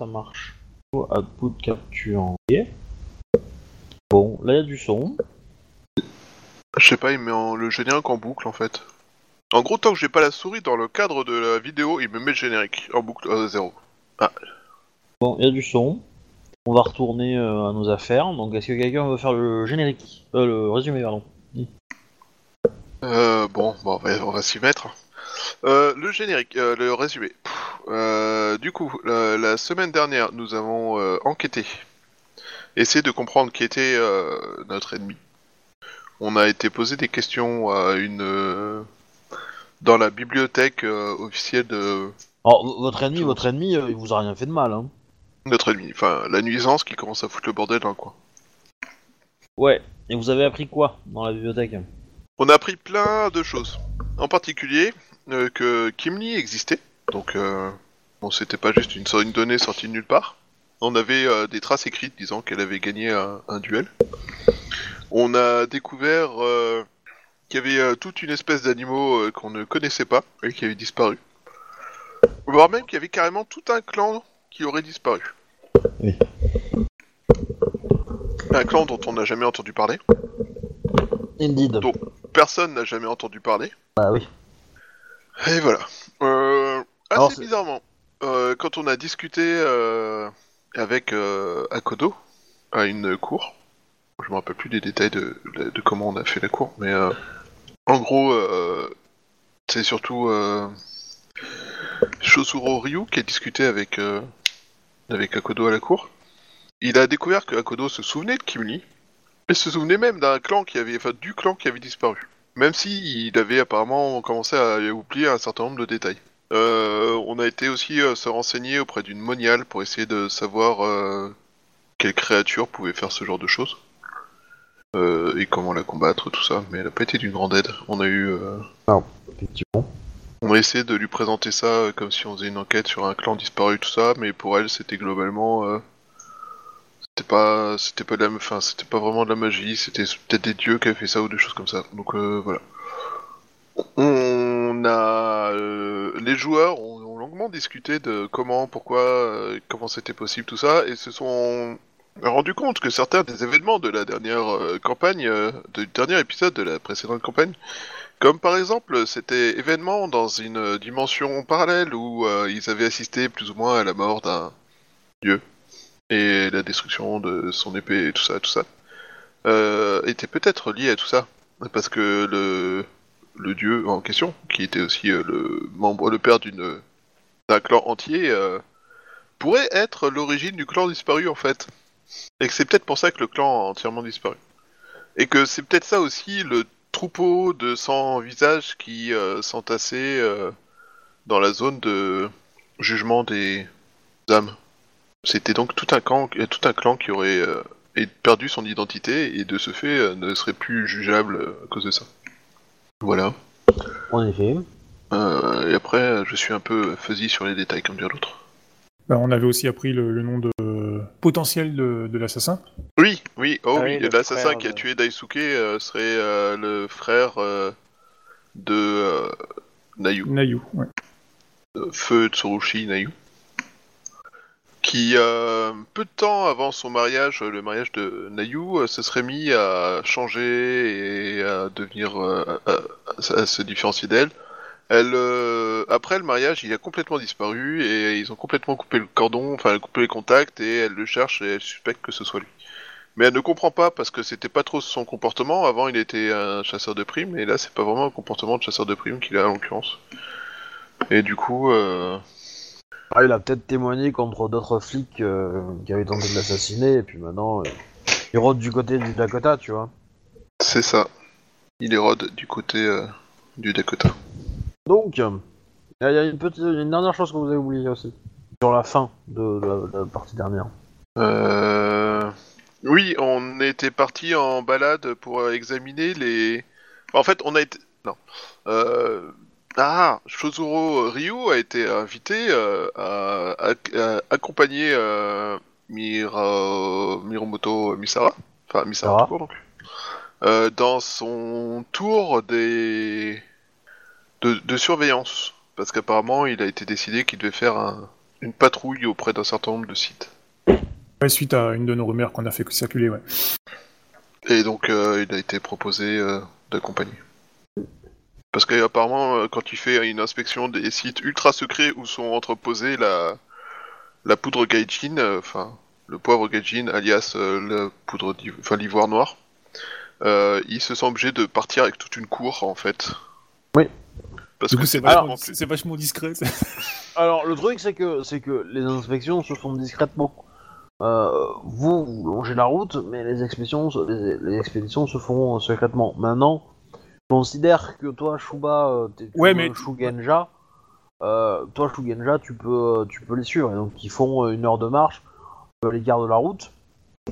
ça marche. Output capture. Ok. Bon, là il y a du son. Je sais pas, il met en- le générique en boucle en fait. En gros, tant que j'ai pas la souris dans le cadre de la vidéo, il me met le générique en boucle à zéro. Bon, il y a du son. On va retourner euh, à nos affaires. Donc, est-ce que quelqu'un veut faire le générique? Euh, Le résumé, pardon. Euh, bon, bon, on va, on va s'y mettre. Euh, le générique, euh, le résumé. Pff, euh, du coup, la, la semaine dernière, nous avons enquêté, essayé de comprendre qui était notre ennemi. On a été posé des questions à une dans la bibliothèque officielle de Alors, v- votre ennemi, votre ennemi, il vous a rien fait de mal, hein. notre ennemi, enfin la nuisance qui commence à foutre le bordel dans le coin. Ouais. Et vous avez appris quoi dans la bibliothèque? On a appris plein de choses. En particulier euh, que Kimli existait. Donc, euh, bon, c'était pas juste une, une donnée sortie de nulle part. On avait euh, des traces écrites disant qu'elle avait gagné un, un duel. On a découvert euh, qu'il y avait euh, toute une espèce d'animaux qu'on ne connaissait pas et qui avaient disparu. Voire même qu'il y avait carrément tout un clan qui aurait disparu. Oui. Un clan dont on n'a jamais entendu parler. Indeed. Donc. Personne n'a jamais entendu parler. Bah oui. Et voilà. Euh, assez Alors, bizarrement, euh, quand on a discuté euh, avec euh, Akodo à une cour, je me rappelle plus des détails de, comment on a fait la cour, mais euh, en gros, euh, c'est surtout Shosuro Ryu qui a discuté avec, avec Akodo à la cour. Il a découvert que Akodo se souvenait de Kimli, et se souvenait même d'un clan qui avait, enfin, du clan qui avait disparu. Même si il avait apparemment commencé à oublier un certain nombre de détails. Euh, on a été aussi euh, se renseigner auprès d'une moniale pour essayer de savoir euh, quelle créature pouvait faire ce genre de choses. Euh, et comment la combattre, tout ça. Mais elle n'a pas été d'une grande aide. On a eu... euh, Effectivement. on a essayé de lui présenter ça comme si on faisait une enquête sur un clan disparu, tout ça, mais pour elle, c'était globalement, euh, c'était pas, c'était pas de la, enfin, c'était pas vraiment de la magie, c'était peut-être des dieux qui avaient fait ça ou des choses comme ça. Donc euh, voilà. On a, euh, les joueurs ont, longuement discuté de comment, pourquoi, euh, comment c'était possible, tout ça, et se sont rendu compte que certains des événements de la dernière campagne, du dernier épisode de la précédente campagne, comme par exemple, c'était événement dans une dimension parallèle où ils avaient assisté plus ou moins à la mort d'un dieu et la destruction de son épée et tout ça, tout ça, euh, était peut-être lié à tout ça, parce que le le dieu en question, qui était aussi euh, le membre, le père d'une d'un clan entier, euh, pourrait être l'origine du clan disparu en fait, et que c'est peut-être pour ça que le clan a entièrement disparu, et que c'est peut-être ça aussi le troupeau de 100 visages qui euh, s'entassaient euh, dans la zone de jugement des âmes. C'était donc tout un clan, tout un clan qui aurait euh, perdu son identité et de ce fait euh, ne serait plus jugeable euh, à cause de ça. Voilà. En effet. Euh, et après, je suis un peu fuzzy sur les détails, comme dire l'autre. Bah, on avait aussi appris le, le nom de potentiel de, de l'assassin. Oui, oui, oh Ah oui, l'assassin qui a de- tué Daisuke euh, serait euh, le frère euh, de euh, Nayu. Nayu. ouais. euh, Feu Tsurushi Nayu, qui, euh, peu de temps avant son mariage, le mariage de Nayu, euh, se serait mis à changer et à devenir, euh, à, à- à se différencier d'elle. Elle, euh, après le mariage, il a complètement disparu et ils ont complètement coupé le cordon, enfin coupé les contacts et elle le cherche et elle suspecte que ce soit lui. Mais elle ne comprend pas parce que c'était pas trop son comportement. Avant, il était un chasseur de primes et là, c'est pas vraiment un comportement de chasseur de primes qu'il a en l'occurrence. Et du coup, euh, Ah, il a peut-être témoigné contre d'autres flics euh, qui avaient tenté de l'assassiner, et puis maintenant, euh, il rôde du côté du Dakota, tu vois. C'est ça. Il érode du côté euh, du Dakota. Donc, il y a une, petite, une dernière chose que vous avez oubliée aussi. Sur la fin de, de la, de la partie dernière. Euh... Oui, on était parti en balade pour examiner les. En fait, on a été. Non. Euh... Ah, Shozuro Ryu a été invité euh, à, à- à accompagner euh. Miromoto Misara, enfin Misara Misara. tout court, donc, euh, dans son tour des de, de surveillance, parce qu'apparemment il a été décidé qu'il devait faire un, une patrouille auprès d'un certain nombre de sites. Ouais, suite à une de nos rumeurs qu'on a fait circuler, ouais. Et donc, euh, il a été proposé euh, d'accompagner. Parce qu'apparemment, euh, quand il fait une inspection des sites ultra secrets où sont entreposés la, la poudre gaijin, euh, enfin, le poivre gaijin, alias euh, la poudre enfin, l'ivoire noir, euh, il se sent obligé de partir avec toute une cour, en fait. Oui. Parce Du que coup, c'est vachement, discret. Alors, le truc, c'est que, c'est que les inspections se font discrètement. Euh, vous, vous longez la route, mais les expéditions, se- les, les expéditions se font secrètement. Maintenant, considère que toi, Shuba, euh, t'es tu Ouais, mais- Shugenja, euh, toi, Shugenja, tu peux, euh, tu peux les suivre. Et donc, ils font une heure de marche à l'écart de la route,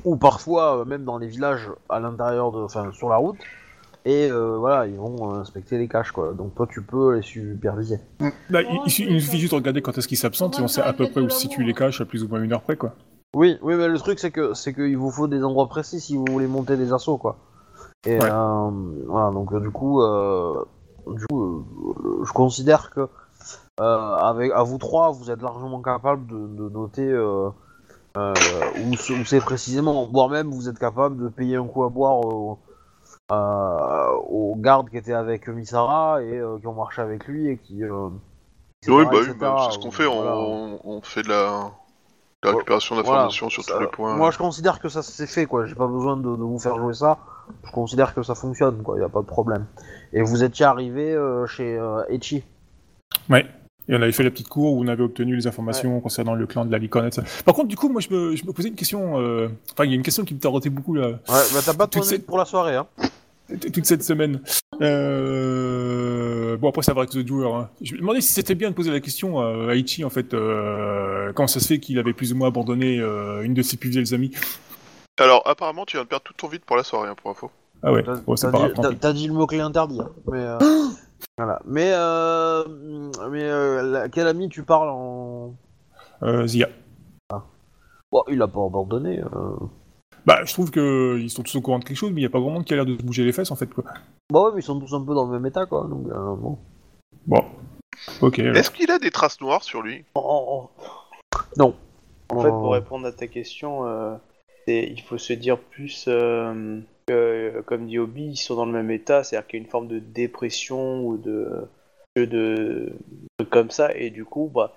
ou parfois même dans les villages à l'intérieur de, enfin, sur la route. Et euh, voilà, ils vont inspecter les caches, quoi. Donc, toi, tu peux les superviser. Là, il, nous suffit juste de regarder quand est-ce qu'il s'absente et on sait à peu près où se situent les caches à plus ou moins une heure près, quoi. Oui, oui, mais le truc c'est que c'est qu'il vous faut des endroits précis si vous voulez monter des assauts, quoi. Et Ouais. euh, voilà, donc euh, du coup, euh, du coup, euh, je considère que euh, avec à vous trois, vous êtes largement capable de, de noter euh, euh, où, c'est- où c'est précisément, voire même vous êtes capable de payer un coup à boire aux, euh, aux gardes qui étaient avec Misara et euh, qui ont marché avec lui et qui. euh, Oui, bah, oui, bah, c'est ce qu'on fait, voilà. on, on fait de la, de la récupération d'informations sur Ça- tous les points. Moi, je considère que ça s'est fait, quoi. J'ai pas besoin de, de vous faire jouer ça. Je considère que ça fonctionne, quoi. Y a pas de problème. Et vous étiez arrivé euh, chez euh, Echi. Ouais. Et on avait fait la petite cour où on avait obtenu les informations concernant le clan de la licorne et ça. Par contre, du coup, moi, je me, je me posais une question. euh, Enfin, il y a une question qui me tarautait beaucoup là, Ouais, bah t'as pas de cette- pour la soirée, hein. toute cette semaine. Euh... Bon, après, ça va avec joueurs. Hein. Je me demandais si c'était bien de poser la question à Aichi, en fait, euh, comment ça se fait qu'il avait plus ou moins abandonné une de ses plus vieilles amies. Alors, apparemment, tu viens de perdre tout ton vide pour la soirée, hein, pour info. Ah ouais, T'as bon, c'est t'as pas dit, grave. tant t'as- pis. t'as dit le mot-clé interdit. hein. Mais, euh, voilà. Mais, euh, mais euh, la- quel ami tu parles en. Euh, Zia. Bon, il a pas abandonné. euh. Bah, je trouve que ils sont tous au courant de quelque chose, mais il n'y a pas grand monde qui a l'air de se bouger les fesses, en fait, quoi. Bah ouais, mais ils sont tous un peu dans le même état, quoi. Donc, euh, bon. Bon. Ok. alors. Est-ce qu'il a des traces noires sur lui? Non. En fait, Oh. pour répondre à ta question, euh, c'est- il faut se dire plus euh, que, euh, comme dit Obi, ils sont dans le même état, c'est-à-dire qu'il y a une forme de dépression ou de, de, de trucs comme ça, et du coup, bah,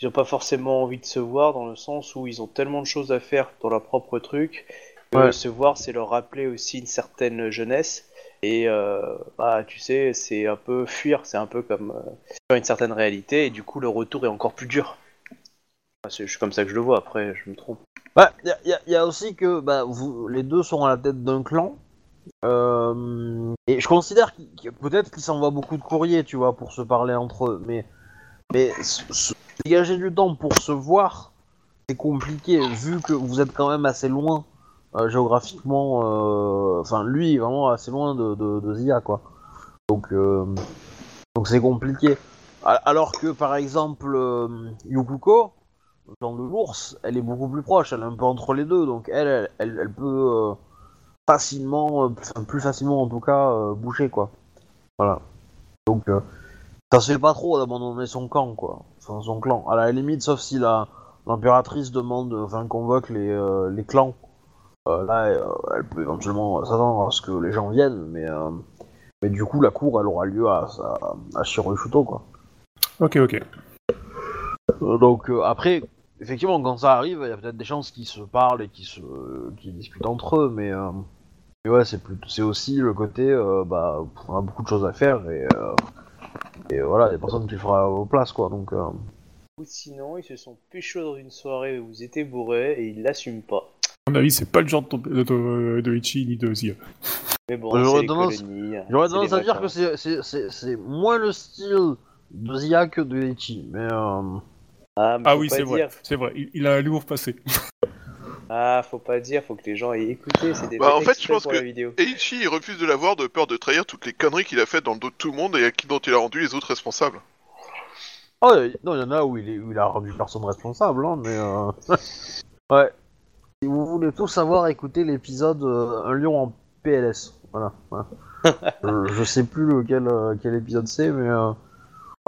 ils n'ont pas forcément envie de se voir dans le sens où ils ont tellement de choses à faire dans leur propre truc que Ouais. se voir, c'est leur rappeler aussi une certaine jeunesse. Et euh, bah, tu sais, c'est un peu fuir, c'est un peu comme euh, une certaine réalité, et du coup, le retour est encore plus dur. Enfin, C'est comme ça que je le vois, après, je me trompe. Bah, il y, a- aussi que bah, les deux sont à la tête d'un clan. Euh, et je considère que peut-être qu'ils s'envoient beaucoup de courriers, tu vois, pour se parler entre eux. Mais, se- dégager du temps pour se voir, c'est compliqué, vu que vous êtes quand même assez loin euh, géographiquement. euh, Enfin, lui, est vraiment assez loin de, Zia, quoi. Donc, euh, donc c'est compliqué. Alors que, par exemple, euh, Yukuko, dans de l'ours, elle est beaucoup plus proche, elle est un peu entre les deux, donc elle, elle, elle, peut euh, facilement, euh, plus facilement en tout cas, euh, bouger quoi. Voilà. Donc euh, ça se fait pas trop d'abandonner son camp quoi, enfin son clan. À la limite, sauf si la l'impératrice demande, convoque les, les clans, là elle peut éventuellement s'attendre à ce que les gens viennent, mais mais du coup la cour elle aura lieu à, à, à quoi. Ok, ok. Euh, Donc euh, après, effectivement, quand ça arrive, il y a peut-être des chances qui se parlent et qui se, discutent entre eux, mais, euh, mais ouais, c'est plus, c'est aussi le côté, euh, bah, on a beaucoup de choses à faire et, euh, et voilà, des personnes qui le fera aux places quoi. Donc euh, Ou sinon, ils se sont pécho dans une soirée où vous étiez bourrés et ils l'assument pas. À mon avis, c'est pas le genre de, de, de, de Ichi ni de Zia. Mais bon, J'aurais tendance- c'est tendance à dire que c'est, moins le style de Zia que de Ichi, mais euh, Ah, mais Ah oui, c'est vrai. C'est vrai. Il, il a un lourd passé. Ah, faut pas dire, faut que les gens aient écouté. C'est des Bah, en fait, je pense que-. Eiichi, il refuse de l'avoir de peur de trahir toutes les conneries qu'il a faites dans le dos de tout le monde et à qui dont il a rendu les autres responsables. Oh, non, il y en a où il, est, où il a rendu personne responsable, hein, mais... Euh... ouais. Si vous voulez tout savoir, écoutez l'épisode euh, Un lion en PLS. Voilà. voilà. je, je sais plus lequel euh, quel épisode c'est, mais...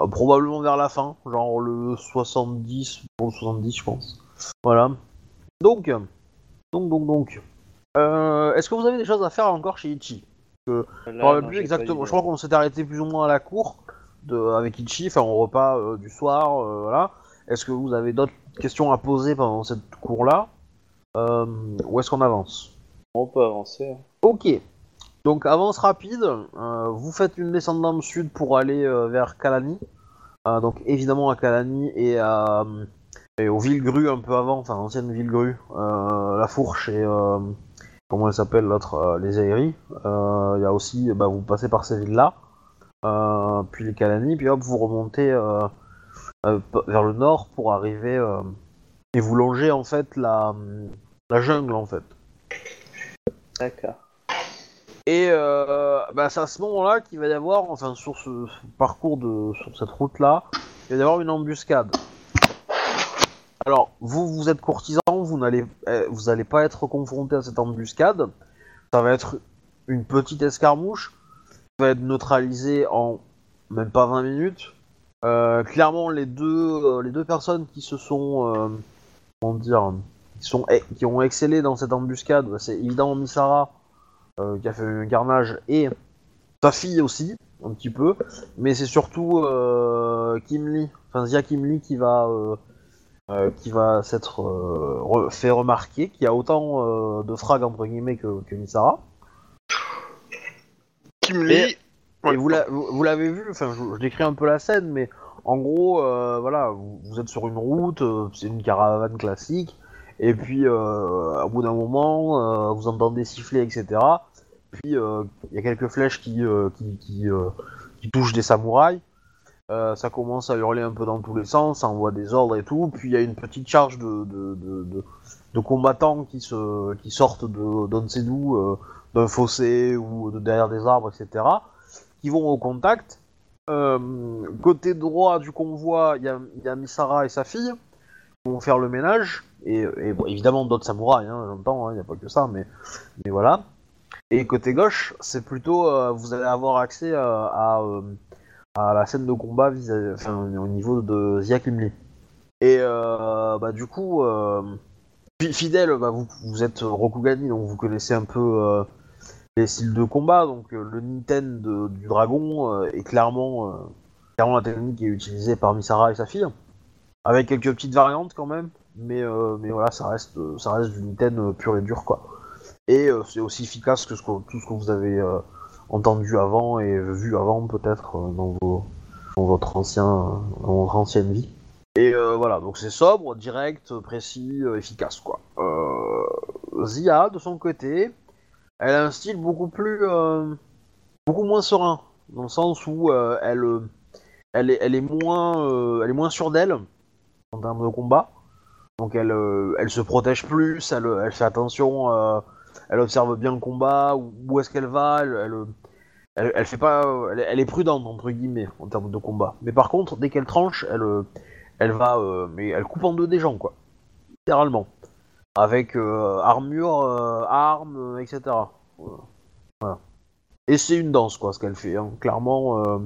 Euh... Euh, probablement vers la fin, genre le 70, pour le 70 je pense. Voilà. Donc, donc, donc, donc. Euh, Est-ce que vous avez des choses à faire encore chez Ichi Là, non, plus pas exactement. Je crois qu'on s'était arrêté plus ou moins à la cour de, avec Ichi, enfin au repas euh, du soir, euh, voilà. Est-ce que vous avez d'autres questions à poser pendant cette cour-là? Euh, Ou est-ce qu'on avance? On peut avancer. hein. Ok. Donc avance rapide. euh, vous faites une descente dans le sud pour aller euh, vers Kalani. Euh, donc évidemment à Kalani et, à, et aux Villegrues un peu avant, enfin ancienne Villegrues, euh, la Fourche et comment elle s'appelle l'autre, les Aéries. Il y a aussi, bah, vous passez par ces villes-là, puis les Kalani, puis hop vous remontez vers le nord pour arriver et vous longez en fait la, la jungle en fait. D'accord. Et euh, bah, c'est à ce moment-là qu'il va y avoir, enfin sur ce, parcours de sur cette route-là, il va y avoir une embuscade. Alors vous, vous êtes courtisan, vous n'allez, euh, vous pas être confronté à cette embuscade. Ça va être une petite escarmouche, qui va être neutralisée en même pas 20 minutes. Euh, clairement, les deux, euh, les deux personnes qui se sont, comment dire, qui sont, eh, qui ont excellé dans cette embuscade, bah, c'est évidemment Misara qui a fait un carnage et sa fille aussi un petit peu. Mais c'est surtout euh, Kim Lee enfin Zia Kim Lee qui va euh, euh, qui va s'être euh, re- fait remarquer qui a autant euh, de frags entre guillemets que, que Misara Kim Lee, et vous la- vous vous l'avez vu enfin je, je décris un peu la scène mais en gros euh, voilà vous, vous êtes sur une route euh, c'est une caravane classique et puis euh, au bout d'un moment euh, vous entendez siffler etc puis euh, il y a quelques flèches qui qui, touchent des samouraïs. Ça commence à hurler un peu dans tous les sens ça envoie des ordres et tout. Puis il y a une petite charge de, de, de, combattants qui se qui sortent euh, d'un fossé ou de derrière des arbres etc qui vont au contact. Côté droit du convoi il y a Misara et sa fille qui vont faire le ménage et, évidemment d'autres samouraïs hein, j'entends il n'y a pas que ça mais mais voilà et côté gauche, c'est plutôt euh, vous allez avoir accès euh, à, euh, à la scène de combat vis- au niveau de Zia Kim Lee. Et bah, du coup, fi- fidèle, bah, vous, vous êtes Rokugani, donc vous connaissez un peu les styles de combat. Donc le Niten de- du dragon est clairement, clairement la technique qui est utilisée par Misara et sa fille, avec quelques petites variantes quand même. Mais, euh, mais voilà, ça reste, ça reste du euh, pur et dur quoi. Et euh, c'est aussi efficace que tout ce que vous euh, entendu avant et vu avant peut-être euh, dans, votre ancien, dans votre ancienne vie. Et euh, voilà, donc c'est sobre, direct, précis, euh, efficace quoi. Euh, Zia, de son côté, elle a un style beaucoup plus, euh, beaucoup moins serein, dans le sens où euh, elle, euh, elle est, elle est moins, euh, elle est moins sûre d'elle en termes de combat. Donc elle, euh, elle se protège plus, elle, fait attention. euh, elle observe bien le combat, où, est-ce qu'elle va, elle, elle, fait pas, elle, est prudente entre guillemets en termes de combat. Mais par contre, dès qu'elle tranche, elle, elle va, euh, mais elle coupe en deux des gens quoi, littéralement, avec armure, armes, etc. Voilà. Et c'est une danse quoi, ce qu'elle fait, hein. clairement.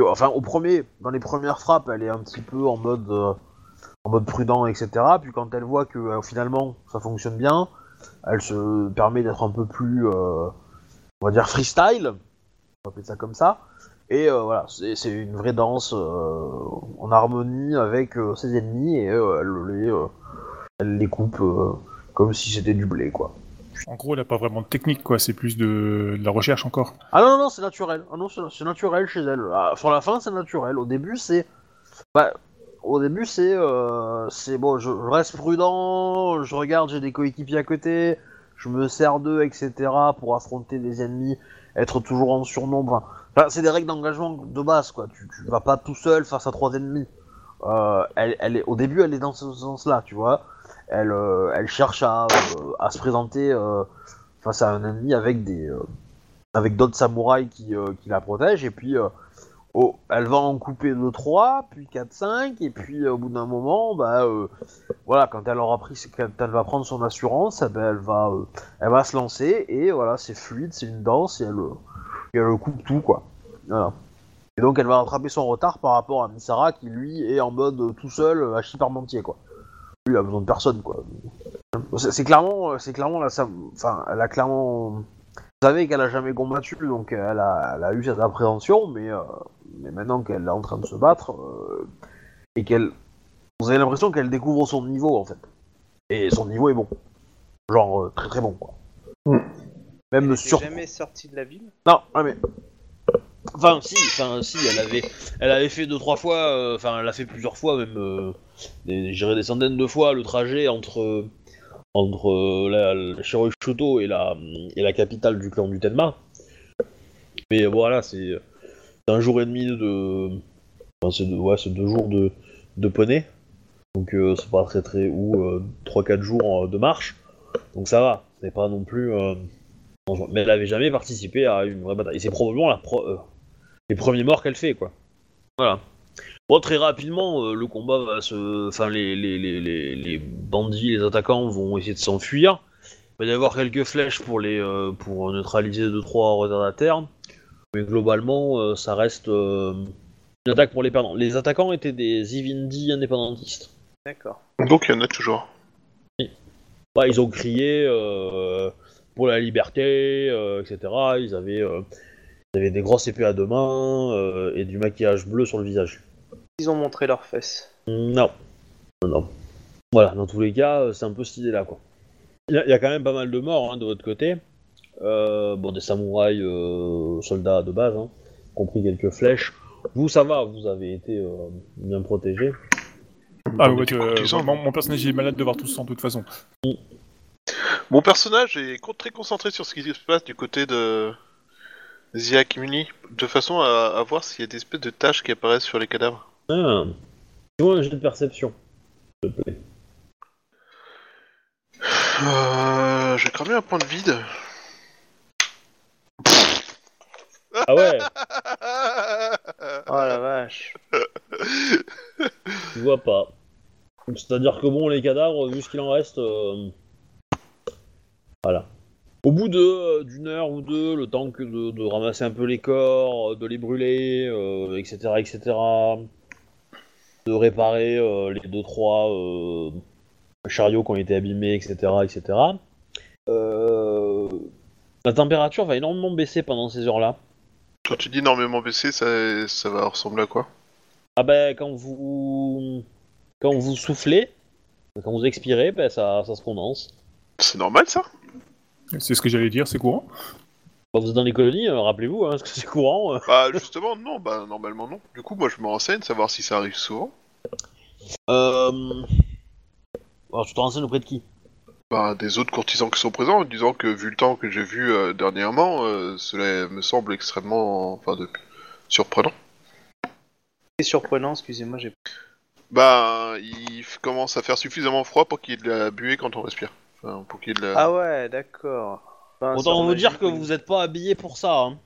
enfin, au premier, dans les premières frappes, elle est un petit peu en mode, en mode prudent, etc. Puis quand elle voit que euh, finalement ça fonctionne bien elle se permet d'être un peu plus, euh, on va dire freestyle, on va appeler ça comme ça. Et euh, voilà, c'est une vraie danse en harmonie avec ses ennemis et elle, les, elle les coupe comme si c'était du blé, quoi. En gros, elle n'a pas vraiment de technique, quoi. C'est plus de, de la recherche encore. Ah non, non, non, c'est naturel. Ah non, c'est c'est naturel chez elle. Ah, sur la fin, c'est naturel. Au début, c'est. Bah, au début, c'est. euh, c'est bon, je, reste prudent, je regarde, j'ai des coéquipiers à côté, je me sers d'eux, etc. pour affronter des ennemis, être toujours en surnombre. C'est des règles d'engagement de base, quoi. Tu, tu vas pas tout seul face à trois ennemis. Euh, elle, est, au début, elle est dans ce sens-là, tu vois. Elle, euh, elle cherche à, à se présenter face à un ennemi avec des. avec d'autres samouraïs qui, qui la protègent, et puis oh, elle va en couper 2-3, puis 4-5, et puis euh, au bout d'un moment, bah euh, voilà, quand elle aura pris, quand elle va prendre son assurance, eh ben, elle, va, euh, elle va se lancer, et voilà, c'est fluide, c'est une danse, et elle, elle coupe tout, quoi. Voilà. Et donc elle va rattraper son retard par rapport à Misara qui lui est en mode tout seul à chier parmentier quoi. Lui il a besoin de personne quoi. C'est clairement, c'est clairement là, ça, enfin elle a clairement, vous savez qu'elle a jamais combattu donc elle a, elle a eu cette appréhension mais, euh, mais maintenant qu'elle est en train de se battre euh, et qu'elle, vous avez l'impression qu'elle découvre son niveau en fait. Et son niveau est bon, genre euh, très très bon quoi. Elle Même était sur jamais sortie de la ville non, ouais, mais. Enfin, si, enfin, si, elle avait, elle avait fait deux, trois fois, euh, enfin, elle a fait plusieurs fois, même, euh, des, je dirais des centaines de fois, le trajet entre, euh, entre euh, la, la Shiroishuto et la, capitale du clan du Tenma. Mais voilà, c'est c'est un jour et demi de. Enfin, c'est deux, jours de, poney. Donc, euh, c'est pas très, très. Ou euh, 3-4 jours euh, de marche. Donc, ça va, c'est pas non plus. euh. Mais elle avait jamais participé à une vraie bataille. Et c'est probablement euh, les premiers morts qu'elle fait, quoi. Voilà. Bon, très rapidement, euh, le combat va se. Enfin, les, les, les, les, les bandits, les attaquants vont essayer de s'enfuir. Il va y avoir quelques flèches pour, les, euh, pour neutraliser 2-3 retardataires. Mais globalement, euh, ça reste euh, une attaque pour les perdants. Les attaquants étaient des Ivindi indépendantistes. D'accord. Donc il y en a toujours. Bah, ils ont crié euh, pour la liberté, euh, etc. Ils avaient, euh, ils avaient des grosses épées à deux mains euh, et du maquillage bleu sur le visage. Ils ont montré leurs fesses. Non. Non, non. Voilà, dans tous les cas, euh, c'est un peu cette idée-là, quoi. Il y, a- il y a quand même pas mal de morts hein, de votre côté. Euh, bon, des samouraïs euh, soldats de base, hein, compris quelques flèches. Vous, ça va, vous avez été euh, bien protégés. Ah ouais, euh, mon, mon personnage est malade de voir tout ça de toute façon. Mon personnage est très concentré sur ce qui se passe du côté de Zia Kimuni, de façon à, à voir s'il y a des espèces de taches qui apparaissent sur les cadavres. Ah. Fais-moi un jet de perception, s'il te plaît. Euh, J'ai cramé un point de vide. Ah ouais, Oh la vache. tu vois pas. C'est-à-dire que bon, les cadavres, vu ce qu'il en reste, euh, voilà. Au bout de euh, d'une heure ou deux, le temps que de, de ramasser un peu les corps, euh, de les brûler, euh, etc., etc., de réparer euh, les deux trois euh, chariots qui ont été abîmés, etc., etc. euh, la température va énormément baisser pendant ces heures-là. Quand tu dis énormément baissé, ça, ça va ressembler à quoi? Ah ben quand vous quand vous soufflez, quand vous expirez, ben ça, ça se condense. C'est normal ça? C'est ce que j'allais dire, c'est courant? Bah, vous êtes dans les colonies, euh, rappelez-vous, hein, parce que c'est courant. euh. Bah justement non, bah normalement non. Du coup moi je me renseigne, savoir si ça arrive souvent. Euh... Alors tu te renseignes auprès de qui? Bah des autres courtisans qui sont présents, en disant que vu le temps que j'ai vu euh, dernièrement, euh, cela me semble extrêmement, enfin de... surprenant. C'est surprenant, excusez-moi, j'ai. Bah il f- commence à faire suffisamment froid pour qu'il y ait de la buée quand on respire. Enfin pour qu'il y ait de la... Ah ouais, d'accord. Enfin, Autant vous dire que vous n'êtes pas habillé pour ça. Hein.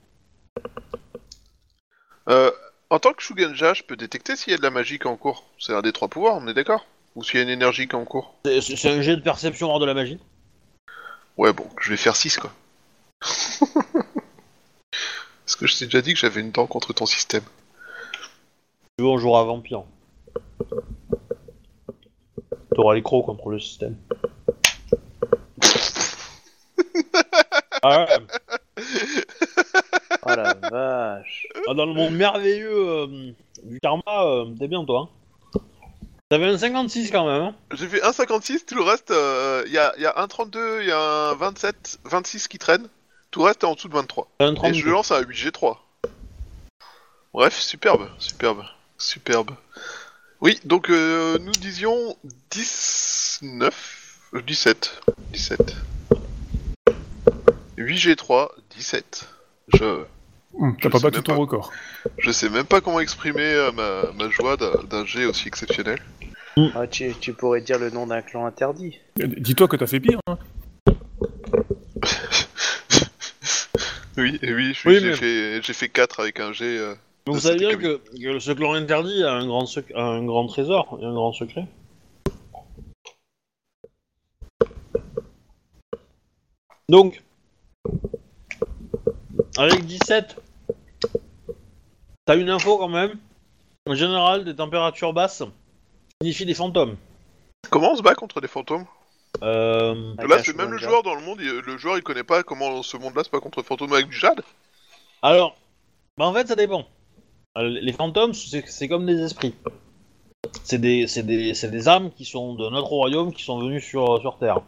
Euh, en tant que Shugenja, je peux détecter s'il y a de la magie qui est en cours. C'est un des trois pouvoirs, on est d'accord? Ou s'il y a une énergie qui est en cours c'est un jet de perception hors de la magie. Ouais, bon, je vais faire 6 quoi. Parce que je t'ai déjà dit que j'avais une dent contre ton système. Tu veux, on jouera à vampire. T'auras les crocs contre le système. Ah ouais. Oh la vache. Ah, dans le monde merveilleux euh, du karma, euh, t'es bien toi. Hein. T'avais un 56 quand même. Hein. J'ai fait 1,56, tout le reste, il y, a, y a un 32, il y a un 27, 26 qui traîne. Tout le reste est en dessous de 23. T'as un Et 32. je lance à 8G3. Bref, superbe, superbe, superbe. Oui, donc euh, nous disions 19, euh, 17, 17. 8G3, 17. Je, Hum, T'as pas sais battu même ton pas. record. je sais même pas comment exprimer euh, ma, ma joie d'un jet aussi exceptionnel. Ah, tu, tu pourrais dire le nom d'un clan interdit. Euh, Dis-toi que t'as fait pire. Hein. Oui, oui, je- Oui, j'ai mais- fait, j'ai fait 4 avec un jet. euh, Donc vous Ça, savez c'était bien que, que ce clan interdit a un grand, sec- un grand trésor et un grand secret. Donc, avec 17, t'as une info quand même. En général, des températures basses signifient des fantômes. Comment on se bat contre des fantômes? Euh, Là, c'est même le joueur dans le monde, il- le joueur il connaît pas comment ce monde-là se bat contre fantômes avec du jade. alors, bah en fait, ça dépend. Euh, Les fantômes, c'est c'est comme des esprits. C'est des, c'est des, c'est des âmes qui sont de notre royaume qui sont venues sur, sur Terre.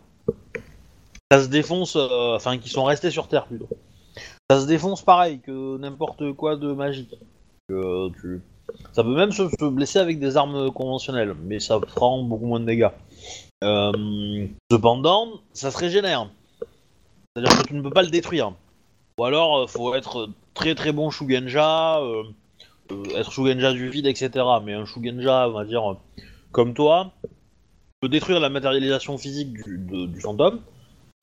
Ça se défonce, euh, enfin, qui sont restés sur Terre plutôt. Ça se défonce pareil que n'importe quoi de magique. Que tu... Ça peut même se, se blesser avec des armes conventionnelles, mais ça prend beaucoup moins de dégâts. Euh, cependant, ça se régénère. C'est-à-dire que tu ne peux pas le détruire. Ou alors, euh, faut être très très bon Shugenja, euh, euh, être Shugenja du vide, etc. Mais un Shugenja, on va dire, euh, comme toi, peut détruire la matérialisation physique du, de- du fantôme.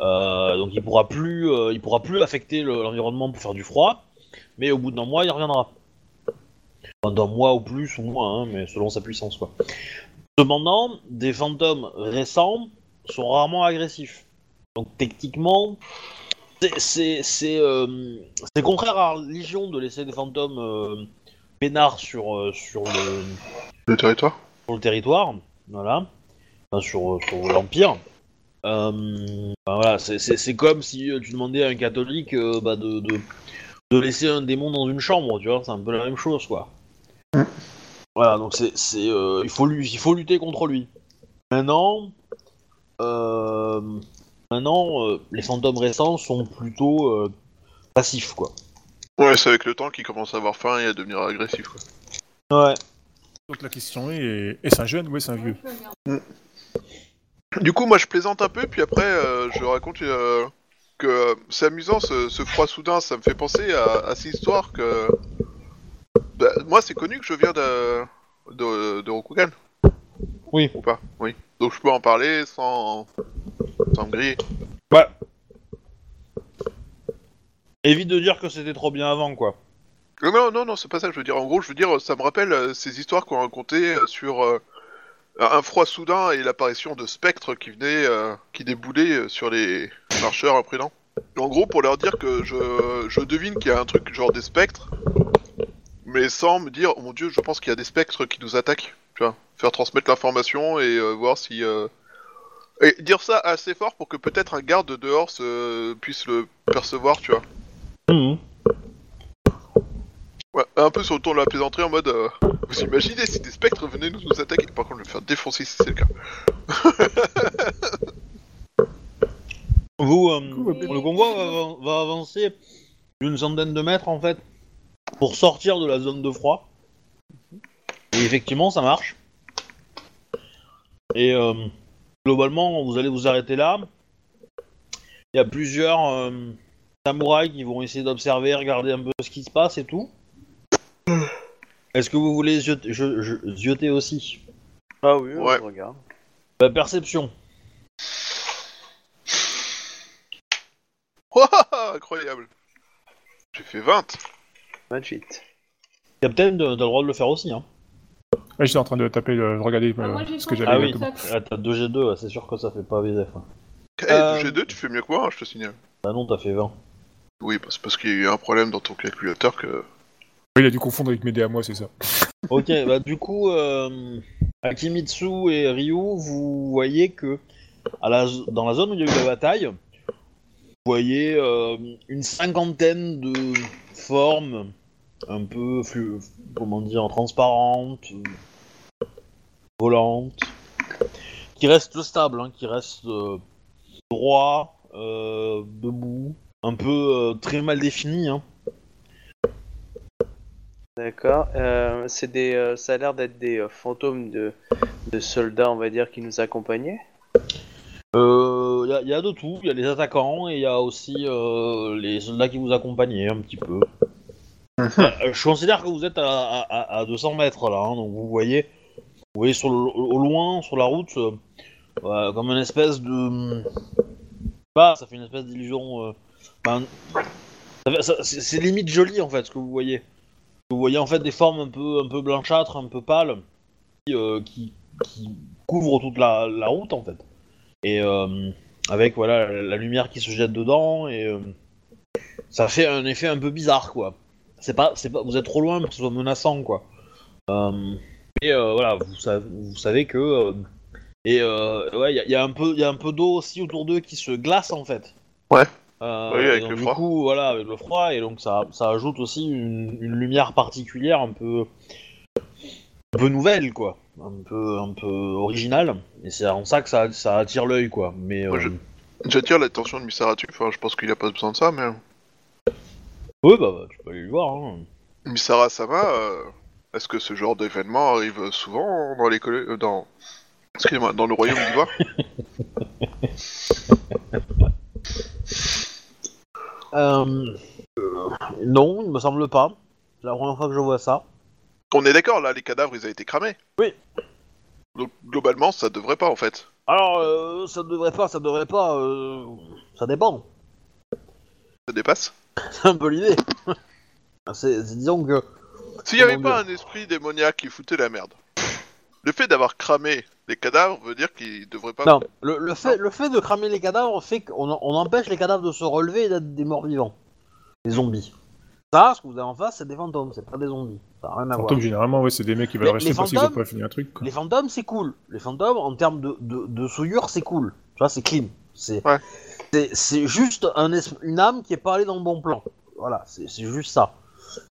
Euh, donc il pourra plus, euh, il pourra plus affecter le- l'environnement pour faire du froid. Mais au bout d'un mois, il reviendra. Enfin, d'un mois ou plus ou moins, hein, mais selon sa puissance, quoi. Cependant, des fantômes récents sont rarement agressifs. Donc techniquement, c'est- euh, contraire à la religion de laisser des fantômes euh, peinards sur, euh, sur, le, Le territoire sur le territoire, voilà, Enfin, sur, sur l'Empire. Euh, voilà, c'est- c'est c'est comme si euh, tu demandais à un catholique euh, bah, de, de, de laisser un démon dans une chambre, tu vois, c'est un peu la même chose, quoi. Voilà, donc c'est, c'est, euh, il, faut lui, il faut lutter contre lui. Maintenant, euh, maintenant euh, les fantômes récents sont plutôt euh, passifs, quoi. Ouais, c'est avec le temps qu'il commence à avoir faim et à devenir agressif. Quoi. Ouais. Donc la question est, est-ce un jeune ou est-ce un vieux? Du coup, moi je plaisante un peu, puis après euh, je raconte euh, que euh, c'est amusant ce, ce froid soudain, ça me fait penser à, à cette histoire que. Bah, moi c'est connu que je viens de, de, de Rokugan. Oui. Ou pas Oui. Donc je peux en parler sans, sans me griller. Ouais. Évite de dire que c'était trop bien avant, quoi. Non, non, non, c'est pas ça que je veux dire. En gros, je veux dire, ça me rappelle ces histoires qu'on racontait sur un froid soudain et l'apparition de spectres qui venaient, euh, qui déboulaient euh, sur les marcheurs imprudents. En gros, pour leur dire que je, devine qu'il y a un truc genre des spectres, mais sans me dire, oh mon dieu, je pense qu'il y a des spectres qui nous attaquent. Tu vois, faire transmettre l'information et euh, voir si. Et dire ça assez fort pour que peut-être un garde de dehors se... puisse le percevoir, tu vois. Mhm. Ouais, un peu sur le ton de la plaisanterie en mode euh, Vous imaginez si des spectres venaient nous, nous attaquer Par contre, je vais me faire défoncer si c'est le cas. Vous, euh, le convoi va, va avancer d'une centaine de mètres, en fait, pour sortir de la zone de froid. Et effectivement, ça marche. Et euh, globalement, vous allez vous arrêter là. Il y a plusieurs euh, samouraïs qui vont essayer d'observer, regarder un peu ce qui se passe et tout. Est-ce que vous voulez zioter, je- je- zioter aussi? Ah oui, Ouais. on regarde. Bah, Perception. Ouah, incroyable J'ai fait 20 28. Captain, t'as le droit de le faire aussi. Hein. Ouais, j'étais en train de taper, de regarder Ah, euh, moi, j'ai ce que j'avais. Ah oui. exactement. Ah, t'as 2G2, ouais, c'est sûr que ça fait pas VZF. ouais. Eh, Euh, G2, tu fais mieux que moi, hein, je te signale. Bah non, t'as fait 20. Oui, bah, c'est parce qu'il y a eu un problème dans ton calculateur que. Oui, il a dû confondre avec mes dés à moi, c'est ça. Ok, bah du coup, euh, Akimitsu et Ryu, vous voyez que dans la zone où il y a eu la bataille, vous voyez euh, une cinquantaine de formes un peu, comment dire, transparentes, volantes, qui restent stables, hein, qui restent euh, droits, debout, un peu très mal définies. Hein. D'accord. Euh, c'est des, euh, ça a l'air d'être des euh, fantômes de, de soldats, on va dire, qui nous accompagnaient. Il Euh, y, a- y a de tout, il y a les attaquants et il y a aussi euh, les soldats qui vous accompagnaient un petit peu. Euh, je considère que vous êtes à, à- à 200 mètres là, hein, donc vous voyez, vous voyez sur le- au loin, sur la route, comme une espèce de... Bah, ça fait une espèce d'illusion... euh, ben, c'est limite joli en fait ce que vous voyez. Vous voyez en fait des formes un peu, un peu blanchâtres, un peu pâles, qui, euh, qui, couvrent toute la, route en fait et euh, avec voilà la, lumière qui se jette dedans et euh, ça fait un effet un peu bizarre quoi. pas, pas, vous êtes trop loin pour que ce soit menaçant, quoi. Et voilà, vous savez, vous savez que et ouais, il y, y a un peu, il y a un peu d'eau aussi autour d'eux qui se glace en fait. Ouais. Euh, Oui, avec donc, le du froid. coup, voilà, avec le froid et donc ça, ça ajoute aussi une, une lumière particulière, un peu, un peu nouvelle, quoi, un peu, un peu originale. Et c'est en ça que ça, ça attire l'œil, quoi. Mais Moi, euh, je- J'attire l'attention de Misaratu, enfin je pense qu'il a pas besoin de ça, mais... ouais, bah, bah, tu peux aller le voir. Hein. Misara Sama, euh, est-ce que ce genre d'événement arrive souvent dans les euh, dans... Excusez-moi, dans le royaume d'Ivoire? Euh, non, il me semble pas. C'est la première fois que je vois ça. On est d'accord, là, les cadavres, ils ont été cramés Oui. Donc, globalement, ça devrait pas, en fait. Alors, euh, ça devrait pas, ça devrait pas. euh, ça dépend. Ça dépasse C'est un peu l'idée. c'est, c'est- disons que. S'il y avait Comment pas un esprit démoniaque qui foutait la merde, le fait d'avoir cramé les cadavres veut dire qu'ils devraient pas... Non, le, le fait, le fait de cramer les cadavres fait qu'on on empêche les cadavres de se relever et d'être des morts vivants. Des zombies. Ça, ce que vous avez en face, c'est des fantômes, c'est pas des zombies. Ça n'a rien à voir. Fantômes, généralement, ouais, c'est des mecs qui veulent Les- rester les parce qu'ils ont pas fini un truc. Quoi. Les fantômes, c'est cool. Les fantômes, en termes de, de, de souillure, c'est cool. Tu vois, c'est clean. C'est Ouais. c'est- c'est juste un es- une âme qui est pas allée dans le bon plan. Voilà, c'est c'est juste ça.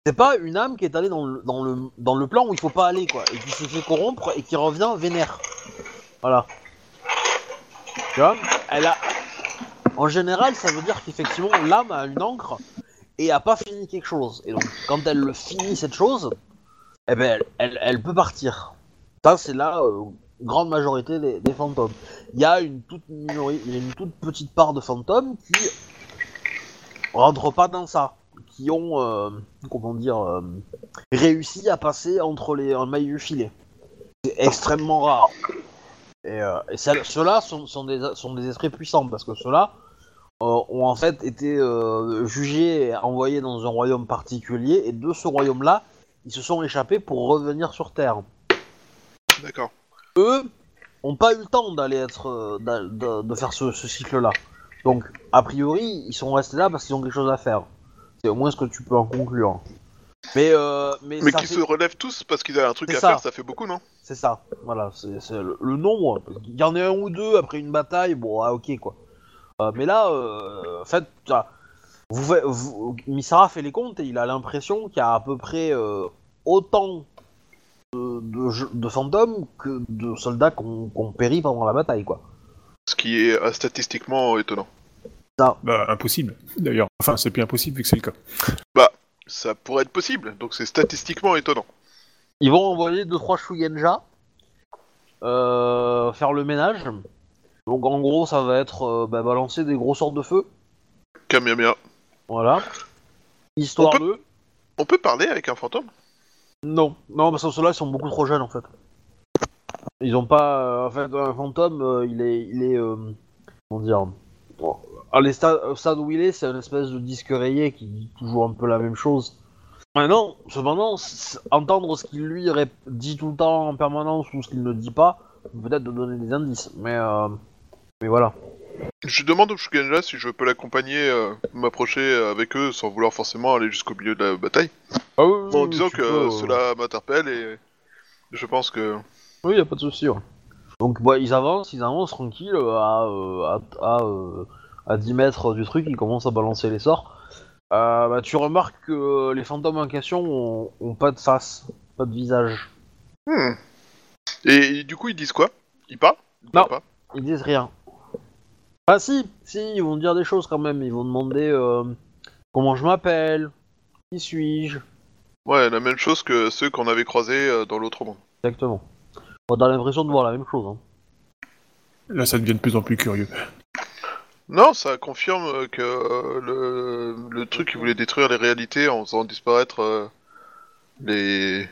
C'est pas une âme qui est allée dans le, dans, le, dans le plan où il faut pas aller, quoi. Et qui s'est fait corrompre et qui revient vénère. Voilà. Tu vois? Elle a... En général, ça veut dire qu'effectivement, l'âme a une encre et a pas fini quelque chose. Et donc, quand elle le finit, cette chose, eh ben, elle, elle, peut partir. Ça, c'est la euh, grande majorité des, des fantômes. Il y a une toute une toute petite part de fantômes qui rentrent pas dans ça, qui ont, euh, comment dire, euh, réussi à passer entre les mailles du filet. C'est extrêmement rare. Et, euh, et ceux-là sont, sont, des, sont des esprits puissants parce que ceux-là ont en fait été jugés et envoyés dans un royaume particulier et de ce royaume-là, ils se sont échappés pour revenir sur Terre D'accord. eux ont pas eu le temps d'aller être de faire ce, ce cycle-là. Donc, a priori, ils sont restés là parce qu'ils ont quelque chose à faire. C'est au moins ce que tu peux en conclure. Mais, euh, mais, qui fait- se relèvent tous parce qu'ils avaient un truc à ça. faire, ça fait beaucoup, non? C'est ça. Voilà, c'est le, le nombre. Il y en a un ou deux après une bataille, bon, ah, ok quoi. Euh, mais là, euh, en fait, ça- vous, vous- Misara fait les comptes et il a l'impression qu'il y a à peu près euh, autant de, de, fantômes que de soldats qui ont qui ont péri pendant la bataille quoi. Ce qui est euh, statistiquement étonnant. Bah, impossible, d'ailleurs. Enfin, c'est plus impossible vu que c'est le cas. Ça pourrait être possible, donc c'est statistiquement étonnant. Ils vont envoyer 2-3 Shugenja euh, faire le ménage. Donc en gros, ça va être euh, bah, balancer des gros sorts de feu. Kamehameha. Voilà. Histoire On peut- de. On peut parler avec un fantôme? Non, non, parce que ceux-là ils sont beaucoup trop jeunes en fait. Ils ont pas. euh, en fait, un fantôme, euh, il est. Il est euh, comment dire bon, à les au stade où il est, c'est une espèce de disque rayé qui dit toujours un peu la même chose. Maintenant, cependant, entendre ce qu'il lui dit tout le temps en permanence ou ce qu'il ne dit pas, peut-être de donner des indices. Mais, euh, mais voilà. Je demande au Shugenja si je peux l'accompagner, euh, m'approcher avec eux sans vouloir forcément aller jusqu'au milieu de la bataille. Ah oui, en disant que cela m'interpelle et je pense que... Oui, y a pas de souci. Donc, bah, ils avancent, ils avancent tranquilles euh, à, euh, à, à, euh, à 10 mètres du truc, ils commencent à balancer les sorts. Euh, bah, tu remarques que les fantômes en question ont, ont pas de face, pas de visage. Hmm. Et, du coup, ils disent quoi? Ils parlent? Ils Non. pas? Ils disent rien. Ah si, si, ils vont dire des choses quand même. Ils vont demander euh, comment je m'appelle, qui suis-je, Ouais, la même chose que ceux qu'on avait croisés euh, dans l'autre monde. exactement. On a l'impression de voir la même chose. Hein. Là, ça devient de plus en plus curieux. Non, ça confirme euh, que euh, le, le truc qui voulait détruire les réalités en faisant disparaître euh, les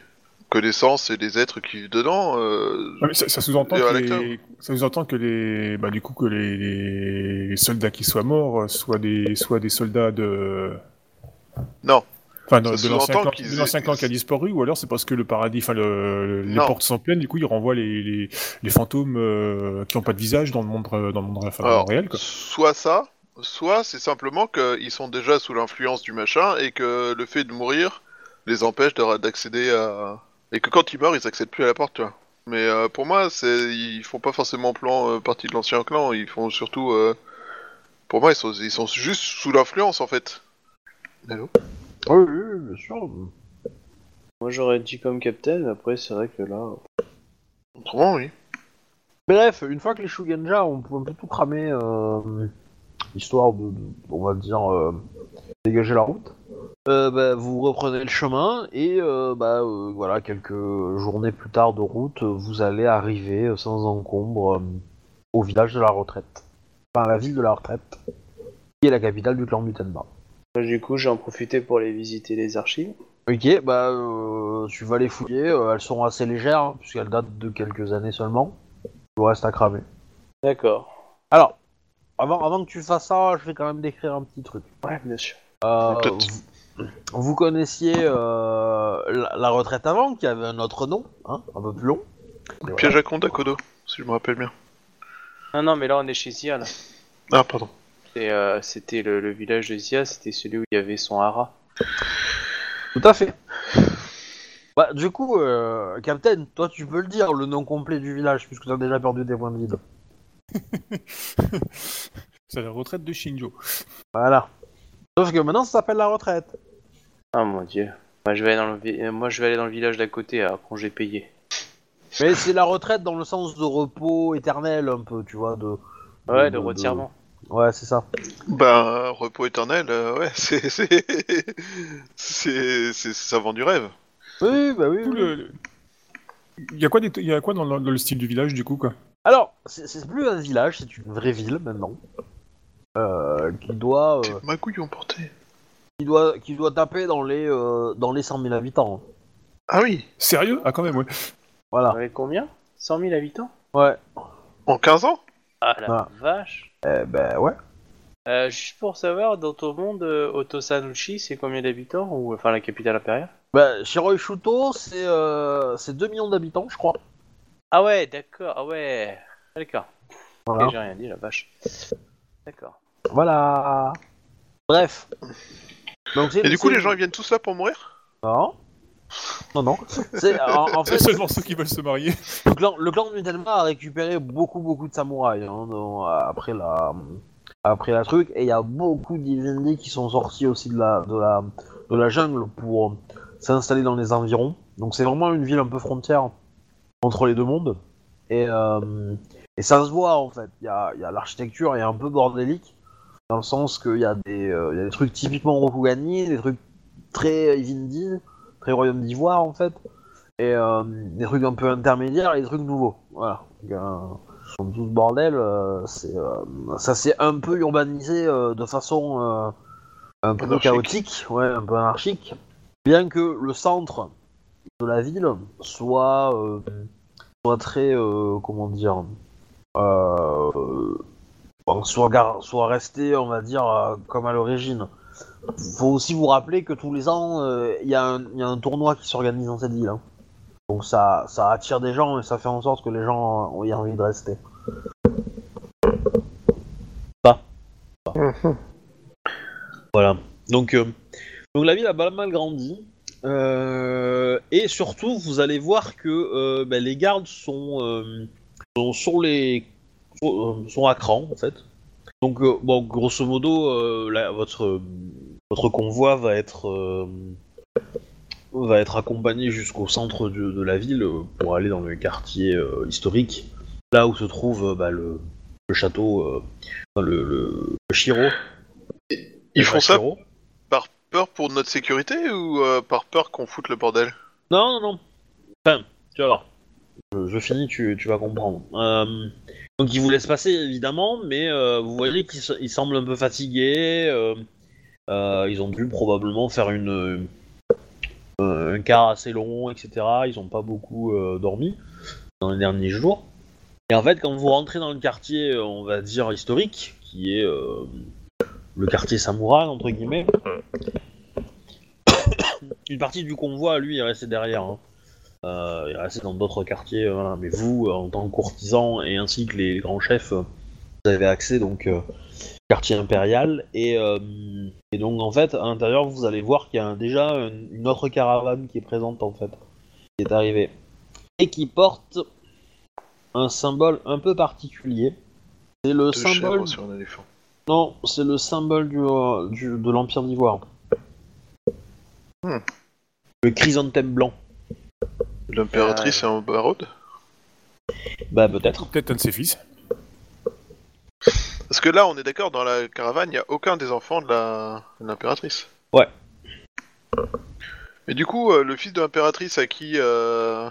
connaissances et les êtres qui vivent dedans. euh, Ouais, mais ça, ça sous-entend Et que les... ça sous-entend que les, bah, du coup, que les, les soldats qui soient morts euh, soient des, soient des soldats de. Non. Enfin, de, l'ancien clan, qu'ils de l'ancien aient- clan qui a disparu, ou alors c'est parce que le paradis, enfin, le, les Non. portes sont pleines, du coup, ils renvoient les, les, les fantômes euh, qui n'ont pas de visage dans le monde, euh, dans le monde enfin, Alors, réel, quoi. soit ça, soit c'est simplement qu'ils sont déjà sous l'influence du machin et que le fait de mourir les empêche de- d'accéder à. Et que quand ils meurent, ils accèdent plus à la porte, tu vois. Mais euh, pour moi, c'est ils font pas forcément plan euh, partie de l'ancien clan, ils font surtout. euh, Pour moi, ils sont, ils sont juste sous l'influence en fait. Allô? Oui, oui, oui, bien sûr. Moi j'aurais dit comme captain, mais après c'est vrai que là. Autrement, oui. Bref, une fois que les Shugenja ont un peu tout cramé, euh, histoire de, de- on va dire, euh, dégager la route, euh, bah, vous reprenez le chemin et euh, bah, euh, voilà, quelques journées plus tard de route, vous allez arriver sans encombre euh, au village de la retraite. Enfin, la ville de la retraite, qui est la capitale du clan Mutenba. Moi, du coup, j'en profité pour aller visiter les archives. Ok, bah euh, tu vas les fouiller, euh, elles sont assez légères, hein, puisqu'elles datent de quelques années seulement. Il vous reste à cramer. D'accord. Alors, avant, avant que tu fasses ça, je vais quand même décrire un petit truc. Ouais, bien sûr. Euh, vous, vous connaissiez euh, la, la retraite avant, qui avait un autre nom, hein, un peu plus long. Piège à compte à Kodo, si je me rappelle bien. Ah non, mais là on est chez Zia là. Ah, pardon. Et, euh, c'était le, le village de Zia, c'était celui où il y avait son hara. Tout à fait. Bah, du coup, euh, Captain, toi tu peux le dire, le nom complet du village, puisque tu as déjà perdu tes points de vide. C'est la retraite de Shinjo. Voilà. Sauf que maintenant ça s'appelle la retraite. Ah mon dieu. Moi je vais aller dans le, vi- euh, moi, je vais aller dans le village d'à côté à congé payé. Mais c'est la retraite dans le sens de repos éternel, un peu, tu vois, de... Ouais, de retirement. Ouais, c'est ça. Ben, repos éternel, euh, ouais, c'est. C'est. C'est. c'est- Ça vend du rêve. Oui, bah oui. Du coup, oui. le- le- Il y a quoi, des- il y a quoi dans, le- dans le style du village du coup quoi? Alors, c'est c'est plus un village, c'est une vraie ville maintenant. Euh, qui doit, euh, Magouille emporté. qui doit, qui doit taper dans les, euh, dans les 100 000 habitants. Ah oui Sérieux? Ah quand même ouais. Voilà. Avec combien? 100 000 habitants? Ouais. En 15 ans? Ah la Ah. vache. Eh ben ouais. Euh, juste pour savoir, dans ton monde, euh, Otosanuchi, c'est combien d'habitants ou enfin la capitale impériale? Bah, Shiroi Shuto, c'est euh, c'est 2 millions d'habitants, je crois. Ah ouais, d'accord. Ah ouais. D'accord. Voilà. Ok, j'ai rien dit, la vache. D'accord. Voilà. Bref. Donc, c'est- Et du coup, c'est- les gens ils viennent tous là pour mourir? Non. Non, non. C'est, en, en fait, Seulement ceux qui veulent se marier. le clan, le clan de Mutenma a récupéré beaucoup, beaucoup de samouraïs hein, dans- après la après la truc, et il y a beaucoup d'Ivendi qui sont sortis aussi de la de la de la jungle pour s'installer dans les environs. Donc c'est vraiment une ville un peu frontière entre les deux mondes, et euh, et ça se voit en fait. Il y a, il y a l'architecture est un peu bordélique dans le sens qu'il y a des euh, il y a des trucs typiquement Rokugani, des trucs très Ivendi, très Royaume d'Ivoire en fait et euh, des trucs un peu intermédiaires et des trucs nouveaux. Voilà. Donc, euh, tout ce bordel, euh, c'est, euh, ça s'est un peu urbanisé de façon un peu Anarchique. chaotique, ouais, un peu anarchique. Bien que le centre de la ville soit, soit très, comment dire, soit, gar- soit resté, on va dire, comme à l'origine. Faut aussi vous rappeler que tous les ans, euh, il y, a un- il y a un tournoi qui s'organise dans cette ville. hein. Donc ça, ça attire des gens et ça fait en sorte que les gens ont envie de rester. Pas. Pas. Voilà. Donc, euh, donc la ville a pas mal grandi. Euh, et surtout, vous allez voir que euh, ben, les gardes sont, euh, sont sur les sont, sont à cran en fait. Donc euh, bon, grosso modo, euh, votre votre convoi va être euh, va être accompagné jusqu'au centre de, de la ville pour aller dans le quartier historique, là où se trouve bah, le, le château, le, le, le Shiro. Ils font ça par peur pour notre sécurité ou par peur qu'on foute le bordel? Non, non, non. Enfin, tu vas voir. Je, je finis, tu, tu vas comprendre. Donc ils vous laissent passer évidemment, mais euh, vous voyez qu'ils se- ils semblent un peu fatigués. euh, euh, ils ont dû probablement faire une un quart assez long, etc. Ils n'ont pas beaucoup dormi dans les derniers jours. Et en fait, quand vous rentrez dans le quartier, on va dire historique, qui est le quartier samouraï entre guillemets, une partie du convoi, lui, est resté derrière. hein. Euh, il est resté dans d'autres quartiers, euh, voilà. mais vous, euh, en tant que courtisan et ainsi que les, grands chefs, euh, vous avez accès donc euh, quartier impérial et, et donc en fait à l'intérieur vous allez voir qu'il y a un- déjà une, une autre caravane qui est présente en fait, qui est arrivée et qui porte un symbole un peu particulier. C'est le Deux symbole. chèvres sur un éléphant. Non, c'est le symbole du, euh, du- de l'Empire d'Ivoire. Hmm. Le chrysanthème blanc. L'impératrice est en barode Bah peut-être. Peut-être un de ses fils. Parce que là, on est d'accord, dans la caravane, il n'y a aucun des enfants de la- de l'impératrice. Ouais. Mais du coup, euh, le fils de l'impératrice à qui, euh,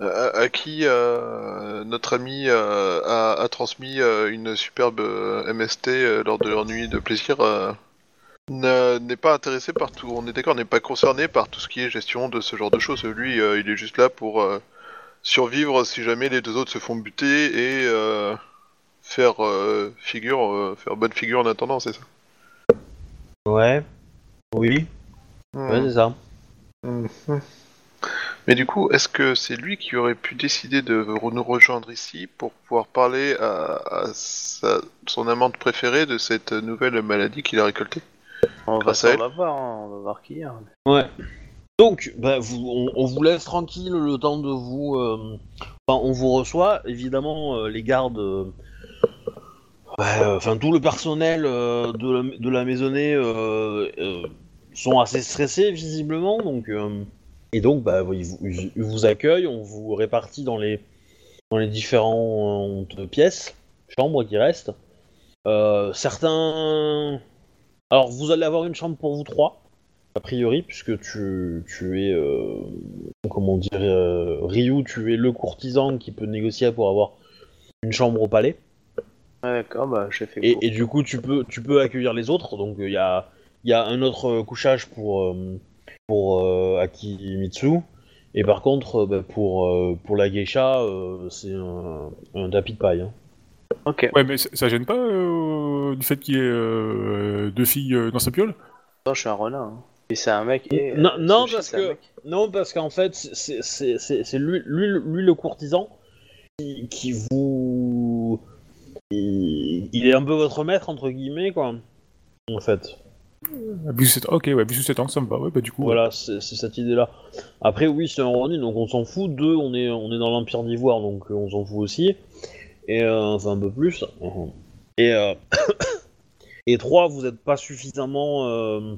à, à qui euh, notre ami euh, a, a transmis euh, une superbe euh, MST euh, lors de leur nuit de plaisir, euh, n'est pas intéressé par tout. On est d'accord, n'est pas concerné par tout ce qui est gestion de ce genre de choses. Lui, euh, il est juste là pour euh, survivre si jamais les deux autres se font buter et euh, faire figure, faire bonne figure en attendant, c'est ça. Ouais. Oui. Ouais, c'est ça. Mhm. Mais du coup, est-ce que c'est lui qui aurait pu décider de nous rejoindre ici pour pouvoir parler à, à sa- son amante préférée de cette nouvelle maladie qu'il a récoltée? On va, Grâce à elle. voir, hein, on va voir qui a. Ouais. Donc, bah, vous, on, on vous laisse tranquille le temps de vous. euh, Enfin, on vous reçoit. Évidemment, euh, les gardes. euh, euh, Enfin, tout le personnel euh, de, la, de la maisonnée euh, euh, sont assez stressés, visiblement. Donc, euh, et donc, bah, ils, vous, ils- ils vous accueillent. On vous répartit dans les, dans les différentes pièces, chambres qui restent. Euh, certains. Alors, vous allez avoir une chambre pour vous trois a priori, puisque tu, tu es, euh, comment dire, euh, Ryu, tu es le courtisan qui peut négocier pour avoir une chambre au palais. Ouais, D'accord, bah j'ai fait Et, et du coup, tu peux, tu peux accueillir les autres. Donc, il y, a, y a un autre euh, couchage pour, euh, pour euh, Akimitsu. Et par contre, euh, bah, pour, euh, pour la geisha, euh, c'est un, un tapis de paille. hein. Ok, Ouais, mais ça, ça gêne pas euh, du fait qu'il y ait euh, deux filles euh, dans sa piole? Attends, je suis un renard. hein. Et c'est un mec. Et, Non, euh, non, Sushi, parce c'est un que- mec. Non, parce qu'en fait, c'est c'est- c'est- c'est lui, lui, lui, le courtisan qui, qui vous. Il, il est un peu votre maître, entre guillemets, quoi. En fait. Cet- Ok, ouais, vu sous cet angle, ça me va. Ouais, bah du coup. Voilà, c'est c'est cette idée-là. Après, oui, c'est un Ronin, donc on s'en fout. Deux, on est, on est dans l'Empire d'Ivoire, donc euh, on s'en fout aussi. Et euh, enfin, un peu plus. Et, euh, et trois, vous n'êtes pas suffisamment. euh,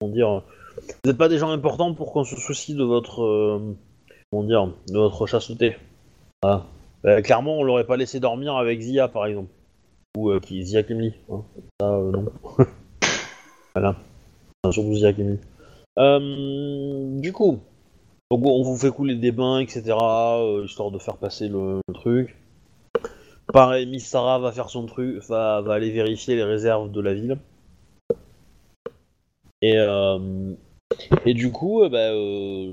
comment dire Vous n'êtes pas des gens importants pour qu'on se soucie de votre. euh, comment dire De votre chasteté. Euh, clairement, on l'aurait pas laissé dormir avec Zia, par exemple. Ou euh, qui, Zia Kimli. Hein. Ça, euh, non. voilà. Surtout Zia Kimli. Euh, du coup, donc on vous fait couler des bains, etc., euh, histoire de faire passer le truc. Pareil, Miss Sarah va faire son truc, va, va aller vérifier les réserves de la ville. Et, euh, et du coup, euh, bah, euh,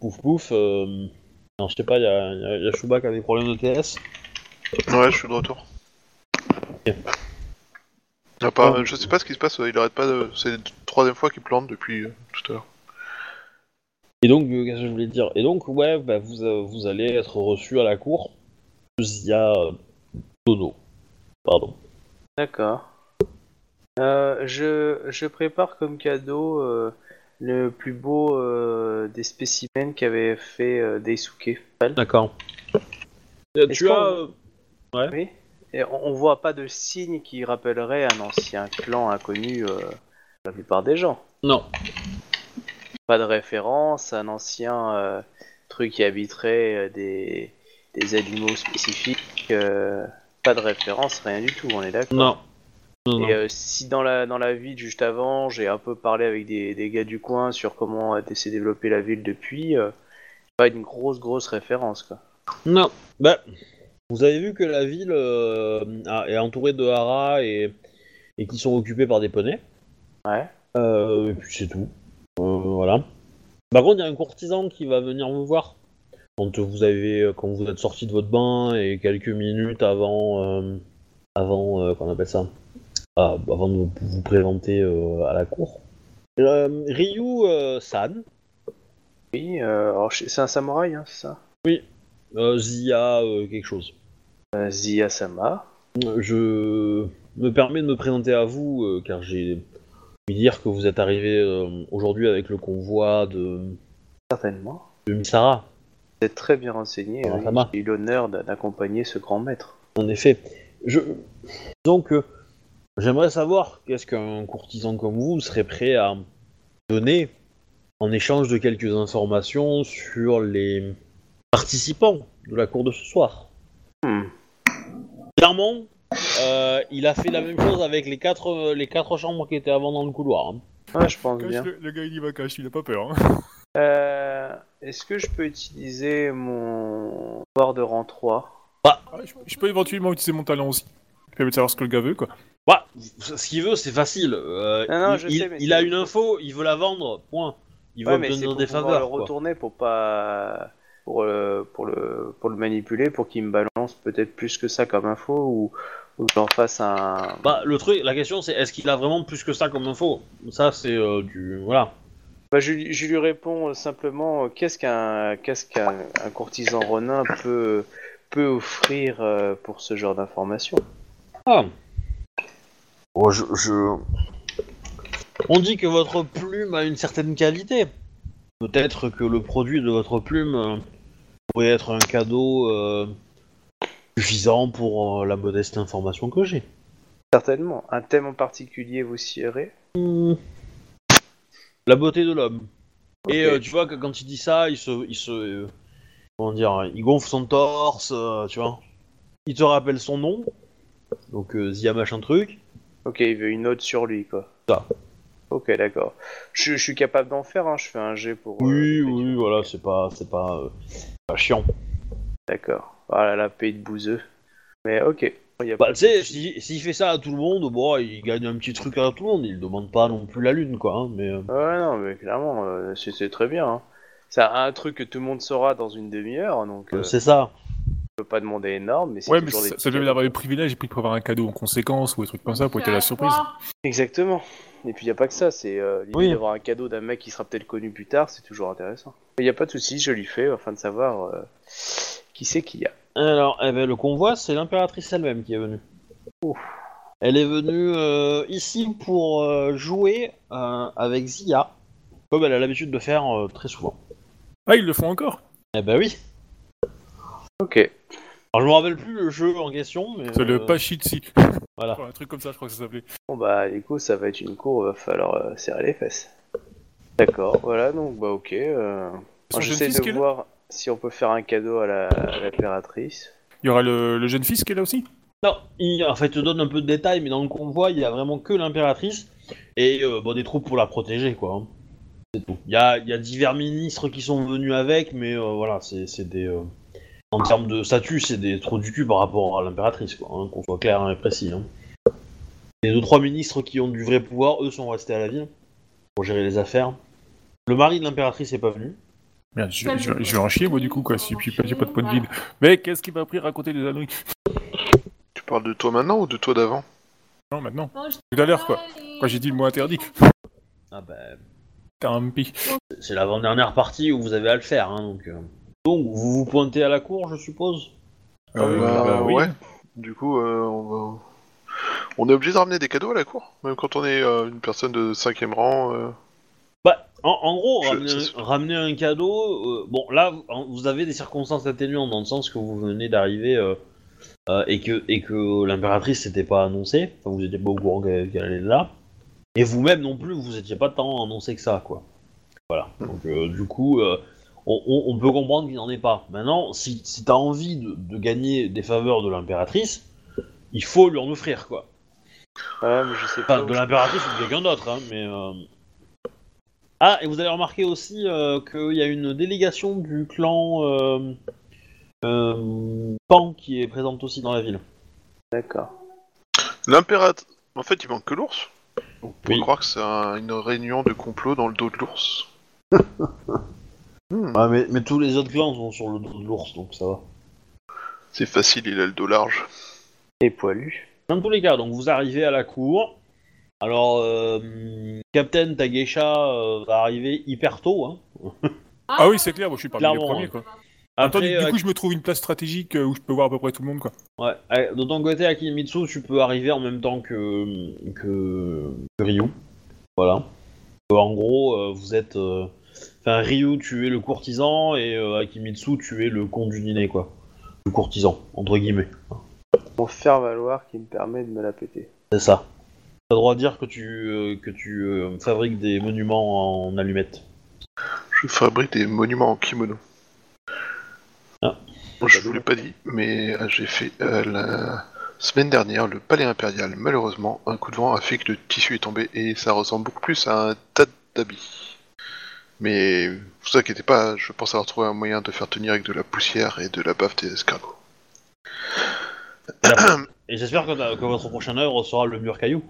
pouf pouf, euh, non, je sais pas, il y a, y a- y a Chewbacca qui a des problèmes de TS. Ouais, je suis de retour. Ah, pas- je sais pas ce qui se passe, il arrête pas de. C'est la troisième fois qu'il plante depuis tout à l'heure. Et donc, qu'est-ce que je voulais dire? Et donc, ouais, bah, vous, vous allez être reçu à la cour. Il y a Pardon. D'accord. Euh, je, je prépare comme cadeau euh, le plus beau euh, des spécimens qu'avait fait Daisuke. D'accord. Tu as. Ouais. Oui. Et on, on voit pas de signe qui rappellerait un ancien clan inconnu la plupart des gens. Non. Pas de référence, un ancien truc qui habiterait des, des animaux spécifiques. Pas de référence, rien du tout, on est d'accord. Non. Non, non. Et euh, si dans la, dans la ville juste avant, j'ai un peu parlé avec des, des gars du coin sur comment a s'est développée la ville depuis, euh, pas une grosse grosse référence quoi. Non. Bah, vous avez vu que la ville euh, a- est entourée de haras et, et qui sont occupés par des poneys. Ouais. Euh, et puis c'est tout. Euh, voilà. Par contre, il y a un courtisan qui va venir vous voir quand vous avez, quand vous êtes sorti de votre bain et quelques minutes avant, euh, avant, euh, qu'on appelle ça, Ah, avant de vous- vous présenter euh, à la cour. Euh, Ryu euh, San, Oui, euh, c'est un samouraï, hein, c'est ça? Euh, Zia euh, quelque chose. euh, Zia Sama. je me permets de me présenter à vous, euh, car j'ai ouï dire que vous êtes arrivé euh, aujourd'hui avec le convoi de, Certainement. de Misara. Vous êtes très bien renseigné. Ah, oui. J'ai eu l'honneur d'a- d'accompagner ce grand maître. En effet. Je... Donc, j'aimerais savoir qu'est-ce qu'un courtisan comme vous serait prêt à donner en échange de quelques informations sur les participants de la cour de ce soir. Hmm. Clairement, euh, il a fait la même chose avec les quatre, les quatre chambres qui étaient avant dans le couloir. hein. Ouais, je pense Cache bien. le, le gars il y va cache, il a pas peur. Hein. Euh, Est-ce que je peux utiliser mon pouvoir de rang 3 Ah, je, je peux éventuellement utiliser mon talent aussi. Permet de savoir ce que le gars veut quoi. Bah, ce qu'il veut, c'est facile. Euh, Non, non, il, je il- sais, mais il c'est- a une info, il veut la vendre, point. Il veut Ouais, mais c'est obtenir pour des pouvoir faveurs. le quoi. retourner pour pas pour euh, pour le pour le manipuler pour qu'il me balance peut-être plus que ça comme info ou ou que j'en fasse un Bah, le truc, la question c'est est-ce qu'il a vraiment plus que ça comme info? Ça, c'est euh, du. Voilà. Bah, je, lui- je lui réponds euh, simplement euh, qu'est-ce qu'un qu'est-ce qu'un un courtisan ronin peut peut offrir euh, pour ce genre d'informations? Ah. Oh, je, je- On dit que votre plume a une certaine qualité. Peut-être que le produit de votre plume euh, pourrait être un cadeau euh, suffisant pour euh, la modeste information que j'ai. Certainement. Un thème en particulier vous sierez. La beauté de l'homme. Et euh, tu vois que quand il dit ça, il se, il se, euh, comment dire, il gonfle son torse, euh, tu vois. Il te rappelle son nom, donc Zia machin truc. Ok, il veut une note sur lui quoi. Ça. Ok, d'accord. Je, je suis capable d'en faire. Hein. Je fais un jet pour. Oui, oui, voilà, c'est pas, c'est pas, pas chiant. D'accord. Voilà la paix de bouseux. Mais ok. Il y a Bah, pas tu sais, de souci. si- s'il fait ça à tout le monde, bon, il gagne un petit truc à tout le monde. Il demande pas non plus la lune, quoi. hein, mais euh, Ouais, non, mais clairement, euh, c'est c'est très bien. Hein. C'est un truc que tout le monde saura dans une demi-heure, donc euh, c'est ça. je peux pas demander énorme, mais c'est Ouais, mais toujours ça, des ça petits permet cadeaux. d'avoir les privilèges et puis de prévoir un cadeau en conséquence ou des trucs comme ça pour être à la surprise. Exactement. Et puis il y a pas que ça, c'est euh, l'idée Oui. d'avoir un cadeau d'un mec qui sera peut-être connu plus tard, c'est toujours intéressant. Il y a pas de souci, je lui fais afin de savoir euh, qui c'est qu'il y a. Alors, eh ben, le convoi, c'est l'impératrice elle-même qui est venue. Elle est venue euh, ici pour euh, jouer euh, avec Zia, comme elle a l'habitude de faire euh, très souvent. Ah, ils le font encore? Eh ben oui. Ok. Alors, je me rappelle plus le jeu en question, mais. C'est euh, le Pachitsi. Voilà. un truc comme ça, je crois que ça s'appelait. Bon bah du coup ça va être une cour, va falloir euh, serrer les fesses. D'accord, voilà donc bah ok. Euh... J'essaie de voir si on peut faire un cadeau à la- à l'impératrice. Il y aura le, le jeune fils qui est là aussi? Non, il, en fait, il te donne un peu de détails, mais dans le convoi, il y a vraiment que l'impératrice et euh, bon, des troupes pour la protéger, quoi. hein. C'est tout. Il y a, il y a divers ministres qui sont venus avec, mais euh, voilà, c'est c'est des. euh, en termes de statut, c'est des trous du cul par rapport à l'impératrice, quoi, hein, qu'on soit clair et précis. hein. Les deux trois ministres qui ont du vrai pouvoir, eux, sont restés à la ville pour gérer les affaires. Le mari de l'impératrice est pas venu. Merde, je, je, je vais en chier moi du coup quoi, si puis pas- j'ai pas de point de vide. Mais qu'est-ce qui m'a appris à raconter des âneries? Tu parles de toi maintenant ou de toi d'avant? Non, maintenant. Tout à l'heure quoi. Quand j'ai dit le mot interdit. Ah ben, T'as un pi. c'est l'avant-dernière partie où vous avez à le faire, hein, donc. euh. Donc, vous vous pointez à la cour, je suppose? Euh, Bah, bah oui. Ouais. Du coup, euh, on, va- on est obligé de ramener des cadeaux à la cour Même quand on est euh, une personne de cinquième rang euh, Bah, en, en gros, Je- ramener, un cadeau. euh, bon, là, vous- avez des circonstances atténuantes dans le sens que vous venez d'arriver euh, euh, et que, et que l'impératrice s'était pas annoncée. Enfin, vous étiez pas au courant qu'elle allait là. Et vous-même non plus, vous étiez pas tant annoncé que ça, quoi. Voilà. Donc, du coup, on, on- on peut comprendre qu'il n'en est pas. Maintenant, si, si t'as envie de, de gagner des faveurs de l'impératrice, il faut lui en offrir, quoi. Ouais, mais je sais pas. Enfin, de l'impératrice ou de quelqu'un d'autre, hein, mais... euh, Ah, et vous avez remarqué aussi euh, qu'il y a une délégation du clan euh, euh, Pan qui est présente aussi dans la ville. D'accord. L'impératrice. En fait, il manque que l'ours. On peut Oui. croire que c'est un- une réunion de complot dans le dos de l'ours. Hmm, mais, mais tous les autres clans sont sur le dos de l'ours, donc ça va. C'est facile, il a le dos large. Et poilu. Dans tous les cas, donc vous arrivez à la cour. Alors, euh, Captain Tagesha euh, va arriver hyper tôt, hein. Ah oui, c'est clair, moi je suis parmi les Clairement, premiers hein. quoi. Attends, du, euh, coup, je me trouve une place stratégique euh, où je peux voir à peu près tout le monde, quoi. ouais, euh, de ton côté, Akimitsu, tu peux arriver en même temps que, que, que Ryu. Voilà. Euh, En gros, euh, vous êtes. euh, Enfin, Ryu, tu es le courtisan et euh, Akimitsu, tu es le con du dîner, quoi. Le courtisan, entre guillemets. Mon faire valoir qui me permet de me la péter. C'est ça. T'as le droit de dire que tu, euh, que tu euh, fabriques des monuments en allumettes. Je fabrique des monuments en kimono. Ah. Je vous l'ai pas dit, mais euh, j'ai fait euh, la semaine dernière le palais impérial. Malheureusement, un coup de vent a fait que le tissu est tombé et ça ressemble beaucoup plus à un tas d'habits. Mais vous inquiétez pas, je pense avoir trouvé un moyen de faire tenir avec de la poussière et de la baffe des escargots. Et j'espère que, que votre prochaine œuvre sera le mur caillou.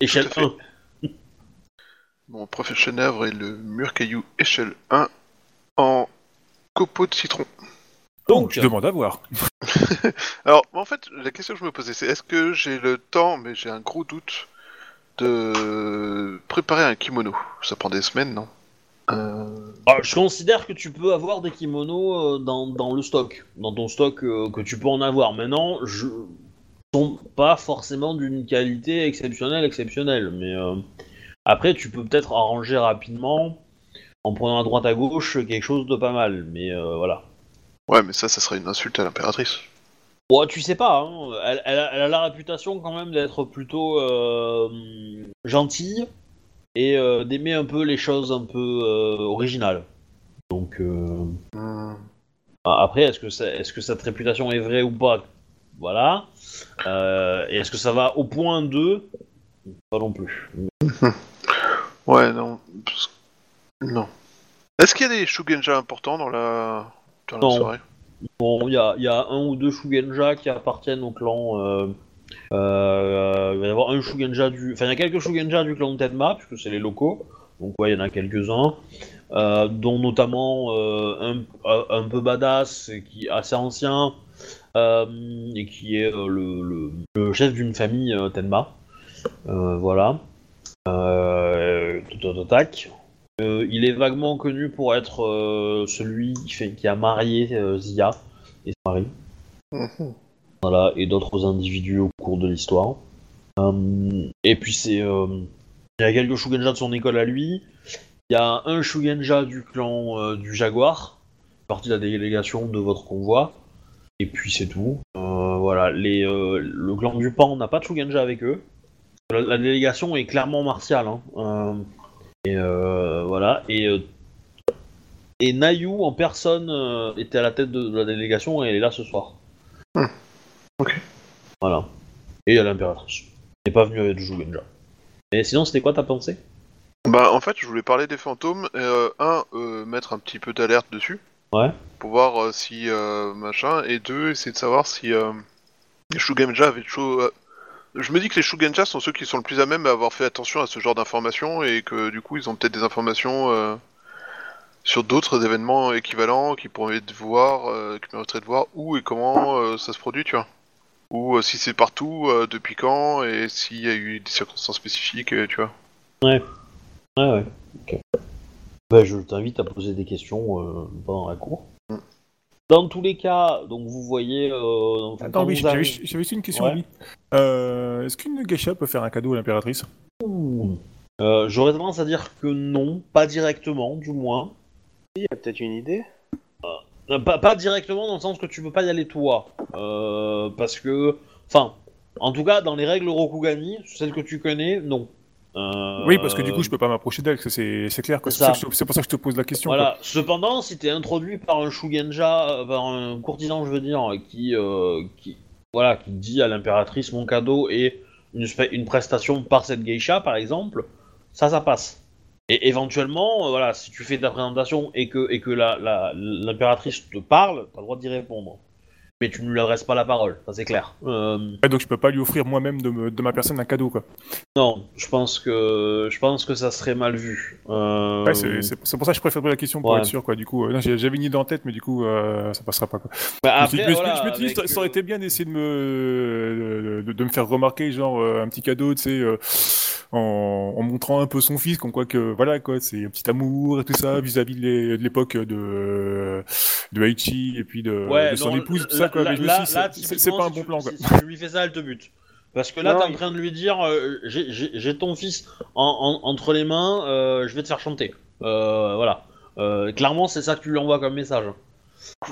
Échelle Tout à fait. 1. Mon œuvre est le mur caillou échelle 1 en copeaux de citron. Donc, Je demande à voir. Alors, en fait, la question que je me posais, c'est est-ce que j'ai le temps, mais j'ai un gros doute, de préparer un kimono? Ça prend des semaines, non? Euh, ah, je considère que tu peux avoir des kimonos euh, dans, dans le stock, dans ton stock euh, que tu peux en avoir. Maintenant, je sont pas forcément d'une qualité exceptionnelle, exceptionnelle, mais euh, après tu peux peut-être arranger rapidement en prenant à droite à gauche quelque chose de pas mal, mais euh, voilà. Ouais, mais ça, ça serait une insulte à l'impératrice. Bon, tu sais pas, hein, elle, elle a, elle a la réputation quand même d'être plutôt euh, gentille et euh, d'aimer un peu les choses un peu euh, originales. Donc euh, Hmm. après, est-ce que, ça- est-ce que cette réputation est vraie ou pas? Voilà. Euh, et est-ce que ça va au point 2 Pas non plus. Ouais, non. Non. Est-ce qu'il y a des Shugenja importants dans la, dans la Non. soirée? Bon, il y y a un ou deux Shugenja qui appartiennent au clan. Euh, euh, il va y avoir un Shugenja du. Enfin, il y a quelques Shugenja du clan de Tenma, puisque c'est les locaux. Donc, ouais, il y en a quelques-uns. euh, dont notamment un, un- peu badass, qui est assez ancien, et qui est euh, le, le- le chef d'une famille euh, Tenma. Euh, voilà. Euh, tac. Euh, il est vaguement connu pour être euh, celui qui, fait, qui a marié euh, Zia et son mari, Mhm. voilà, et d'autres individus au cours de l'histoire. Euh, et puis c'est, euh, il y a quelques Shugenja de son école à lui. Il y a un Shugenja du clan euh, du Jaguar, partie de la délégation de votre convoi. Et puis c'est tout. Euh, voilà, les, euh, le clan du Pan n'a pas de Shugenja avec eux. La, la délégation est clairement martiale. hein. Euh, et euh, voilà. Et, euh, et Nayu en personne euh, était à la tête de, de la délégation et elle est là ce soir. Hmm. Ok. Voilà. Et il y a l'impératrice. Elle n'est pas venue avec du Shugenja. Mais sinon, c'était quoi ta pensée? Bah, en fait, je voulais parler des fantômes. et, euh, un, euh, mettre un petit peu d'alerte dessus. Ouais. Pour voir euh, si euh, machin. Et deux, essayer de savoir si euh, les Shugenja avaient chaud. Je me dis que les Shugenja sont ceux qui sont le plus à même à avoir fait attention à ce genre d'informations et que du coup ils ont peut-être des informations sur d'autres événements équivalents qui pourraient de voir, qui mériteraient de voir où et comment ça se produit, tu vois. Ou si c'est partout, depuis quand et s'il y a eu des circonstances spécifiques, tu vois. Ouais, ouais. Ok. Bah, je t'invite à poser des questions euh, pendant la cour. Mm. Dans tous les cas, donc vous voyez. Euh, Attends, quand oui, vous j'avais juste une question, Ouais. Euh, Est-ce qu'une geisha peut faire un cadeau à l'impératrice? Euh, J'aurais tendance à dire que non, pas directement, du moins. Il y a peut-être une idée Euh, Pas, pas directement dans le sens que tu peux pas y aller toi. Euh, parce que. Enfin, en tout cas, dans les règles Rokugani, celles que tu connais, non. Euh, Oui, parce que du coup, je peux pas m'approcher d'elle, c'est clair. c'est pour, ça. que je te- pose la question. quoi. Voilà. Cependant, si t'es introduit par un Shugenja, euh, par un courtisan, je veux dire, qui, euh, qui, voilà, qui dit à l'impératrice mon cadeau et une, une prestation par cette geisha, par exemple, ça, ça passe. Et éventuellement, euh, voilà, si tu fais ta présentation et que, et que la- la- l'impératrice te parle, t'as le droit d'y répondre. Mais tu ne lui adresses pas la parole, ça c'est clair. Euh, Ouais, donc je peux pas lui offrir moi-même de, me- de ma personne un cadeau, quoi. non, je pense que je pense que ça serait mal vu. Euh, Ouais, c'est pour ça que je préfère la question pour Ouais. être sûr, quoi. Du coup, euh, j'avais une idée en tête, mais du coup, euh, ça passera pas, quoi. bah, je me suis- après, je me suis- voilà, je me suis dit, avec, ça, ça aurait été bien d'essayer de me, de, de me faire remarquer, genre, euh, un petit cadeau, tu sais, euh, en, en montrant un peu son fils, comme quoi que voilà quoi, c'est un petit amour et tout ça vis-à-vis de l'é- de l'époque de de Aichi et puis de, de son non, épouse, tout ça quoi. mais là- c'est- pas un bon tu- plan quoi. Si, tu lui fais ça, elle te bute. Parce que là, t'es en train de lui dire euh, j'ai- ton fils en- en- entre les mains, euh, je vais te faire chanter. Euh, voilà. Euh, clairement, c'est ça que tu lui envoies comme message.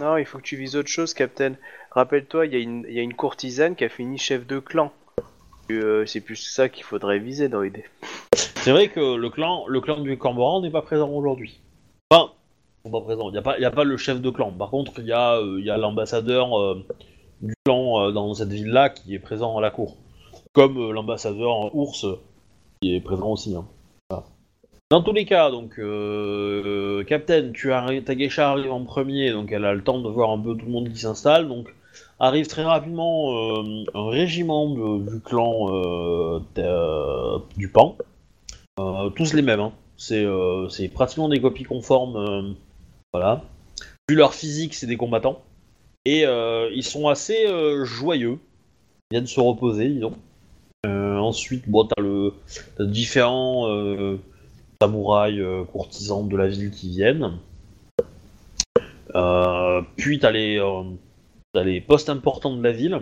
Non, il faut que tu vises autre chose, Captain. Rappelle-toi, y, il y a une courtisane qui a fini chef de clan. Euh, c'est plus ça qu'il faudrait viser dans l'idée. C'est vrai que le clan, le clan du Cormoran n'est pas présent aujourd'hui. Enfin, pas présents. Il n'y a, pas- a pas le chef de clan. Par contre, il y a, euh, y a l'ambassadeur euh, du clan dans cette ville-là qui est présent à la cour. Comme l'ambassadeur ours qui est présent aussi. hein. Dans tous les cas, donc, Captain, tu arri- ta geisha arrive en premier, donc elle a le temps de voir un peu tout le monde qui s'installe. Donc, arrive très rapidement euh, un régiment du clan euh, euh, du Pan. Tous les mêmes, hein. c'est pratiquement des copies conformes. voilà. Vu leur physique, c'est des combattants. Et ils sont assez joyeux. Ils viennent se reposer, disons. Ensuite, bon, t'as le t'as différents samouraïs courtisans de la ville qui viennent. Puis t'as les, t'as les postes importants de la ville.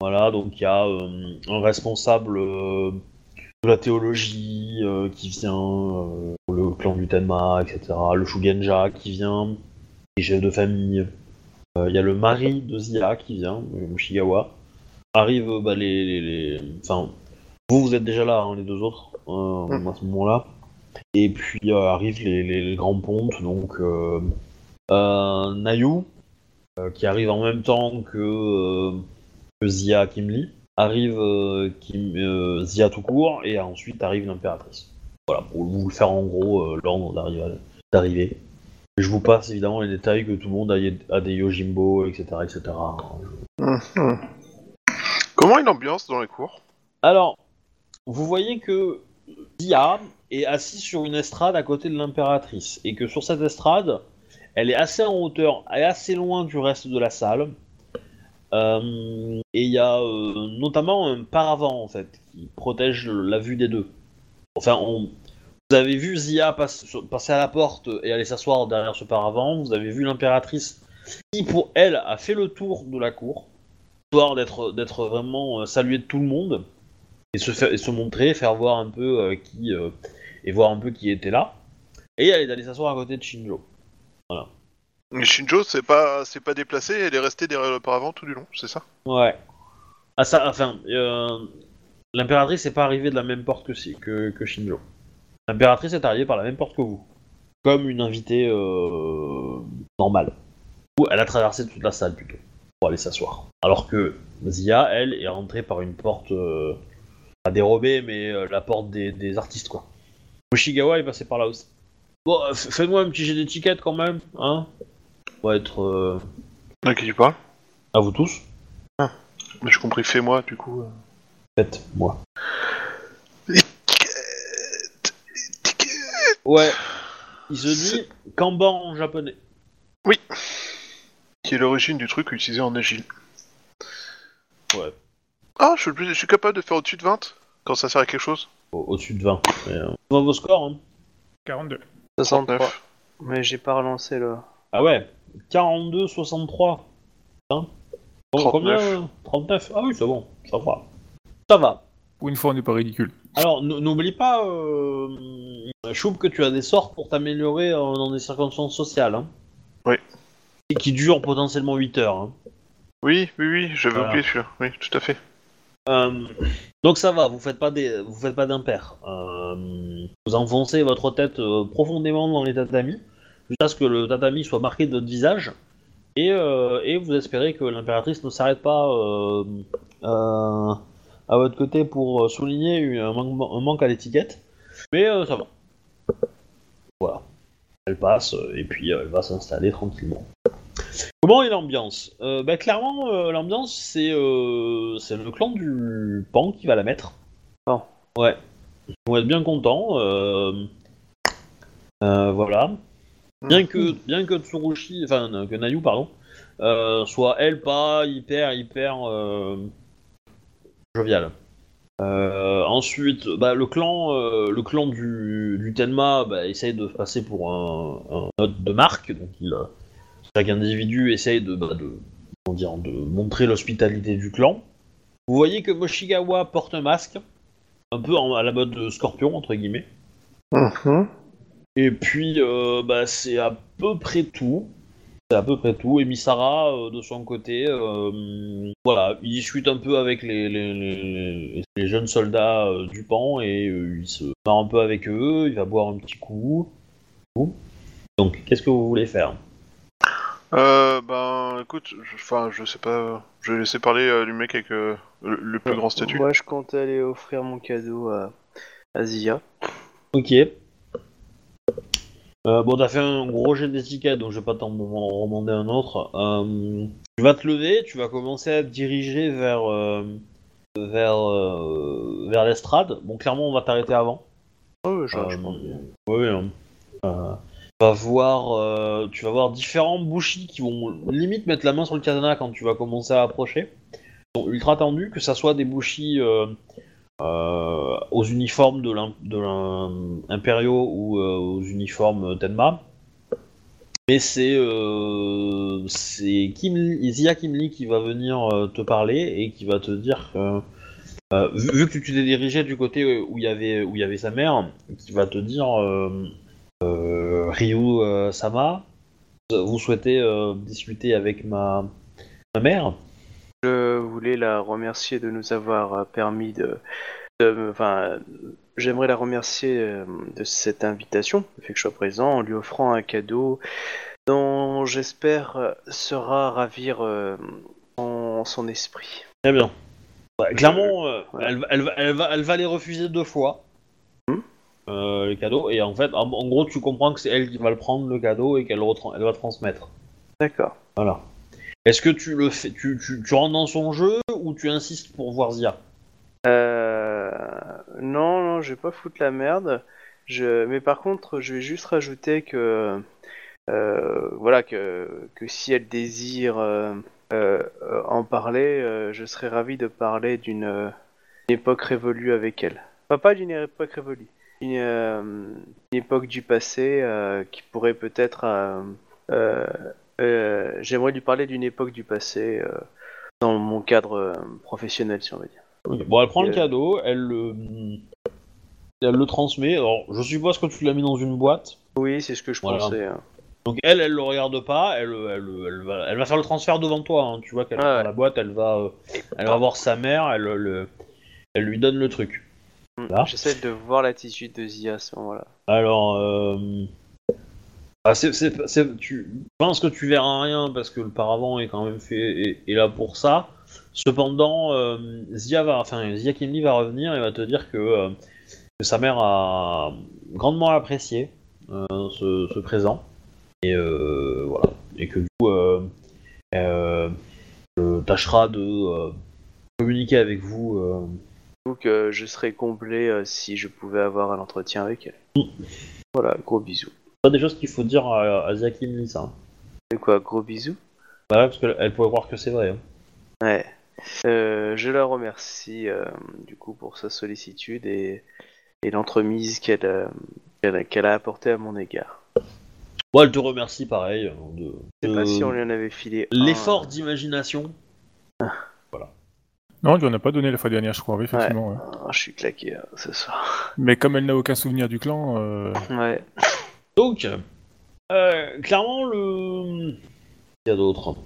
Voilà, donc il y a euh, un responsable euh, de la théologie euh, qui vient, le clan du Tenma, etc. Le Shugenja qui vient, les chefs de famille. Il y a le mari de Zia qui vient, Mushigawa. Arrivent euh, bah, les, les, les- Enfin, vous, vous êtes déjà là, hein, les deux autres, Mm. à ce moment-là. Et puis arrivent les, les- grands pontes, donc Nayu, qui arrive en même temps que, euh, que Zia Kimli. Arrive euh, Kim, euh, Zia tout court, et ensuite arrive l'impératrice. Voilà, pour vous faire en gros euh, l'ordre d'arrivée. Je vous passe évidemment les détails que tout le monde a, des Yojimbo, etc. etc. Mhm. Comment est l'ambiance dans les cours? Alors, vous voyez que Zia est assise sur une estrade à côté de l'impératrice, et que sur cette estrade, elle est assez en hauteur et assez loin du reste de la salle. Euh, et il y a euh, notamment un paravent en fait qui protège la vue des deux. Enfin, vous avez vu Zia passe- passer à la porte et aller s'asseoir derrière ce paravent. Vous avez vu l'impératrice qui, pour elle, a fait le tour de la cour, histoire d'être vraiment euh, saluée de tout le monde et se, montrer, faire voir un peu qui et voir un peu qui était là. Et elle est allée s'asseoir à côté de Shinjo. Mais Shinjo, c'est pas, c'est pas déplacé, elle est restée derrière le paravent tout du long, c'est ça? Ouais. Ah ça, enfin, euh, l'impératrice n'est pas arrivée de la même porte que, si- que, que Shinjo. L'impératrice est arrivée par la même porte que vous, comme une invitée euh, normale. Ou elle a traversé toute la salle plutôt pour aller s'asseoir. Alors que Zia, elle, est rentrée par une porte euh, pas dérobée, mais la porte des, des artistes quoi. Mushigawa est passé par là aussi. Bon, f- faites-moi un petit jet d'étiquette quand même, hein. On va être euh, De qui tu parles à vous tous. Mais J'ai compris, fais-moi du coup. euh. Faites-moi. Ouais. Il se dit Kanban en japonais. Qui est l'origine du truc utilisé en agile. Ouais. Ah, je suis, le plus- je suis capable de faire au-dessus de 20 quand ça sert à quelque chose Au- Au-dessus de 20. Mais, euh, vos scores, hein. 42. 63. 39. Mais j'ai pas relancé là. Ah ouais. 42, 63. Hein Bon, 39. Combien euh 39 Ah oui, c'est bon. Ça va. Ça va. Pour une fois, on n'est pas ridicule. Alors, n- n'oublie pas, euh, que tu as des sorts pour t'améliorer euh, dans des circonstances sociales. Hein. Oui. Et qui durent potentiellement 8 heures. Hein. Oui, oui, oui, j'avais Voilà. oublié celui-là. Oui, tout à fait. Euh, donc ça va, vous faites pas des, vous faites pas d'impair. Euh, vous enfoncez votre tête euh, profondément dans les tatamis jusqu'à ce que le tatami soit marqué de votre visage et, et vous espérez que l'impératrice ne s'arrête pas à votre côté pour souligner un, manque, un manque à l'étiquette. Mais ça va. Voilà. Elle passe et puis elle va s'installer tranquillement. Comment est l'ambiance? Euh, bah, Clairement, euh, l'ambiance, c'est euh, c'est le clan du Pan qui va la mettre. Pan. Ouais. Ils vont être bien contents. voilà. Bien que, bien que Tsurushi, enfin, que Nayu, pardon, soit elle pas hyper, hyper joviale. Euh, ensuite, bah, le clan, euh, le clan du, du Tenma bah, essaye de passer pour un, un hôte de marque. Donc, il, chaque individu essaye de, bah, de, comment dire, de montrer l'hospitalité du clan. Vous voyez que Moshigawa porte un masque, un peu en- à la mode de Scorpion entre guillemets. Mhm. Et puis, euh, bah, c'est à peu près tout. C'est à peu près tout. Et Misara, euh, de son côté, euh, voilà, il discute un peu avec les, les, les- les jeunes soldats du pan et il se marre un peu avec eux. Il va boire un petit coup. Donc, qu'est-ce que vous voulez faire? Euh, ben, écoute, je- enfin, je sais pas, je vais laisser parler euh, du mec avec euh, le, le plus grand statut. Moi, je compte aller offrir mon cadeau à, à Zia. Ok. Euh, bon, t'as fait un gros jet d'étiquette, donc je vais pas t'en en demander un autre. Euh, tu vas te lever, tu vas commencer à te diriger vers euh, vers euh, vers l'estrade. Bon, clairement, on va t'arrêter avant. Oh, genre, je Euh, pense bien. Oui, oui. hein. Tu vas voir, euh, tu vas voir différents bushis qui vont limite mettre la main sur le katana quand tu vas commencer à approcher. Ils ultra tendus, que ça soit des bushis euh, euh, aux uniformes de l'im- de l'im- impériaux ou aux uniformes Tenma. Mais c'est c'est Zia Kimli qui va venir te parler et qui va te dire vu, vu que tu t'es dirigé du côté où il y avait où il y avait sa mère, qui va te dire Ryu euh, Sama, vous souhaitez euh, discuter avec ma ma mère? Je voulais la remercier de nous avoir euh, permis de. Enfin, j'aimerais la remercier euh, de cette invitation, le fait que je sois présent, en lui offrant un cadeau dont j'espère euh, sera ravir euh, son, son esprit. Très bien. Ouais, clairement, euh, ouais. elle, elle, elle, va, elle va les refuser deux fois. Euh, les cadeaux et en fait en, en gros tu comprends que c'est elle qui va le prendre le cadeau et qu'elle elle va transmettre D'accord. voilà est-ce que tu le fais tu, tu, tu rentres dans son jeu ou tu insistes pour voir Zia? Euh... Non, non, je vais pas foutre la merde. Je... Mais par contre, je vais juste rajouter que, euh, voilà, que, que si elle désire euh, euh, en parler, je serais ravi de parler d'une une époque révolue avec elle. Enfin, pas d'une époque révolue, une, euh, une époque du passé euh, qui pourrait peut-être. euh, J'aimerais lui parler d'une époque du passé dans mon cadre professionnel, si on va dire. bon elle prend le cadeau elle le elle le transmet alors je suppose que tu l'as mis dans une boîte Oui, c'est ce que je Voilà. pensais. hein. donc elle elle le regarde pas elle, elle, elle, va, elle va faire le transfert devant toi hein. tu vois qu'elle Ouais. prend la boîte elle va elle va voir sa mère elle, le, elle lui donne le truc. Là. J'essaie de voir l'attitude de Zia à ce moment-là. Alors, euh... ah, c'est, c'est- c'est- tu je pense que tu verras rien parce que le paravent est quand même fait est, est là pour ça. Cependant, euh, Zia va, enfin Zia Kimli va revenir et va te dire que, euh, que sa mère a grandement apprécié ce, ce présent et voilà et que du coup, tâchera de communiquer avec vous. Donc euh, je serais comblé euh, si je pouvais avoir un entretien avec elle. Voilà, gros bisous. pas des choses qu'il faut dire à, à Zia Kimli ça. C'est quoi, gros bisous? Bah ouais, parce qu'elle pourrait croire que c'est vrai. hein. Ouais. Euh, je la remercie euh, du coup pour sa sollicitude et, et l'entremise qu'elle euh, a- apportée à mon égard. Bon, elle te remercie pareil. hein, De, Je sais pas si on lui en avait filé. un. L'effort d'imagination. Non, on lui en a pas donné la fois dernière, je crois, oui, effectivement. ouais. Ah, je suis claqué hein, ce soir. Mais comme elle n'a aucun souvenir du clan, euh, Ouais. Donc, euh, clairement, le. Il y a d'autres.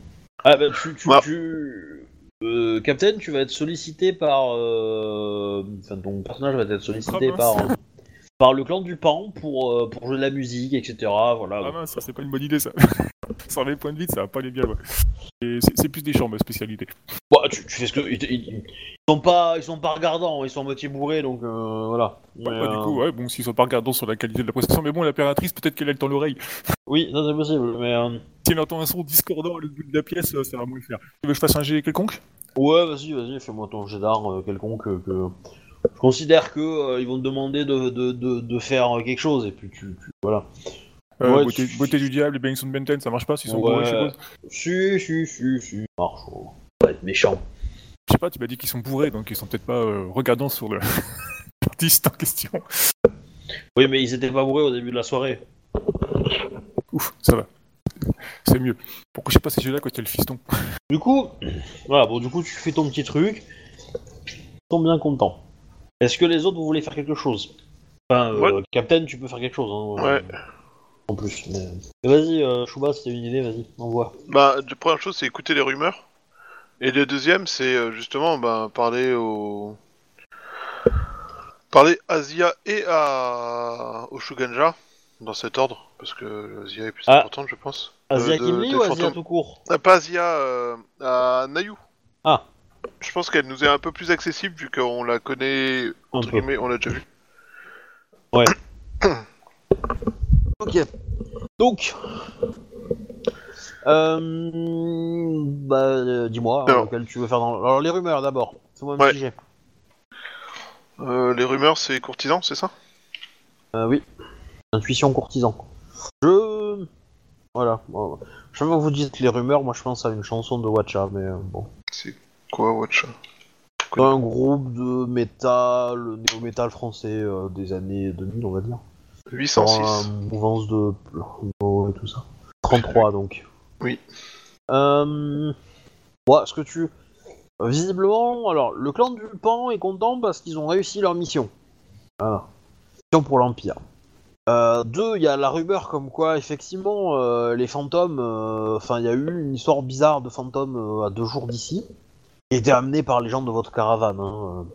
Ah, bah, tu. tu, Ouais. tu- euh, Captain, tu vas être sollicité par. euh, Enfin, ton personnage va être sollicité Ah, par. par le clan du Pan pour, euh, pour jouer de la musique, etc. Voilà. ah mince, ça c'est pas une bonne idée ça. Sans les points de vide, ça va pas aller bien. C'est plus des chambres, ma spécialité. Bon, tu, tu fais ce que. Ils, ils- sont pas, ils sont pas regardants, ils sont à moitié bourrés, donc euh, voilà. Bah, bah, du euh, coup, ouais, bon, s'ils sont pas regardants sur la qualité de la prestation, mais bon, l'impératrice, peut-être qu'elle a le temps l'oreille. Oui, ça c'est possible, mais. euh, Si elle entend un son discordant à l'autre bout de la pièce, euh, ça va moins le faire. Tu veux que je fasse un jet quelconque? Ouais, vas-y, vas-y, fais-moi ton jet d'art euh, quelconque euh, que. Je considère que euh, ils vont te demander de, de, de, de faire euh, quelque chose et puis tu, tu- voilà. Euh, Ouais, beauté, tu- beauté du diable et Benson Benten, ça marche pas s'ils sont Ouais. bourrés, je suppose. Si, si, si, si, marche. oh. Ça va être méchant. Je sais pas, tu m'as dit qu'ils sont bourrés, donc ils sont peut-être pas euh, regardants sur le l'artiste en question. Oui, mais ils étaient pas bourrés au début de la soirée. Ouf, ça va. C'est mieux. Pourquoi je sais pas ces jeux-là quand il y a le fiston Du coup, voilà, bon, du coup, tu fais ton petit truc. Ils sont bien contents. Est-ce que les autres, vous voulez faire quelque chose? Enfin, euh. Captain, tu peux faire quelque chose. Hein, Ouais. En plus. Mais... mais vas-y, euh, Chouba, si t'as une idée, vas-y, envoie. Bah, la première chose, c'est écouter les rumeurs. Et le deuxième, c'est euh, justement bah, parler au. Parler à Zia et à. au Shuganja, dans cet ordre, parce que Zia est plus Ah. importante, je pense. Asia Euh, de- Kimli des ou Asia fantômes. tout court? Ah, pas Zia, euh, à Nayu. Ah. Je pense qu'elle nous est un peu plus accessible vu qu'on la connaît, Un entre peu. guillemets, on l'a déjà vu. Ok. Donc. Euh, bah, euh, dis-moi, hein, Alors. lequel tu veux faire dans. Alors, les rumeurs d'abord. Fais-moi un Ouais. Euh, les rumeurs, c'est courtisan, c'est ça? Euh, oui. Intuition courtisan. Je. Voilà. Bon, Chaque fois que vous dites les rumeurs, moi je pense à une chanson de Watcha, mais euh, bon. C'est quoi, Watcha? C'est un groupe de métal, néo-métal français euh, des années 2000, on va dire. Dans 806. la mouvance de et tout ça. 33 donc. Oui. Euh... Ouais, ce que tu... Visiblement, alors, le clan du Pan est content parce qu'ils ont réussi leur mission. Voilà. Mission pour l'Empire. Euh, deux, il y a la rumeur comme quoi, effectivement, euh, les fantômes... euh, Enfin, il y a eu une histoire bizarre de fantômes à deux jours d'ici, qui était amenée par les gens de votre caravane. hein,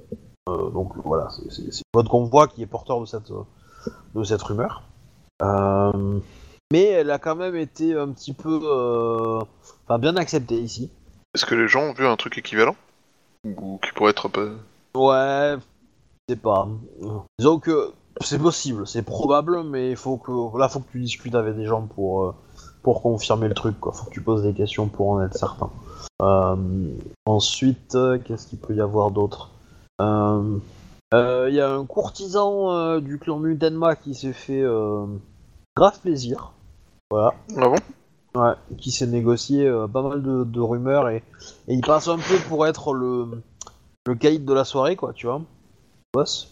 donc voilà, c'est- votre convoi qui est porteur de cette, de cette rumeur. Euh, mais elle a quand même été un petit peu... euh, Enfin, bien acceptée ici. Est-ce que les gens ont vu un truc équivalent? Ou qui pourrait être un peu. Ouais, je sais pas. Disons que c'est possible, c'est probable, mais il faut que là faut que tu discutes avec des gens pour euh, pour confirmer le truc quoi. Faut que tu poses des questions pour en être certain. Euh, ensuite, qu'est-ce qu'il peut y avoir d'autre? Il y a un courtisan euh, du clan Mutenma qui s'est fait euh, grave plaisir. Voilà. Ah bon? Ouais, qui s'est négocié euh, pas mal de, de rumeurs et, et il passe un peu pour être le, le caïd de la soirée, quoi, tu vois. Boss.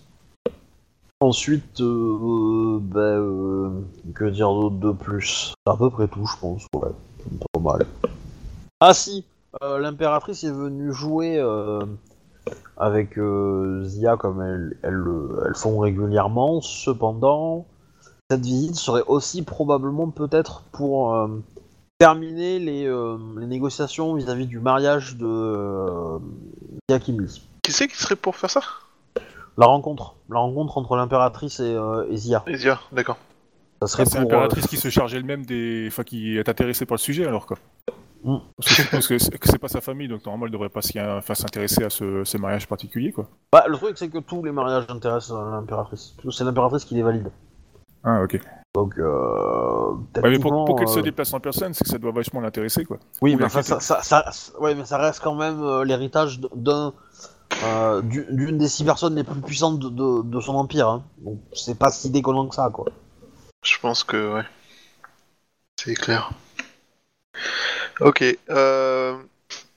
Ensuite, euh, euh, bah, euh, que dire d'autre de plus? C'est à peu près tout, je pense, ouais. Pas mal. Ah si, euh, l'impératrice est venue jouer euh, avec euh, Zia comme elles, elles, le- elles font régulièrement. Cependant, cette visite serait aussi probablement peut-être pour euh, terminer les, euh, les négociations vis-à-vis du mariage de euh, Zia Kimli. Qui c'est qui serait pour faire ça? La rencontre, la rencontre entre l'impératrice et, euh, et Zia. Ezia, d'accord. Ça serait C'est pour. l'impératrice qui se charge elle-même des. Enfin, qui est intéressée par le sujet alors quoi. Mm. Parce que c'est que c'est pas sa famille, donc normalement elle devrait pas enfin, s'intéresser à ce, ce mariage particulier quoi. euh, Bah, le truc, c'est que tous les mariages intéressent euh, l'impératrice. C'est l'impératrice qui les valide. Ah ok. Donc, euh, Ouais, mais pour, qu'elle se euh, déplace en personne, c'est que ça doit vachement l'intéresser quoi. Oui, Ou mais enfin, ça, l'inquiéter. ça, ça- ouais, mais ça reste quand même euh, l'héritage d'un euh, du- d'une des six personnes les plus puissantes de, de- de son empire. Hein. Donc, c'est pas si déconnant que ça, quoi. Je pense que ouais. C'est clair. Ok. Euh...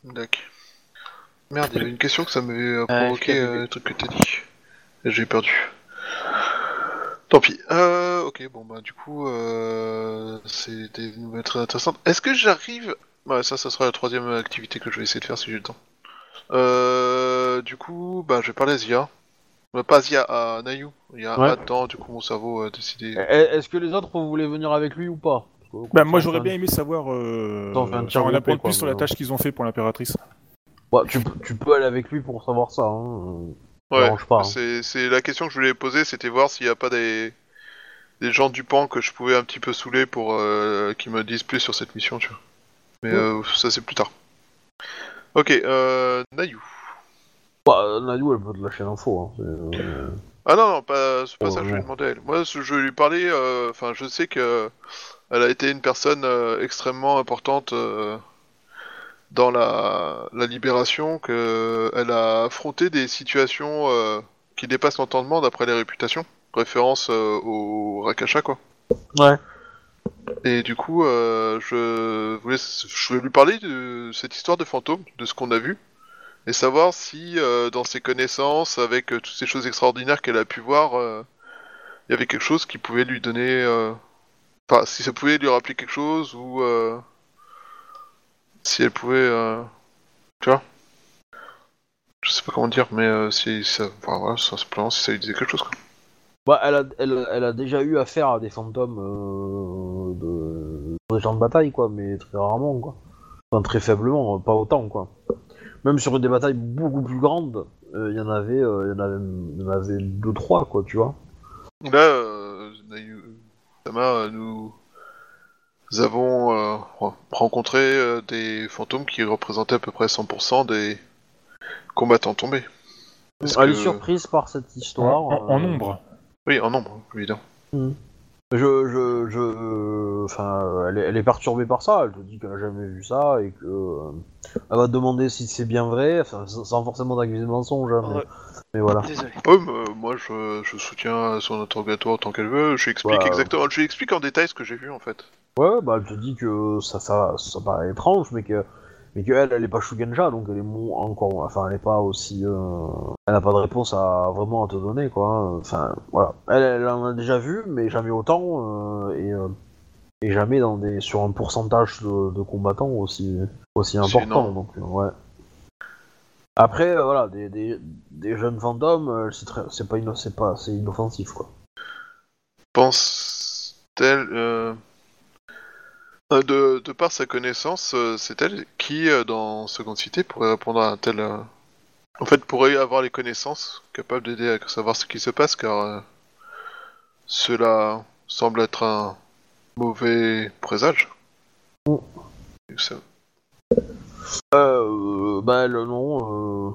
D'accord. Merde, il y avait une question que ça m'avait euh, Ah, provoqué, euh, le truc que t'as dit. Et j'ai perdu. Tant pis. Euh, ok, bon bah du coup, euh, c'est des nouvelles très intéressantes. Est-ce que j'arrive... Ouais, ça, ça sera la troisième activité que je vais essayer de faire si j'ai le temps. Euh, du coup, bah je vais parler à Zia. Euh, pas à Zia, à Nayu. Il y a Ouais. un dedans, du coup mon cerveau a décidé... Eh, Est-ce que les autres vous voulez venir avec lui ou pas? Que, Bah, moi j'aurais bien aimé savoir. Euh, un genre, quoi, plus sur la tâche qu'ils ont fait pour l'impératrice. ouais, tu, peux- tu peux aller avec lui pour savoir ça. Hein. Ouais, hein. c'est c'est la question que je voulais poser, c'était voir s'il n'y a pas des des gens du pan que je pouvais un petit peu saouler pour euh, qu'ils me disent plus sur cette mission, tu vois. Mais euh, ça c'est plus tard. Ok, euh, Nayu. Bah, Nadou, elle peut te lâcher l'info. Hein. euh, Ah non non, pas c'est pas Oh, ça que je lui ai demandé à elle. Moi, je lui parlais, euh, enfin, je sais que elle a été une personne euh, extrêmement importante euh, dans la la libération, que elle a affronté des situations euh, qui dépassent l'entendement d'après les réputations. Référence au Rakasha quoi. Ouais. Et du coup, je voulais, je voulais lui parler de cette histoire de fantôme, de ce qu'on a vu, et savoir si dans ses connaissances, avec toutes ces choses extraordinaires qu'elle a pu voir, il y avait quelque chose qui pouvait lui donner, enfin, si ça pouvait lui rappeler quelque chose ou euh, si elle pouvait, euh, tu vois, je sais pas comment dire, mais euh, si ça, enfin, voilà, ça simplement si ça lui disait quelque chose. Quoi. Bah, elle a, elle, elle a déjà eu affaire à des fantômes euh, de, des champs de bataille, quoi, mais très rarement, quoi. Enfin, très faiblement, pas autant, quoi. Même sur des batailles beaucoup plus grandes, euh, il y en avait, euh, il y en avait, il y en avait deux, trois, quoi, tu vois. Là, euh, Sama, euh, nous, nous avons euh, re- rencontré euh, des fantômes qui représentaient à peu près 100% des combattants tombés. Parce Elle que- est surprise par cette En, histoire. en- en euh, nombre. Oui, en nombre, évidemment. Je, je, je, enfin, elle est, elle est perturbée par ça. Elle te dit qu'elle a jamais vu ça et que euh, elle va te demander si c'est bien vrai, enfin, sans forcément t'accuser de mensonge, hein, mais, Ouais. mais voilà. Désolé. Ouais, mais, euh, moi je, je soutiens son interrogatoire autant qu'elle veut. Je lui explique Ouais. exactement, je lui explique en détail ce que j'ai vu en fait. Ouais, bah elle te dit que ça, ça, ça paraît étrange, mais que, mais que elle, est pas Shugenja, donc elle est mon- encore, enfin, elle est pas aussi, euh, elle n'a pas de réponse à vraiment à te donner, quoi. Enfin, voilà. Elle, elle en a déjà vu, mais jamais autant, euh, et, euh, et jamais dans des, sur un pourcentage de, de combattants aussi, aussi important, donc euh, ouais. Après, voilà, des, des, des jeunes fantômes, c'est très, c'est pas, inno- c'est pas, c'est inoffensif, quoi. Pense-t-elle, de, de par sa connaissance, euh, c'est elle qui, euh, dans Seconde Cité, pourrait répondre à un tel. euh, En fait, pourrait avoir les connaissances capables d'aider à savoir ce qui se passe, car euh, cela semble être un mauvais présage. Mm. Et ça- Euh, bah. Euh,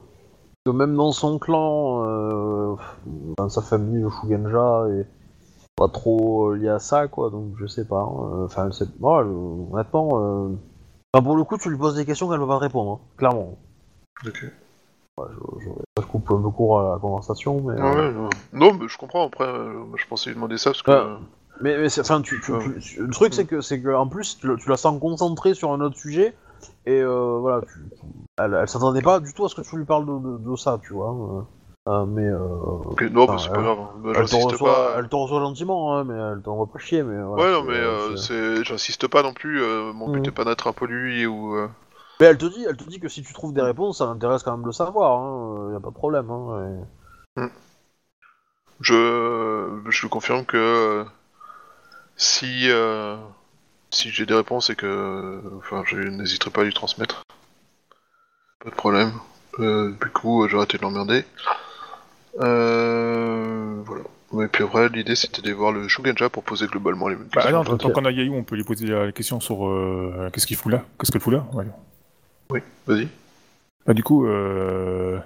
que même dans son clan, euh, dans sa famille, le Shugenja est pas trop lié à ça, quoi. Donc je sais pas. hein. Enfin, c'est moi, honnêtement. Euh... enfin, pour le coup, tu lui poses des questions qu'elle va pas te répondre, hein, clairement. Ok. Ouais, je, je- je coupe un peu court à la conversation, mais. Ah euh, ouais, non. mais je comprends. Après, euh, je pensais lui demander ça parce que. Mais, mais c'est- enfin, tu, tu- Ouais. tu- le truc c'est que c'est que en plus tu, la sens concentrée sur un autre sujet et euh, voilà, elle, elle s'attendait pas du tout à ce que tu lui parles de, de- de ça, tu vois. Euh. Euh, mais euh, ok, non, bah, c'est pas grave. hein. Bah, elle te J'insiste reçoit, pas. elle reçoit gentiment, hein, mais elle t'envoie pas chier, mais voilà, Ouais, non, mais euh, c'est- j'insiste pas non plus. euh, mon but Mhm. est pas d'être impoli ou. euh, Mais elle te dit, elle te dit que si tu trouves des réponses, ça l'intéresse quand même de le savoir, hein, y a pas de problème. Hein, et- Je, je lui confirme que euh, si euh, si j'ai des réponses et que, enfin, je n'hésiterai pas à lui transmettre. Pas de problème. Euh, du coup, j'ai arrêté de l'emmerder. Euh, voilà. Et puis après, l'idée c'était d'aller voir le Shugenja pour poser globalement les mêmes Bah, questions. attends, ok. tant qu'on a Yayu, on peut lui poser la question sur euh, qu'est-ce qu'il fout là? Qu'est-ce qu'elle fout là? Ouais. Oui, vas-y. Bah, du coup, euh,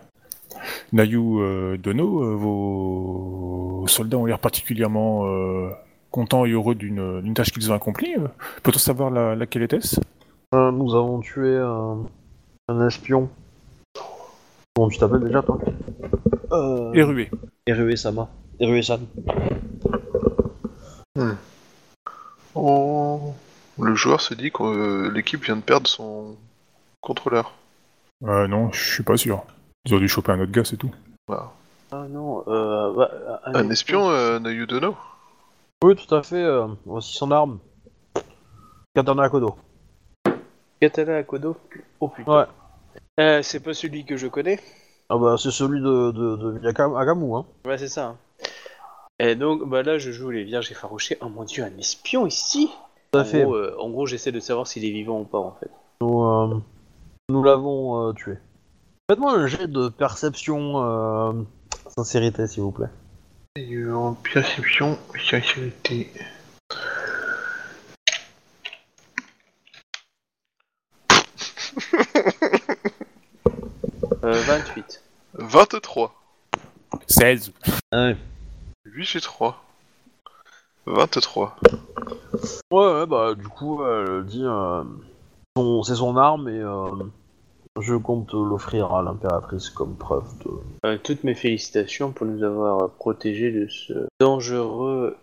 Nayu euh, Dono, euh, vos soldats ont l'air particulièrement euh, contents et heureux d'une d'une tâche qu'ils ont accomplie. Peut-on savoir la, laquelle était-ce? Euh, nous avons tué un, un espion. Comment tu t'appelles déjà, toi euh... Erué. Erue Sama. Erue San. Oh. Le joueur se dit que euh, l'équipe vient de perdre son contrôleur. Euh, non, je suis pas sûr. Ils ont dû choper un autre gars, c'est tout. Voilà. Ah non, euh, bah, Un espion, euh, Nayudono Oui, tout à fait. Euh, voici son arme. Katana Kodo. Katana Akodo Oh putain. Ouais. Euh, c'est pas celui que je connais. Ah bah, c'est celui de, de, de Miyaka- Agamu, hein. Ouais, c'est ça. Et donc, bah là, je joue les Vierges effarouchées. Oh mon dieu, un espion ici Tout à en fait. Gros, euh, en gros, j'essaie de savoir s'il est vivant ou pas, en fait. Nous, euh, nous l'avons euh, tué. Faites-moi un jet de perception euh, sincérité, s'il vous plaît. En perception, sincérité. Euh, 28. 23. 16. Ah ouais. 8 j'ai 3. 23. Ouais, ouais, bah, du coup, elle dit... euh, son- c'est son arme et euh, je compte l'offrir à l'impératrice comme preuve de... Euh, toutes mes félicitations pour nous avoir protégés de ce dangereux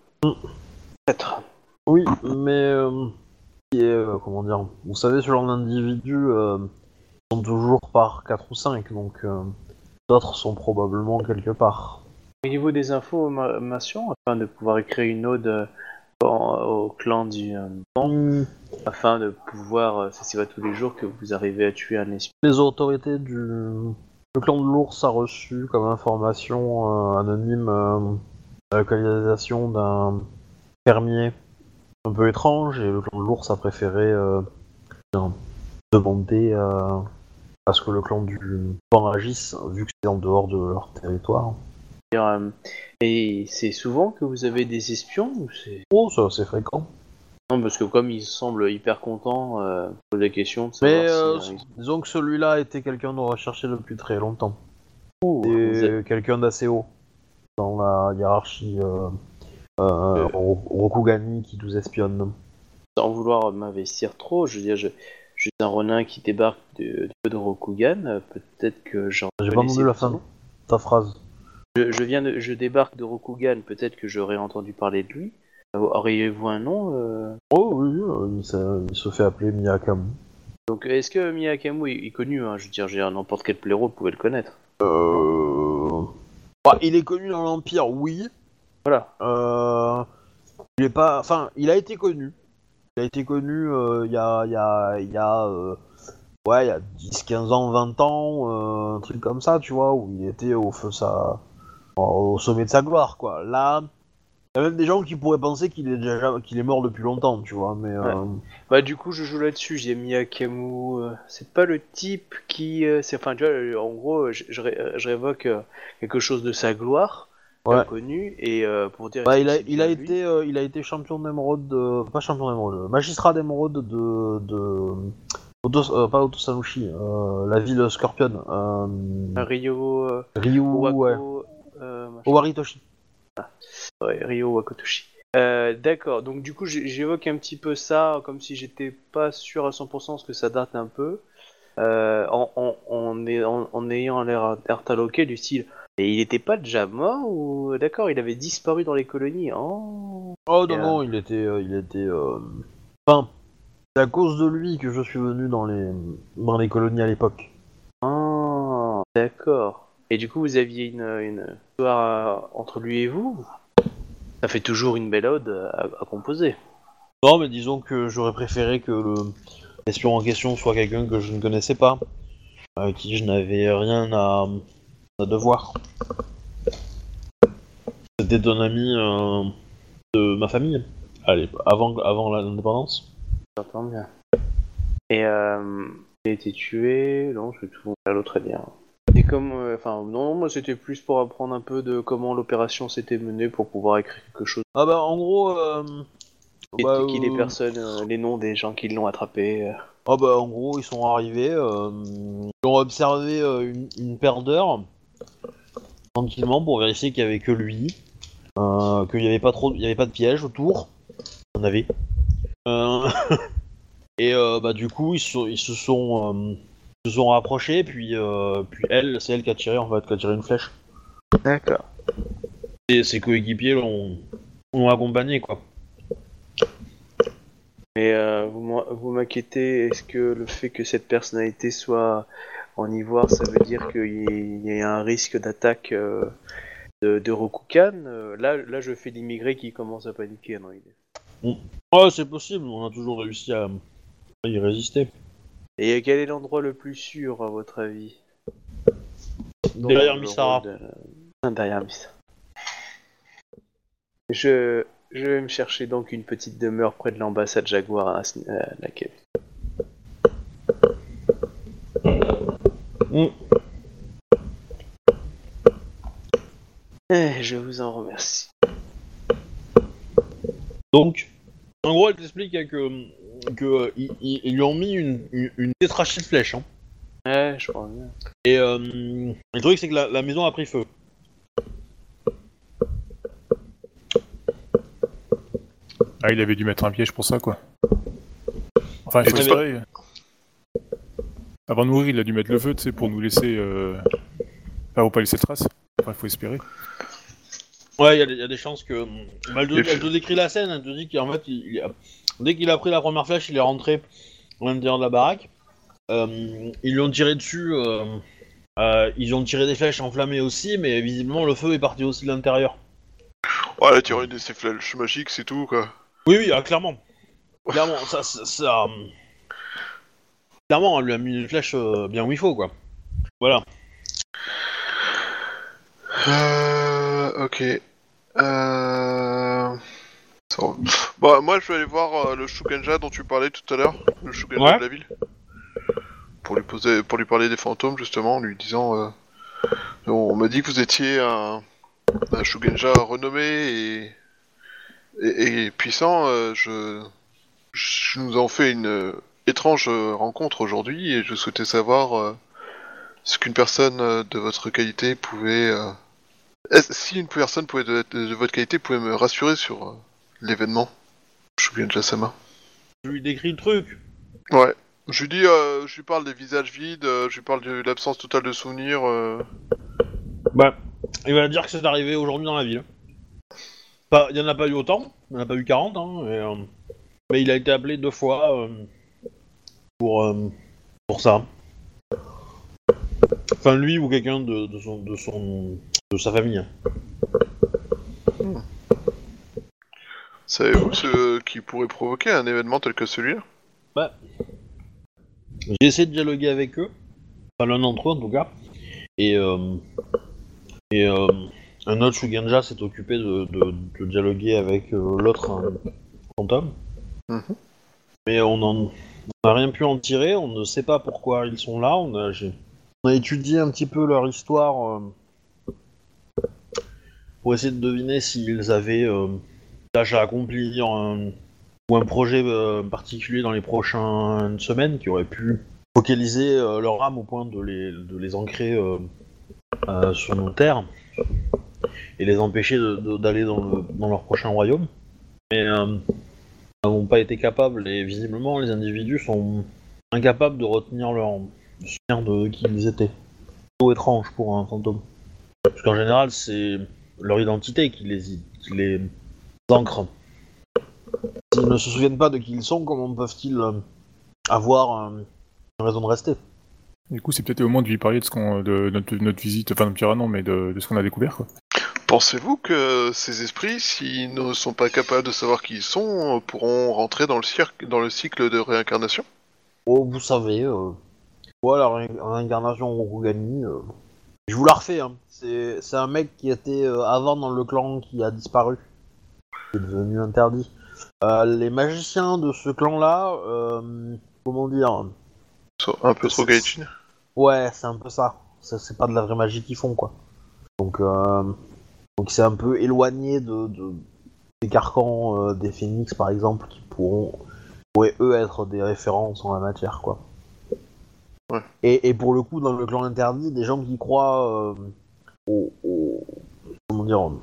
traître. Oui, mais... euh, qui est, euh, comment dire... Vous savez, ce genre d'individu, euh, sont toujours par 4 ou 5, donc euh, d'autres sont probablement quelque part. Au niveau des informations, afin de pouvoir écrire une ode euh, au clan du euh, vent, Hmm, afin de pouvoir, euh, ça c'est pas tous les jours que vous arrivez à tuer un espion. Les autorités du le clan de l'ours a reçu comme information euh, anonyme euh, la localisation d'un fermier un peu étrange et le clan de l'ours a préféré euh, demander euh, à ce que le clan du vent agisse vu que c'est en dehors de leur territoire. C'est-à-dire, euh, Et c'est souvent que vous avez des espions ou c'est... Oh, ça c'est fréquent. Non, parce que comme ils semblent hyper contents, euh, pose la question de savoir Mais euh, si, disons que celui-là était quelqu'un de recherché depuis très longtemps. C'est êtes- quelqu'un d'assez haut dans la hiérarchie euh, euh. Ro- Rokugani qui nous espionne. sans vouloir m'investir trop, je veux dire, je, je suis un Ronin qui débarque de, de, de Rokugan, euh, peut-être que j'en J'ai pas entendu la fin de ta phrase. Je, je viens de, je débarque de Rokugan, peut-être que j'aurais entendu parler de lui. Euh, Auriez-vous un nom euh Oh oui, euh, il, se- il se fait appeler Miyakamu. Donc, est-ce que Miyakamu est, est connu hein? Je veux dire, j'ai n'importe quel pléro pouvait le connaître. Euh... bah, il est connu dans l'Empire, oui. Voilà. Euh... Il est pas... Enfin, il a été connu. Il a été connu euh, il y a... Il y a... Il y a euh, Ouais, il y a 10, 15 ans, 20 ans, euh, un truc comme ça, tu vois, où il était au feu sa... au sommet de sa gloire, quoi. Là, il y a même des gens qui pourraient penser qu'il est déjà qu'il est mort depuis longtemps, tu vois, mais... euh, Bah, du coup, je joue là-dessus. J'ai Miyakamu. euh, c'est pas le type qui. euh, c'est, enfin, tu vois, euh, en gros, je, je ré- euh, je révoque euh, quelque chose de sa gloire, Ouais. inconnu, et euh, pour dire. Bah, il a, il a été, euh, il a été champion d'émeraude, de... pas champion d'émeraude, magistrat d'émeraude de, de, Oto- euh, pas Otosanushi, euh, la ville Scorpion, euh, Ryo. euh, Ryu, ouais, Wako, euh, machin. Owaritoshi. Ouais, Ryo Wakotoshi. Euh, D'accord, donc du coup j'évoque un petit peu ça comme si j'étais pas sûr à 100% parce que ça date un peu. Euh, en, en, en- en ayant l'air interloqué du style. Et il était pas déjà mort ou. D'accord, il avait disparu dans les colonies. Oh. Oh non Et, euh, non, il était, euh, il était, euh, enfin, c'est à cause de lui que je suis venu dans les, dans les colonies à l'époque. Ah, d'accord. Et du coup vous aviez une, une histoire euh, entre lui et vous? Ça fait toujours une belle ode à, à composer. Non, mais disons que j'aurais préféré que le l'espion en question soit quelqu'un que je ne connaissais pas, avec qui je n'avais rien à, à devoir. C'était un ami euh, de ma famille, allez, avant, avant l'indépendance. J'entends bien. Et euh, il a été tué, non, c'est tout, allô très bien. Et comme, euh, enfin, non, moi c'était plus pour apprendre un peu de comment l'opération s'était menée pour pouvoir écrire quelque chose. Ah bah en gros, euh, Et bah, qui les euh, personnes, euh, les noms des gens qui l'ont attrapé. euh. Ah bah en gros ils sont arrivés, euh, ils ont observé euh, une, une paire d'heures tranquillement pour vérifier qu'il y avait que lui, euh, qu'il y avait pas trop, il y avait pas de piège autour, il y en avait. Euh, et euh, bah du coup ils, se sont- ils se sont ils se sont rapprochés puis puis elle c'est elle qui a tiré en fait qui a tiré une flèche. D'accord. Et ses coéquipiers l'ont l'ont accompagné quoi. Et euh, vous m'inquiétez, est-ce que le fait que cette personnalité soit en ivoire, ça veut dire qu'il y, a un risque d'attaque euh, de, de Rokukan Euh, là, là, je fais l'immigré qui commence à paniquer. Non, il- Ouais c'est possible, on a toujours réussi à, à y résister. Et quel est l'endroit le plus sûr, à votre avis? Derrière Dans Misara. Derrière Misara. Je, je vais me chercher donc une petite demeure près de l'ambassade Jaguar à, à Mm. Eh, je vous en remercie. Donc, en gros, elle t'explique que, que euh, ils, lui ont mis une, une, une tétrachie de flèches. Hein. Ouais, je crois bien. Et euh, le truc, c'est que la, la maison a pris feu. Ah, il avait dû mettre un piège pour ça, quoi. Enfin, il faut. Avant de mourir, il a dû mettre le feu, tu sais, pour nous laisser... Euh... Enfin, pour pas laisser de traces. Enfin, il faut espérer. Ouais, il y, a des- y a des chances que. bah, elle, te, elle décrit la scène, elle te dit qu'en fait, il, il a- dès qu'il a pris la première flèche, il est rentré à l'intérieur de la baraque. euh, ils lui ont tiré dessus. euh, euh, ils ont tiré des flèches enflammées aussi, mais visiblement le feu est parti aussi de l'intérieur. Oh, elle a tiré une de ses flèches magiques, c'est tout, quoi. Oui, oui, ah, clairement. Clairement, ça, ça, ça, Clairement, elle lui a mis une flèche euh, bien où il faut, quoi. Voilà. Euh, ok. Euh... Bon, moi, je vais aller voir euh, le Shugenja dont tu parlais tout à l'heure, le Shugenja Ouais. de la ville, pour lui poser, pour lui parler des fantômes justement, en lui disant, euh, on m'a dit que vous étiez un, un Shugenja renommé et et, et puissant. euh, je, je nous en fais une euh, étrange euh, rencontre aujourd'hui et je souhaitais savoir euh, ce qu'une personne euh, de votre qualité pouvait euh, si une personne pouvait de, de- de votre qualité pouvait me rassurer sur euh, l'événement Shugenja Sama. Je lui décris le truc. Ouais. Je lui dis, euh, je lui parle des visages vides, je lui parle de l'absence totale de souvenirs. euh. Bah, il va dire que c'est arrivé aujourd'hui dans la ville. Il y en a pas eu autant, il y en a pas eu 40, hein, mais, mais il a été appelé deux fois euh, pour, euh, pour ça. Enfin, lui ou quelqu'un de, de son, de son, de sa famille. hein. Savez-vous ce qui pourrait provoquer un événement tel que celui-là? Bah, j'ai essayé de dialoguer avec eux, enfin l'un d'entre eux en tout cas, et, euh, et euh, un autre Shugenja s'est occupé de, de- de dialoguer avec euh, l'autre un fantôme. Mhm. Mais on en- on n'a rien pu en tirer, on ne sait pas pourquoi ils sont là, on a, étudié un petit peu leur histoire euh, pour essayer de deviner s'ils avaient euh, tâche à accomplir, ou un projet euh, particulier dans les prochaines semaines qui aurait pu focaliser euh, leur âme au point de les, de les ancrer sur nos terres et les empêcher d'aller dans, le- dans leur prochain royaume. N'ont pas été capables et visiblement les individus sont incapables de retenir leur souvenir de qui ils étaient. Plutôt étrange pour un fantôme. Parce qu'en général, c'est leur identité qui les, les ancre. S'ils ne se souviennent pas de qui ils sont, comment peuvent-ils euh, avoir euh, une raison de rester? Du coup, c'est peut-être au moment de lui parler de, ce qu'on, de notre, notre visite, enfin, de Pirate, non, mais de, de ce qu'on a découvert, quoi. Pensez-vous que ces esprits, s'ils ne sont pas capables de savoir qui ils sont, pourront rentrer dans le, cirque, dans le cycle de réincarnation? Oh, vous savez, euh, voilà, la ré- réincarnation Rokugani, euh, je vous la refais, hein. c'est, un mec qui était euh, avant dans le clan qui a disparu, qui est devenu interdit. Euh, les magiciens de ce clan-là, comment dire, So- Un peu trop Gaijin Ouais, c'est un peu ça. Ça, C'est pas de la vraie magie qu'ils font, quoi. Donc, euh, donc c'est un peu éloigné de, de- des carcans euh, des phénix, par exemple, qui pourront, pourraient eux être des références en la matière, quoi. Ouais. Et, et pour le coup, dans le clan interdit, des gens qui croient euh, au, au- comment dire, au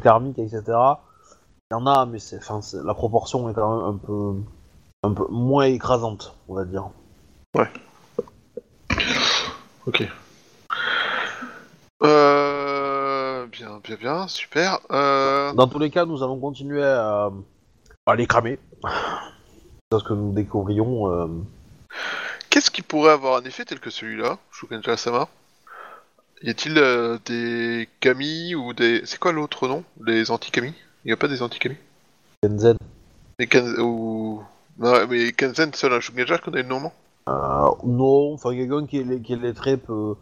karmique, etc. Il y en a, mais c'est, enfin, la proportion est quand même un peu, un peu moins écrasante, on va dire. Ok. Euh... Bien, bien, super. Euh... Dans tous les cas, nous allons continuer à, à les cramer. C'est ce que nous découvrions. euh, Qu'est-ce qui pourrait avoir un effet tel que celui-là, Shugenja Sama Y a-t-il euh, des kami ou des... C'est quoi l'autre nom? Les anti-kami? Y a pas des anti-kami? Kenzen. Kan... ou... Non, mais Kanzen, seul un Shugenja qu'on a le nom, non? Euh, non, enfin quelqu'un qui est, qui est lettré peut,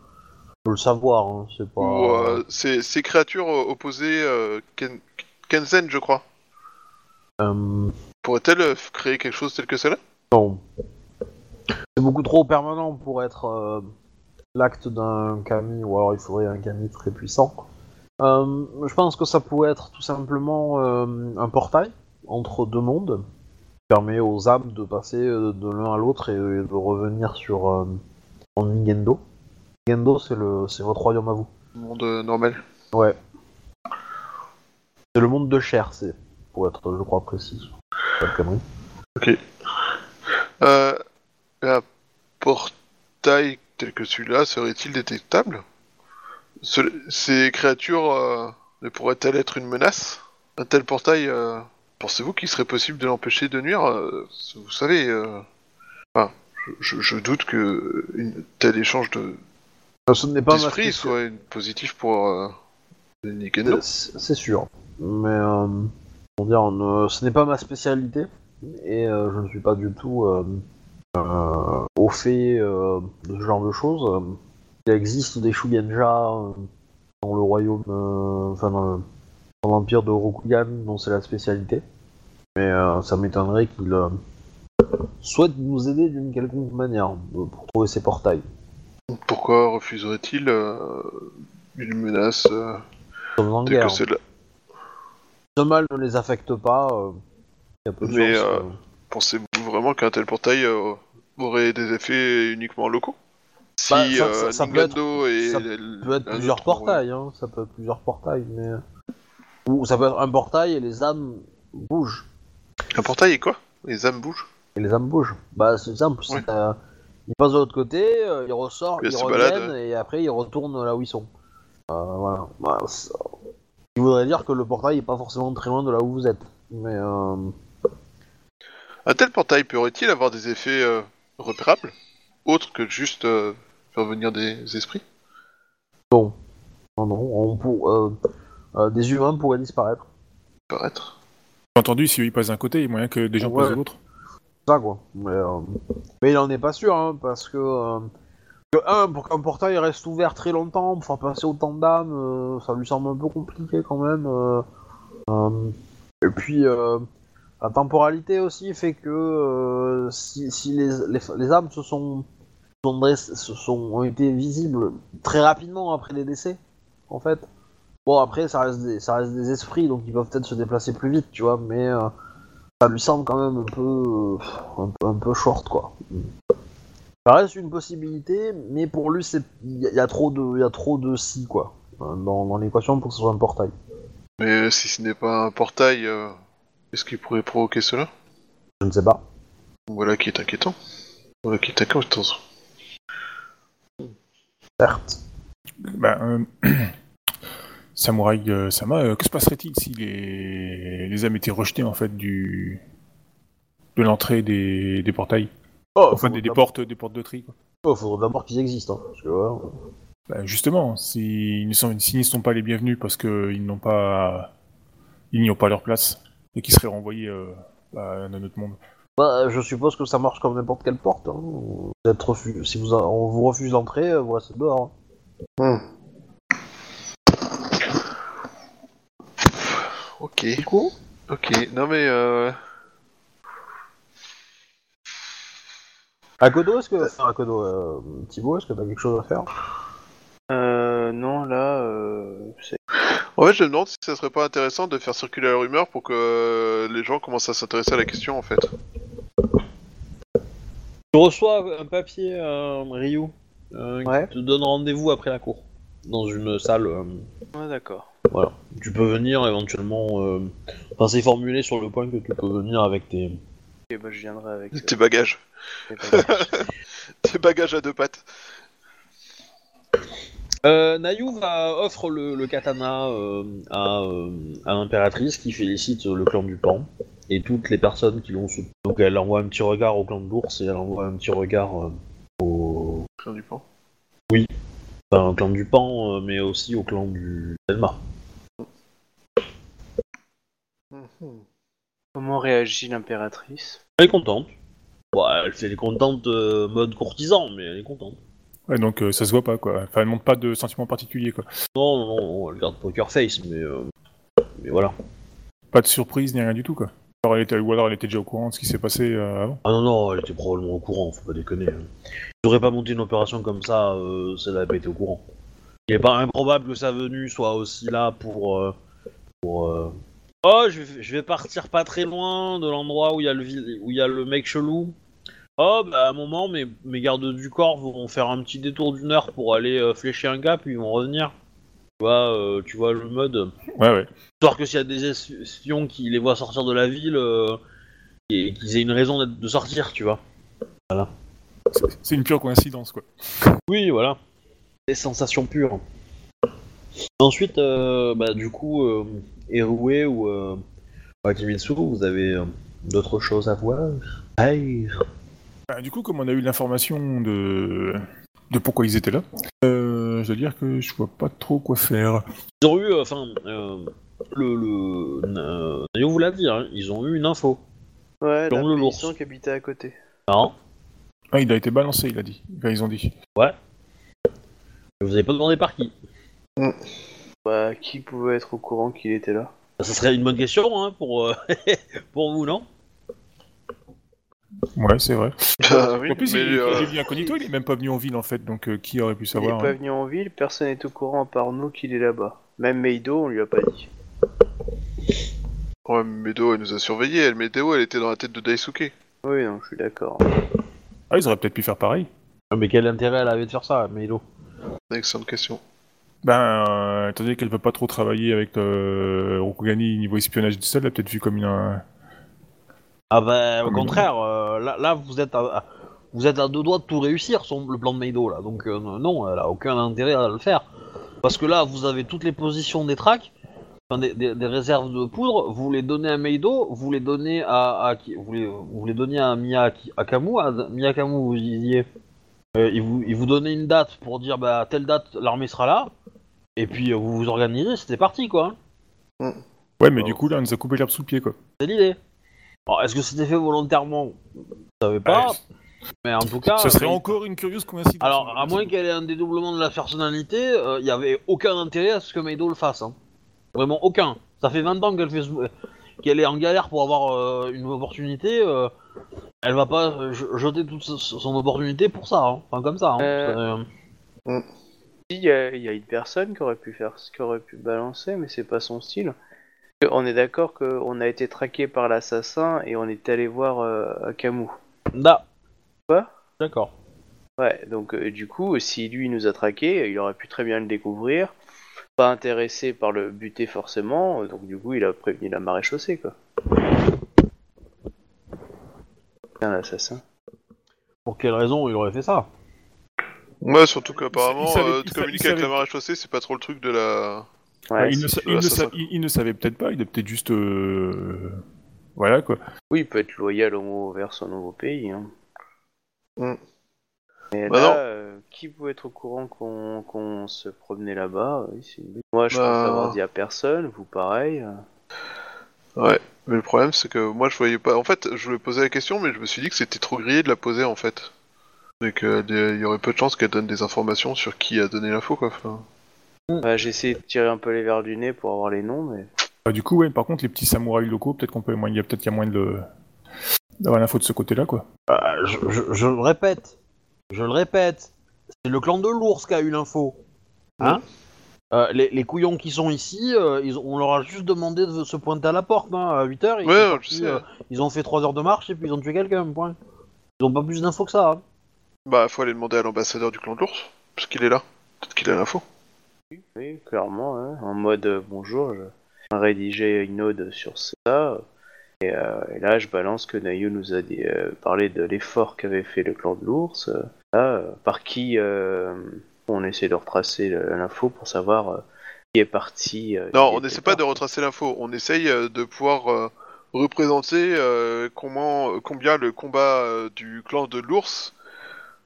peut le savoir. hein, C'est pas. Ou euh, ces, ces créatures euh, opposées, euh, Ken... Kenzen, je crois, euh, pourraient-elles euh, créer quelque chose tel que cela? non. C'est beaucoup trop permanent pour être euh, l'acte d'un kami, ou alors il faudrait un kami très puissant. Euh, je pense que ça pourrait être tout simplement euh, un portail entre deux mondes, qui permet aux âmes de passer euh, de l'un à l'autre et, et de revenir sur euh, en. Ningendo, c'est le, c'est votre royaume à vous. Monde euh, normal. Ouais. C'est le monde de chair, c'est pour être, je crois, précis. Pas de conneries. Euh, un portail tel que celui-là serait-il détectable? Ce- Ces créatures euh, ne pourraient-elles être une menace? Un tel portail, euh, pensez-vous qu'il serait possible de l'empêcher de nuire? Euh, Vous savez, euh, enfin, je, je doute que une tel échange de Euh, Ce n'est pas soit positif pour euh. C'est sûr. Mais euh, comment dire, ne- ce n'est pas ma spécialité et euh, je ne suis pas du tout euh, euh, au fait euh, de ce genre de choses. Euh, Il existe des Shugenja euh, dans le royaume, euh, enfin dans le- dans l'empire de Rokugan, dont c'est la spécialité. Mais euh, ça m'étonnerait qu'il euh, souhaite nous aider d'une quelconque manière euh, pour trouver ces portails. Pourquoi refuserait-il euh, une menace euh, en guerre. que Ce mal ne les affecte pas. euh, il y a peu de Mais, chance, euh, Pensez-vous vraiment qu'un tel portail euh, aurait des effets uniquement locaux? Si Bah, ça- euh, peut Nintendo et ça l- peut être un plusieurs autre, portails, hein. ça peut être plusieurs portails, mais... Ou ça peut être un portail et les âmes bougent. Un portail et quoi? Les âmes bougent Et les âmes bougent. Bah c'est simple, Ouais. Ils passent de l'autre côté, euh, ils ressortent, Et ils se reviennent, et après ils retournent là où ils sont. Euh, voilà. Bah, ça- Ce qui voudrait dire que le portail est pas forcément très loin de là où vous êtes. Mais euh... Un tel portail pourrait-il avoir des effets euh, repérables? Autres que juste euh, faire venir des esprits? Bon. Non, non, on pour- euh, euh, des humains pourraient disparaître. Paraître. J'ai entendu, si il passe d'un côté, il y a moyen que des gens Ouais. passent de l'autre. Ça quoi. Mais, euh, mais il en est pas sûr, hein, parce que, euh, que, un, pour qu'un portail reste ouvert très longtemps, pour faire passer autant d'âmes, euh, ça lui semble un peu compliqué quand même. et puis la temporalité aussi fait que si, les, les, âmes se sont, se sont ont été visibles très rapidement après les décès, en fait. Bon après ça reste des, ça reste des esprits donc ils peuvent peut-être se déplacer plus vite, tu vois, mais ça lui semble quand même un peu, euh, un peu, un peu short, quoi. Ça reste une possibilité, mais pour lui, c'est il y, a- il y a trop de, il y a trop de si, quoi, dans, dans l'équation pour que ce soit un portail. Mais euh, si ce n'est pas un portail, euh, est-ce qu'il pourrait provoquer cela? Je ne sais pas. Voilà qui est inquiétant. Voilà qui est inquiétant. Certes. Ben, euh, Samouraï euh, Sama, euh, que se passerait-il si les... les âmes étaient rejetées en fait du de l'entrée des... des portails Oh, Enfin, des, des portes, des portes de tri. Quoi. Oh, faudrait d'abord qu'ils existent, hein, parce que voilà. Ben, justement, s'ils ne sont, s'ils ne sont pas les bienvenus parce qu'ils n'ont pas, ils n'y ont pas leur place et qu'ils seraient renvoyés euh, à un autre monde. Bah, je suppose que ça marche comme n'importe quelle porte. Hein. Vous êtes Si vous a- on vous refuse l'entrée, vous restez dehors. hein. Ok. Du coup, Ok. Non mais euh... Akodo, est-ce que, enfin, Akodo, euh, Thibaut, est-ce que t'as quelque chose à faire? Euh, non, là, euh, c'est... En fait, je me demande si ça serait pas intéressant de faire circuler la rumeur pour que euh, les gens commencent à s'intéresser à la question en fait. Tu reçois un papier, euh, Ryu, euh, Ouais. qui te donne rendez-vous après la cour, dans une salle. euh, Ouais, d'accord. voilà. Tu peux venir éventuellement. euh, Enfin, c'est formulé sur le point que tu peux venir avec tes. Ok, bah je viendrai avec... euh, Tes bagages. les bagages. Tes bagages à deux pattes. Euh, Nayu va offre le, le katana euh, à, euh, à l'impératrice qui félicite le clan du Pan et toutes les personnes qui l'ont soutenu. Donc elle envoie un petit regard au clan de l'ours et elle envoie un petit regard euh, au, Clan du pan. Enfin, au clan du Pan, euh, mais aussi au clan du Selma. Comment réagit l'impératrice? Elle est contente. Bon, elle fait les contentes euh, mode courtisan, mais elle est contente. Ouais, donc euh, ça se voit pas quoi. Enfin, elle montre pas de sentiments particuliers quoi. Non, non, non, elle garde poker face, mais, euh, mais voilà. Pas de surprise ni rien du tout quoi. Alors, elle était, ou alors elle était déjà au courant de ce qui s'est passé euh, avant. Ah non, non, elle était probablement au courant, faut pas déconner. hein. Je n'aurais pas monté une opération comme ça euh, si elle n'avait pas été au courant. Il n'est pas improbable que sa venue soit aussi là pour. euh, pour euh, Oh, je vais, je vais partir pas très loin de l'endroit où il y, a le où il y a le mec chelou. Oh, bah à un moment, mes, mes gardes du corps vont faire un petit détour d'une heure pour aller euh, flécher un gars, puis ils vont revenir. Tu vois, euh, tu vois le mode. Ouais, ouais. Histoire que s'il y a des espions qui les voient sortir de la ville, euh, et qu'ils aient une raison d'être- de sortir, tu vois. C'est- C'est une pure coïncidence quoi. Oui, voilà. Des sensations pures. Ensuite, euh, bah, du coup, euh, Erue ou euh, Akimitsu, vous avez euh, d'autres choses à voir? Hey. Bah, du coup, comme on a eu l'information de... de pourquoi ils étaient là, euh, je dois dire que je vois pas trop quoi faire. Ils ont eu, euh, enfin, euh, le, le, euh, Nayo vous l'a dit, hein, ils ont eu une info. Ouais, Dans la le l'ours. qui habitait à côté. Non. Ah, il a été balancé, il a dit. Enfin, ils ont dit. Vous avez pas demandé par qui. Bah, qui pouvait être au courant qu'il était là? Ça serait une bonne question, hein, pour, euh, pour vous, non? Ouais, c'est vrai. Ah oui, en plus, mais, il, euh, il est venu incognito, il est même pas venu en ville en fait, donc euh, qui aurait pu Il savoir est pas hein. venu en ville, personne n'est au courant à part nous qu'il est là-bas. Même Meido, on lui a pas dit. Ouais, Medo, elle nous a surveillés. Elle, Medo, elle était dans la tête de Daisuke. Oui, non, je suis d'accord. Ah, ils auraient peut-être pu faire pareil. Ah, Mais quel intérêt elle avait de faire ça, Milo Excellente question. Ben, euh, étant donné qu'elle veut pas trop travailler avec euh, Rokugani niveau espionnage du sol, elle a peut-être vu comme une. un- Ah bah, au contraire, euh, là, là, vous êtes à, vous êtes à deux doigts de tout réussir, son, le plan de Meido, là. Donc, euh, non, elle a aucun intérêt à le faire. Parce que là, vous avez toutes les positions des tracks, enfin, des, des- des réserves de poudre, vous les donnez à Meido, vous les donnez à, à qui vous les, vous les donnez à Miyaki, à Kamu, à Miyakamu, vous disiez. Euh, il, vous, il vous donnait une date pour dire, bah, à telle date, l'armée sera là, et puis euh, vous vous organisez, c'était parti, quoi. Ouais, mais du coup, là, on nous a coupé l'herbe sous le pied, quoi. C'est l'idée. Alors, est-ce que c'était fait volontairement Vous savez pas. Ouais, mais en tout cas. Ce serait euh, encore une curieuse coïncidence. Alors, à moins qu'elle ait un dédoublement de la personnalité, euh, il y avait aucun intérêt à ce que Meido le fasse. hein. Vraiment aucun. Ça fait 20 ans qu'elle fait ce- qu'elle est en galère pour avoir euh, une opportunité. euh, elle va pas euh, je- jeter toute so- son opportunité pour ça. hein. Enfin, comme ça. hein. Euh, Euh, Si, il y, a- il y a une personne qui aurait pu faire ce qui aurait pu balancer, mais c'est pas son style. On est d'accord qu'on a été traqué par l'assassin et on est allé voir euh, Akamu. Da. Quoi? D'accord. Ouais, donc euh, du coup, si lui nous a traqué, il aurait pu très bien le découvrir. Pas intéressé par le buter forcément, euh, donc du coup, il a prévenu la marée chaussée, quoi. Putain, l'assassin. Pour quelle raison il aurait fait ça? Ouais, surtout qu'apparemment, Il savait- euh, il de sa- communiquer avec la savait- marée chaussée, c'est pas trop le truc de la. Ouais, il, ne c'est- sa- il ne ça, sa- ça. il- il ne savait peut-être pas, il est peut-être juste. euh, Voilà, quoi. Oui, il peut être loyal au- vers son nouveau pays. Hein. Mm. Mais Bah là, non. euh, qui peut être au courant qu'on se promenait là-bas une- Moi, je Bah. pense avoir dit à personne, vous pareil. euh. Ouais. Mais le problème, c'est que moi, je voyais pas. En fait, je voulais poser la question, mais je me suis dit que c'était trop grillé de la poser, en fait. Et qu'il y aurait peu de chances qu'elle donne des informations sur qui a donné l'info, quoi. Enfin, Bah, J'ai essayé de tirer un peu les verres du nez pour avoir les noms, mais Bah, du coup, ouais, par contre, les petits samouraïs locaux, peut-être qu'on peut. Il y a peut-être qu'il y a moyen de le. d'avoir l'info de ce côté-là, quoi. Euh, je, je- je le répète, je le répète, c'est le clan de l'ours qui a eu l'info. Hein? Euh, les, les couillons qui sont ici, euh, ils on leur a juste demandé de se pointer à la porte hein, à 8h. Ils, Ouais, sont je partis, sais. euh, ils ont fait 3 heures de marche et puis ils ont tué quelqu'un, point. Ils ont pas plus d'infos que ça. hein. Bah, faut aller demander à l'ambassadeur du clan de l'ours, parce qu'il est là. Peut-être qu'il a l'info. Oui, clairement, hein, en mode euh, bonjour, je rédigeais une ode sur ça. Et, euh, et là, je balance que Nayu nous a dit, euh, parlé de l'effort qu'avait fait le clan de l'ours. par qui on essaie de retracer l'info pour savoir qui est parti. Non, on n'essaie pas de retracer l'info. On essaye de pouvoir représenter comment, combien le combat du clan de l'ours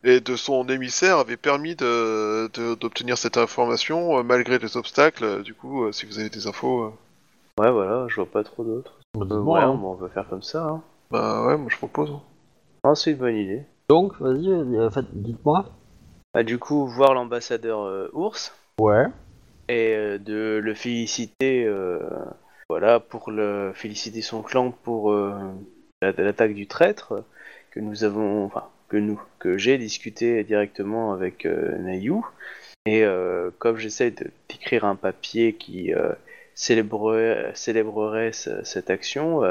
et de son émissaire avait permis de- de- d'obtenir cette information euh, malgré les obstacles. Du coup, euh, si vous avez des infos, euh, Ouais, voilà, je vois pas trop d'autres. Euh, dites-moi, ouais, hein. on va faire comme ça. Hein. bah ouais, moi je propose. Non, c'est une bonne idée. Donc, vas-y, euh, faites- dites-moi. Bah, du coup, voir l'ambassadeur euh, ours Ouais. et euh, de le féliciter, euh, voilà, pour le féliciter son clan pour euh, la- l'attaque du traître que nous avons, enfin que nous, que j'ai discuté directement avec euh, Nayu. Et euh, comme j'essaie d'écrire un papier qui euh, célébrerait, célébrerait ce- cette action,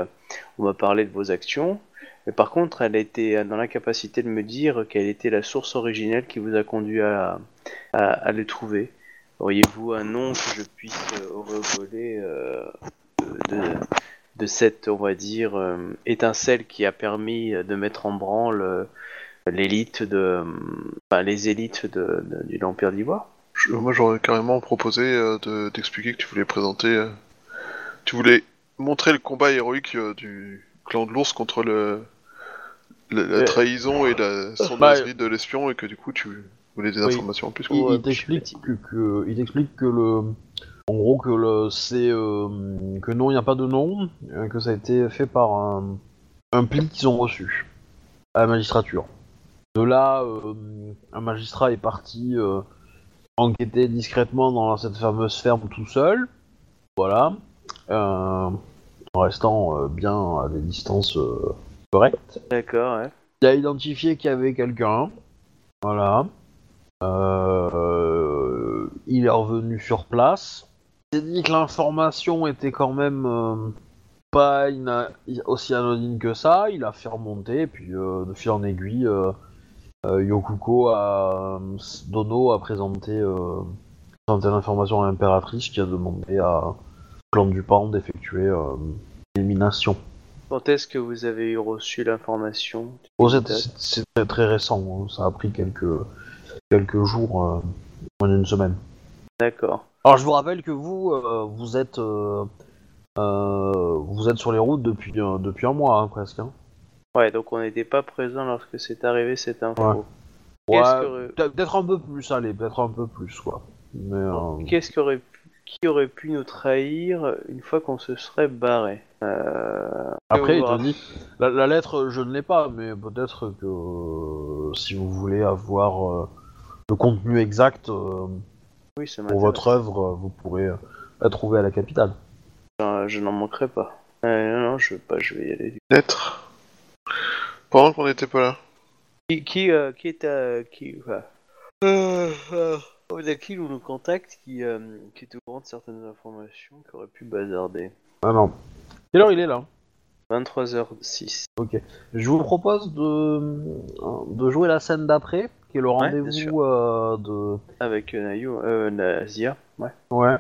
on m'a parlé de vos actions. Mais par contre, elle était dans l'incapacité de me dire quelle était la source originelle qui vous a conduit à, à, à le trouver. Auriez-vous un nom que je puisse euh, de, cette, on va dire, étincelle qui a permis de mettre en branle l'élite de, enfin, les élites de, de- de l'Empire d'Ivoire Je- moi j'aurais carrément proposé euh, de- d'expliquer que tu voulais présenter. euh, tu voulais montrer le combat héroïque euh, du clan de l'ours contre le la, la Euh, trahison et la sournoiserie de l'espion et que du coup tu voulais des Oui. informations en plus. Il, quoi. il t'explique que, que- il t'explique que le, en gros que le, c'est euh, que non, il n'y a pas de nom, que ça a été fait par un, un pli qu'ils ont reçu à la magistrature. De là, euh, un magistrat est parti euh, enquêter discrètement dans cette fameuse ferme tout seul, voilà, euh, en restant bien à des distances correctes. D'accord, ouais. Il a identifié qu'il y avait quelqu'un. Voilà. Euh, il est revenu sur place. Il s'est dit que l'information était quand même euh, pas aussi anodine que ça. Il a fait remonter, et puis euh, de fil en aiguille, Yokuko a. Dono a présenté, euh, présenté l'information à l'impératrice qui a demandé à Clan du Pan d'effectuer euh, l'élimination. Quand est-ce que vous avez eu reçu l'information Oh, c'est- très, récent, hein. ça a pris quelques, quelques jours, euh, moins d'une semaine. D'accord. Alors je vous rappelle que vous, euh, vous êtes, euh, euh, vous êtes sur les routes depuis, euh, depuis un mois hein, presque. hein. Ouais, donc on n'était pas présent lorsque c'est arrivé cette info. Ouais. Peut-être un peu plus, allez, peut-être un peu plus quoi. Mais euh, Qu'est-ce qui aurait, pu... qui aurait pu nous trahir une fois qu'on se serait barré Euh, après, il te dit, la, la lettre, je ne l'ai pas, mais peut-être que euh, si vous voulez avoir euh, le contenu exact euh, Oui, pour votre œuvre, vous pourrez la trouver à la capitale. Euh, je n'en manquerai pas. Euh, non, non, je, pas, je vais y aller. Lettre. Pendant qu'on n'était pas là. Qui, qui, euh, qui est à... Qui, enfin, euh, euh, on a qui nous nous contacte qui, euh, qui est au courant de certaines informations qui auraient pu bazarder Ah non. Quelle heure il est là 23h06. Je vous propose de, de jouer la scène d'après, qui est le Ouais, rendez-vous euh, de. Avec euh, Nayu, euh, Nazia, ouais. Ouais.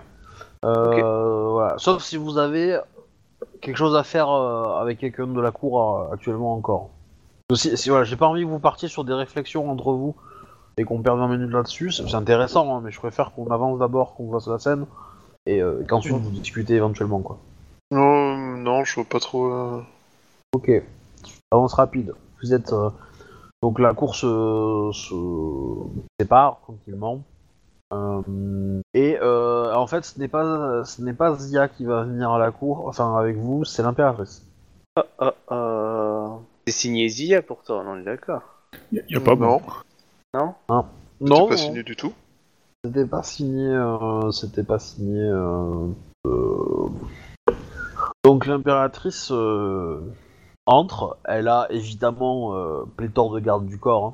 Euh, Ok. voilà. Sauf si vous avez quelque chose à faire euh, avec quelqu'un de la cour euh, actuellement encore. Si, si- voilà, j'ai pas envie que vous partiez sur des réflexions entre vous et qu'on perde 20 minutes là-dessus. C'est c'est intéressant, hein, mais je préfère qu'on avance d'abord, qu'on fasse la scène et euh, qu'ensuite vous discutez éventuellement quoi. Non, non, je vois pas trop. euh, Ok. Avance rapide. Vous êtes. euh, donc la course euh, se sépare tranquillement. Euh, et euh, en fait, ce n'est pas ce n'est pas Zia qui va venir à la cour, enfin avec vous, c'est l'impératrice. Ah, ah, ah. C'est signé Zia pourtant, on est d'accord. Y a, y a pas Non, Non Non, c'est non, pas signé du tout. c'était pas signé. euh, c'était pas signé. euh, euh. Donc l'impératrice euh, entre. Elle a évidemment euh, pléthore de gardes du corps. hein.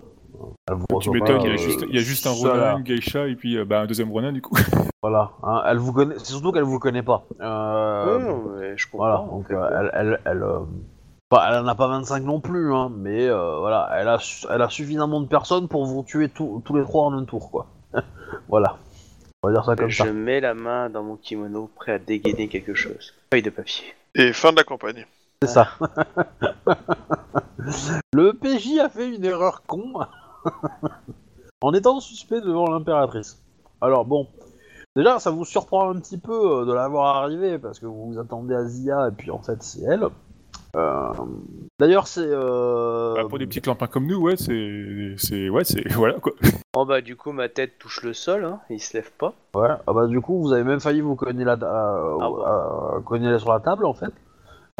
Elle vous Tu m'étonnes, il y, a euh, juste- il y a juste un Ronin, une Geisha et puis euh, bah, un deuxième Ronin du coup. Voilà, hein, elle vous connaît. C'est surtout qu'elle vous connaît pas. Euh, Ouais, non, mais je comprends. voilà, donc euh, elle, elle, enfin, elle en a pas 25 non plus, hein, mais euh, voilà, elle a, su- elle a suffisamment de personnes pour vous tuer tous tous les trois en un tour, quoi. voilà, on va dire ça comme je ça. mets la main dans mon kimono prêt à dégainer quelque chose. Feuille de papier. Et fin de la campagne. C'est ça. Le PJ a fait une erreur con en étant suspect devant l'impératrice. Alors bon, déjà ça vous surprend un petit peu euh, de la voir arriver parce que vous vous attendez à Zia et puis en fait c'est elle. Euh, D'ailleurs c'est... Euh... Bah, pour des petits clampins comme nous, ouais, c'est. c'est ouais, c'est. Voilà quoi. Oh bah du coup ma tête touche le sol, hein, il se lève pas. Ouais, ah bah du coup vous avez même failli vous cogner, la, euh, Ah ouais. euh, cogner sur la table en fait.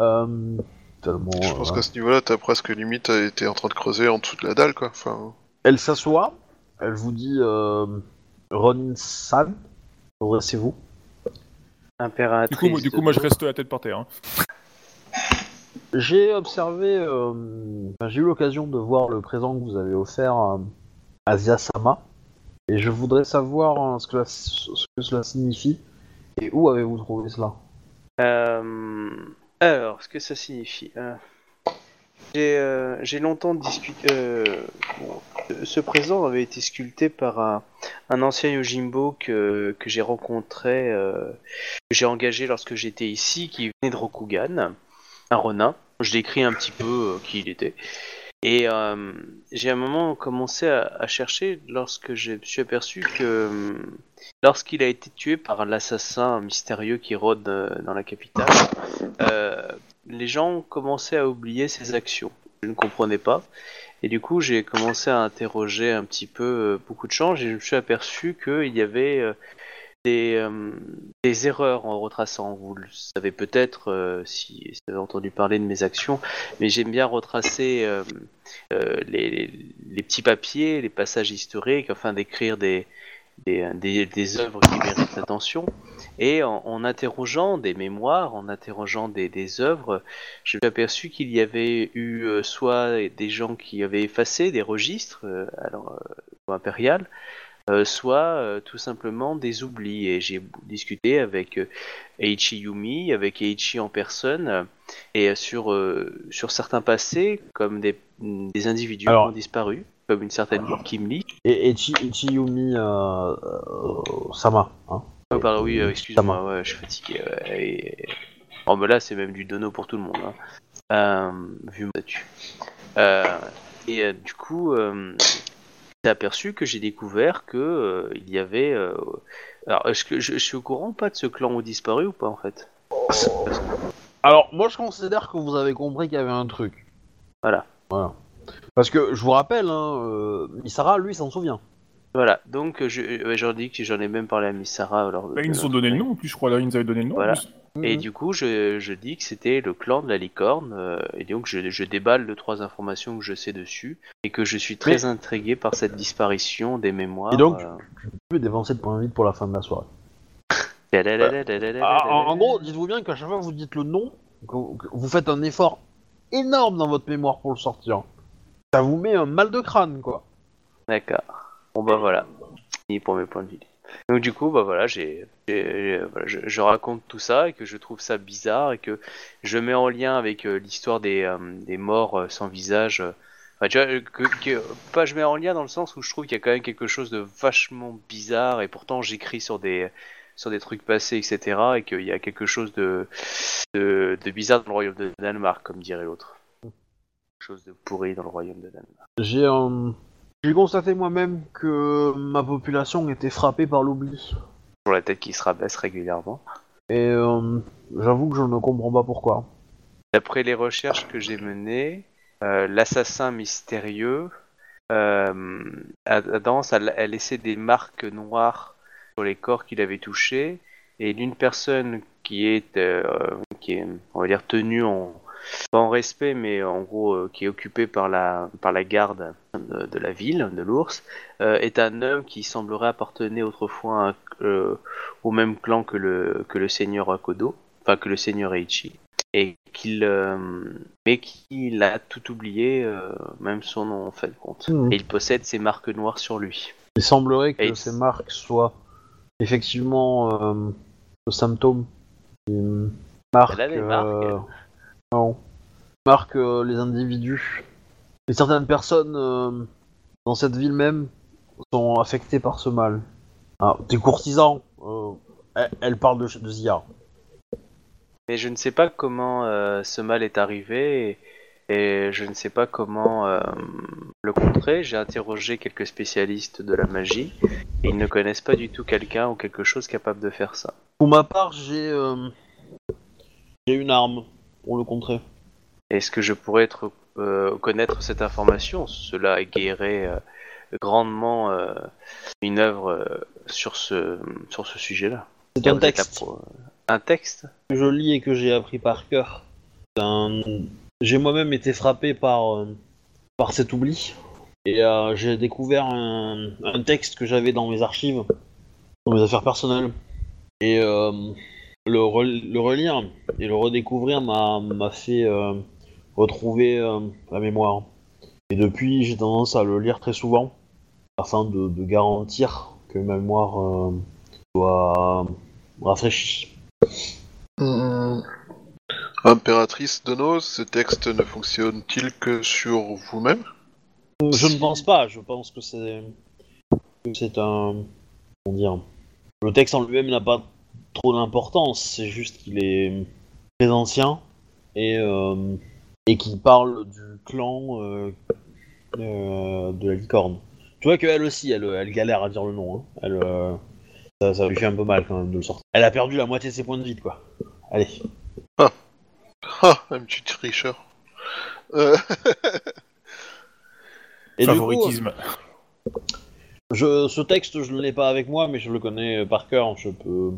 Euh, tellement, Je pense euh, qu'à ce niveau-là, t'as presque limite été en train de creuser en dessous de la dalle, quoi. Enfin, Elle s'assoit, elle vous dit euh, Ronin-san, adressez-vous. Impératrice. Du coup, moi, du coup, de- moi je reste la tête par terre. Hein. J'ai observé, euh, j'ai eu l'occasion de voir le présent que vous avez offert à, à Zia-sama, et je voudrais savoir hein, ce, que la- ce que cela signifie, et où avez-vous trouvé cela? Euh, alors, ce que ça signifie. euh, J'ai euh, longtemps discuté. euh, ce présent avait été sculpté par un, ancien Yojimbo que, que j'ai rencontré, euh, que j'ai engagé lorsque j'étais ici, qui venait de Rokugan, un Ronin. Je décris un petit peu euh, qui il était. Et euh, j'ai un moment commencé à, chercher lorsque je me suis aperçu que euh, lorsqu'il a été tué par l'assassin mystérieux qui rôde dans la capitale, les gens commençaient à oublier ses actions. je ne comprenais pas. Et du coup, j'ai commencé à interroger un petit peu beaucoup de changes et je me suis aperçu qu'il y avait des, euh, des erreurs en retraçant. Vous le savez peut-être euh, si, vous avez entendu parler de mes actions, mais j'aime bien retracer euh, les, petits papiers, les passages historiques, afin d'écrire des, des, des, œuvres qui méritent l'attention. Et en, interrogeant des mémoires, en interrogeant des, œuvres, je suis aperçu qu'il y avait eu soit des gens qui avaient effacé des registres, euh, alors euh, impérial, soit euh, tout simplement des oublis. Et j'ai discuté avec euh, Eiichi Yumi, avec Eiichi en personne, euh, et euh, sur, euh, sur certains passés, comme des, des individus Alors- qui ont disparu, comme une certaine Kim Lee. Et, et Chi- Chiyumi euh, euh, Sama. Hein. Oh, pardon, oui, euh, excuse-moi, ouais, je suis fatigué. ouais, et- Oh, mais là, c'est même du dono pour tout le monde, hein. Euh, vu mon statut. Euh, et euh, du coup, j'ai aperçu que j'ai découvert que euh, il y avait. euh, Alors, est-ce que je, je suis au courant ou pas de ce clan au disparu ou pas en fait? Alors, moi, je considère que vous avez compris qu'il y avait un truc. Voilà. Voilà. Parce que, je vous rappelle, hein, euh, Misara, lui, s'en souvient. Voilà, donc euh, je, euh, j'en dis que j'en ai même parlé à Miss Sarah. Alors, bah, ils nous euh, ont donné le nom, en plus, je crois, là, ils nous avaient donné le nom. Voilà. Mm-hmm. Et du coup, je, dis que c'était le clan de la licorne, et donc je, je, déballe les trois informations que je sais dessus, et que je suis très intrigué par cette disparition des mémoires. Et donc, euh... je peux dévancer de points vite pour la fin de la soirée. en, en gros, dites-vous bien qu'à chaque fois que vous dites le nom, vous faites un effort énorme dans votre mémoire pour le sortir. Ça vous met un mal de crâne, quoi. D'accord. Bon bah voilà, fini pour mes points de vie. Donc du coup, bah voilà, j'ai, j'ai- voilà, je, je raconte tout ça et que je trouve ça bizarre et que je mets en lien avec euh, l'histoire des, euh, des morts euh, sans visage. euh. Enfin, tu vois, euh, que, que- pas je mets en lien dans le sens où je trouve qu'il y a quand même quelque chose de vachement bizarre et pourtant j'écris sur des sur des trucs passés, etc. et qu'il y a quelque chose de, de, de bizarre dans le royaume de Danemark, comme dirait l'autre. Quelque chose de pourri dans le royaume de Danemark. J'ai euh, j'ai constaté moi-même que ma population était frappée par l'oubli. Pour la tête qui se rabaisse régulièrement. Et euh, j'avoue que je ne comprends pas pourquoi. D'après les recherches que j'ai menées, euh, l'assassin mystérieux euh, a, a tendance à, à laisser des marques noires sur les corps qu'il avait touchés, et d'une personne qui est, euh, qui est, on va dire, tenue en pas en respect, mais en gros euh, qui est occupée par la par la garde de, de la ville, de l'ours, euh, est un homme qui semblerait appartenir autrefois à euh, au même clan que le que le seigneur Akodo, enfin que le seigneur Eichi et qu'il mais qu'il a tout oublié, même son nom en fin de compte. Mhm. Et il possède ces marques noires sur lui. Il semblerait que Et- ces marques soient effectivement le symptôme qui marque, Elle a des marques. Non, marque euh, les individus. Et certaines personnes euh, dans cette ville même sont affectées par ce mal. Ah, des courtisans, euh, elle, elle parle de, de Zia. Mais je ne sais pas comment ce mal est arrivé et, et je ne sais pas comment le contrer. J'ai interrogé quelques spécialistes de la magie et ils ne connaissent pas du tout quelqu'un ou quelque chose capable de faire ça. Pour ma part, j'ai j'ai une arme pour le contrer. Est-ce que je pourrais être, euh, connaître cette information? Cela égayerait euh, grandement euh, une œuvre euh, sur ce, sur ce sujet-là. C'est un texte. Un texte? Que je lis et que j'ai appris par cœur. Un- J'ai moi-même été frappé par, euh, par cet oubli. Et euh, j'ai découvert un, un texte que j'avais dans mes archives, dans mes affaires personnelles. Et euh, le, re- le relire et le redécouvrir m'a fait euh, retrouver euh, la mémoire. Et depuis, j'ai tendance à le lire très souvent, afin de, de garantir que ma mémoire euh, soit rafraîchie. Impératrice Dono, ce texte ne fonctionne-t-il que sur vous-même? Je ne pense pas, je pense que c'est que c'est un comment dire le texte en lui-même n'a pas trop d'importance, c'est juste qu'il est très ancien et euh, et qu'il parle du clan euh, euh, de la licorne. Tu vois qu'elle aussi, elle, elle galère à dire le nom. hein. Elle, euh, ça, ça lui fait un peu mal quand même de le sortir. Elle a perdu la moitié de ses points de vie, quoi. Allez. Ah, un petit tricheur. Euh, Et du coup, Favoritisme. je, ce texte, je ne l'ai pas avec moi, mais je le connais par cœur. Je peux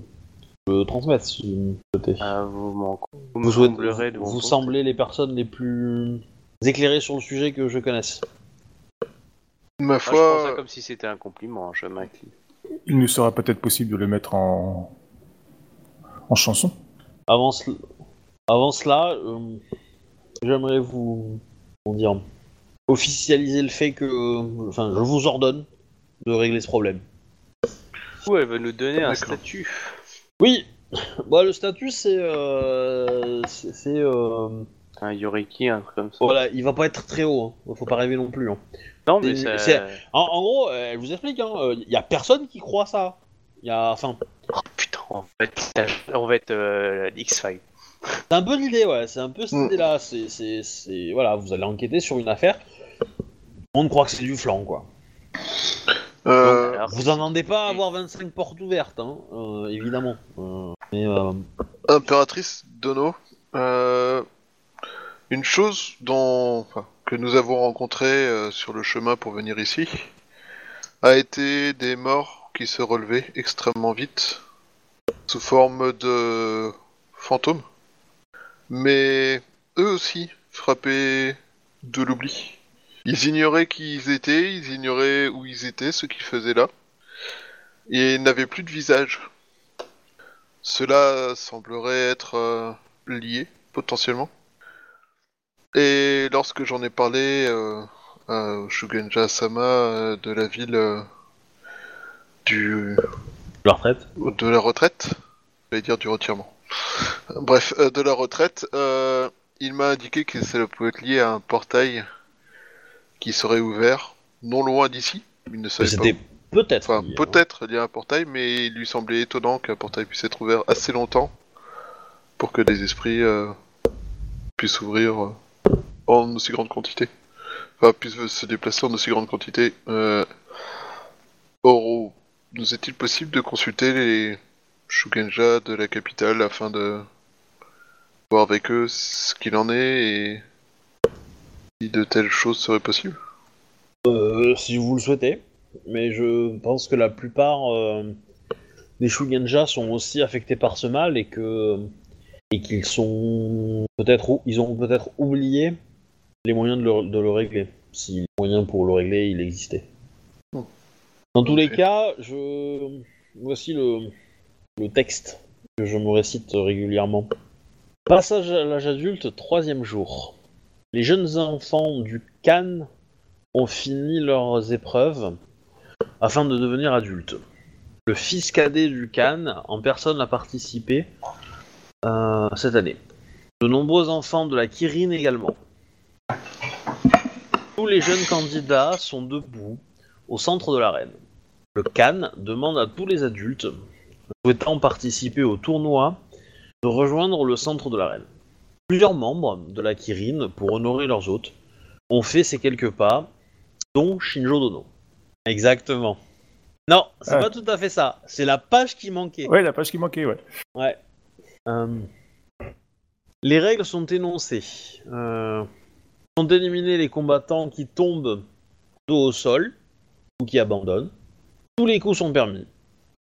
le transmettre si vous souhaitez. Ah, vous m'en vous me semblerez de vous semblez les personnes les plus éclairées sur le sujet que je connaisse. ma Ah, je prends ça foi, comme si c'était un compliment, je m'incline. Il nous sera peut-être possible de le mettre en, en chanson. Avant, cela- avant cela, euh, j'aimerais vous, comment dire, officialiser le fait que, enfin, je vous ordonne de régler ce problème. Ou elle veut nous donner un D'accord. statut. Oui, bah, le statut c'est, euh, c'est, euh, Un Yoriki, un truc comme ça. voilà, il va pas être très haut. Hein. Faut pas rêver non plus. hein. Non, mais C'est- c'est... En, en gros, euh, elle vous explique, hein, euh, il y a personne qui croit ça. Il y a, enfin, Oh putain, on va être, on va être euh, X-Files. c'est un peu l'idée, ouais. C'est un peu cette Mm. idée-là. C'est, c'est, c'est, voilà, vous allez enquêter sur une affaire. On ne croit que c'est du flanc, quoi. Euh, Alors, Vous entendez pas avoir 25 portes ouvertes, hein, euh, évidemment. Euh, mais euh, Impératrice Dono, euh, une chose dont, enfin, que nous avons rencontré euh, sur le chemin pour venir ici a été des morts qui se relevaient extrêmement vite sous forme de fantômes, mais eux aussi frappés de l'oubli. Ils ignoraient qui ils étaient, ils ignoraient où ils étaient, ce qu'ils faisaient là, et n'avaient plus de visage. Cela semblerait être euh, lié, potentiellement. Et lorsque j'en ai parlé euh, à Shugenja Sama euh, de la ville euh, du la retraite. de la retraite, j'allais dire du retirement. Bref, de la retraite, il m'a indiqué que ça pouvait être lié à un portail qui serait ouvert non loin d'ici. Il ne savait pas peut-être. Enfin, peut-être lié à un portail, mais il lui semblait étonnant qu'un portail puisse être ouvert assez longtemps pour que des esprits euh, puissent ouvrir euh, en aussi grande quantité. Enfin, puissent se déplacer en aussi grande quantité. Euh... Or, nous est-il possible de consulter les Shugenja de la capitale afin de voir avec eux ce qu'il en est et si de telles choses seraient possibles? Euh, si vous le souhaitez. Mais je pense que la plupart euh, des Shugenja sont aussi affectés par ce mal et que et qu'ils sont peut-être ou- ils ont peut-être oublié les moyens de le, de le régler. Si les moyens pour le régler il existait. Dans tous les cas, je voici le, le texte que je me récite régulièrement. Passage à l'âge adulte, troisième jour. Les jeunes enfants du Khan ont fini leurs épreuves afin de devenir adultes. Le fils cadet du Khan en personne a participé euh, cette année. De nombreux enfants de la Kirin également. Tous les jeunes candidats sont debout au centre de l'arène. Le Khan demande à tous les adultes souhaitant participer au tournoi de rejoindre le centre de l'arène. Plusieurs membres de la Kirin, pour honorer leurs hôtes, ont fait ces quelques pas, dont Shinjo Dono. Exactement. Non, c'est Ah. pas tout à fait ça. C'est la page qui manquait. Ouais, la page qui manquait, ouais. Ouais. Euh, Les règles sont énoncées. Euh, sont éliminés les combattants qui tombent dos au sol ou qui abandonnent. Tous les coups sont permis.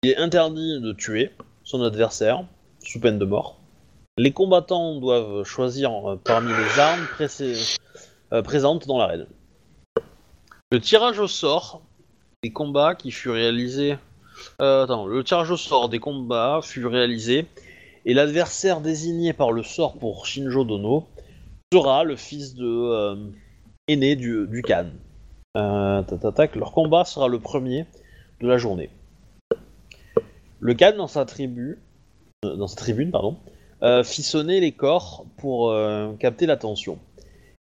Il est interdit de tuer son adversaire sous peine de mort. Les combattants doivent choisir euh, parmi les armes euh, présentes dans l'arène. Le tirage au sort des combats qui fut réalisé euh, le tirage au sort des combats fut réalisé et l'adversaire désigné par le sort pour Shinjo Dono sera le fils de aîné du, Khan. Leur combat sera le premier de la journée. Le Khan dans sa tribu, dans sa tribune pardon, euh, fit sonner les corps pour euh, capter l'attention.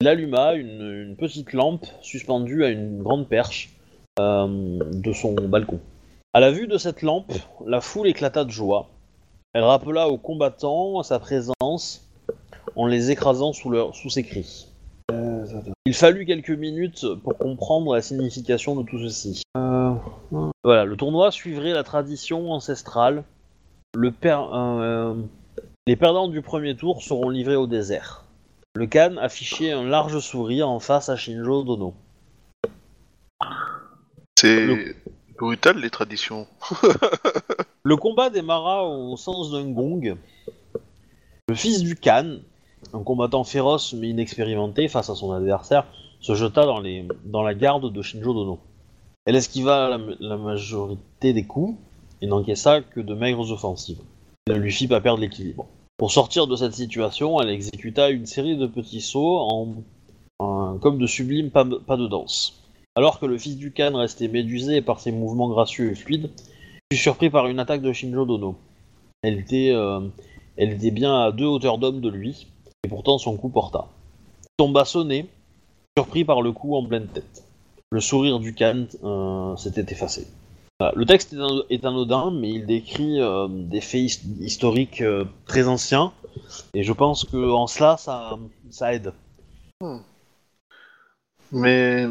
Il alluma une, petite lampe suspendue à une grande perche euh, de son balcon. À la vue de cette lampe, la foule éclata de joie. Elle rappela aux combattants sa présence en les écrasant sous, sous ses cris. Il fallut quelques minutes pour comprendre la signification de tout ceci. Voilà, le tournoi suivrait la tradition ancestrale. Le euh, les perdants du premier tour seront livrés au désert. le Khan affichait un large sourire en face à Shinjo Dono. C'est Le- brutal les traditions. Le combat démarra au sens d'un gong. Le fils du Khan, un combattant féroce mais inexpérimenté face à son adversaire, se jeta dans, les, dans la garde de Shinjo Dono. Elle esquiva la, la majorité des coups et n'encaissa que de maigres offensives. Elle ne lui fit pas perdre l'équilibre. Pour sortir de cette situation, elle exécuta une série de petits sauts comme de sublimes pas, de danse. Alors que le fils du Khan restait médusé par ses mouvements gracieux et fluides, fut surpris par une attaque de Shinjo Dono. Elle était, euh, bien à deux hauteurs d'homme de lui, et pourtant son coup porta. Il tomba sonné, surpris par le coup en pleine tête. Le sourire du Khan euh, s'était effacé. Voilà, Le texte est, an- est anodin, mais il décrit euh, des faits his- historiques euh, très anciens, et je pense que en cela, ça, ça aide. Mais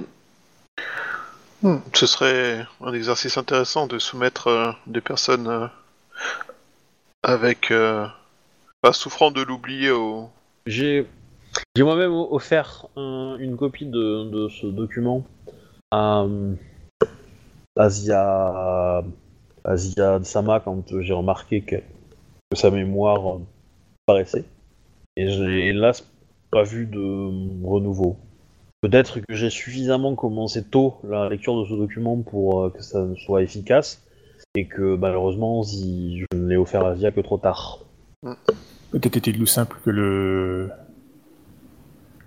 Hmm, ce serait un exercice intéressant de soumettre euh, des personnes euh, avec euh, pas souffrant de l'oublier au. J'ai j'ai moi-même offert un- une copie de, de ce document à euh, Asia, Asia Sama quand j'ai remarqué que, que sa mémoire euh, paraissait. Et j'ai hélas pas vu de renouveau. Peut-être que j'ai suffisamment commencé tôt la lecture de ce document pour euh, que ça soit efficace et que malheureusement si je ne l'ai offert à Asia que trop tard. Peut-être était-il plus simple que le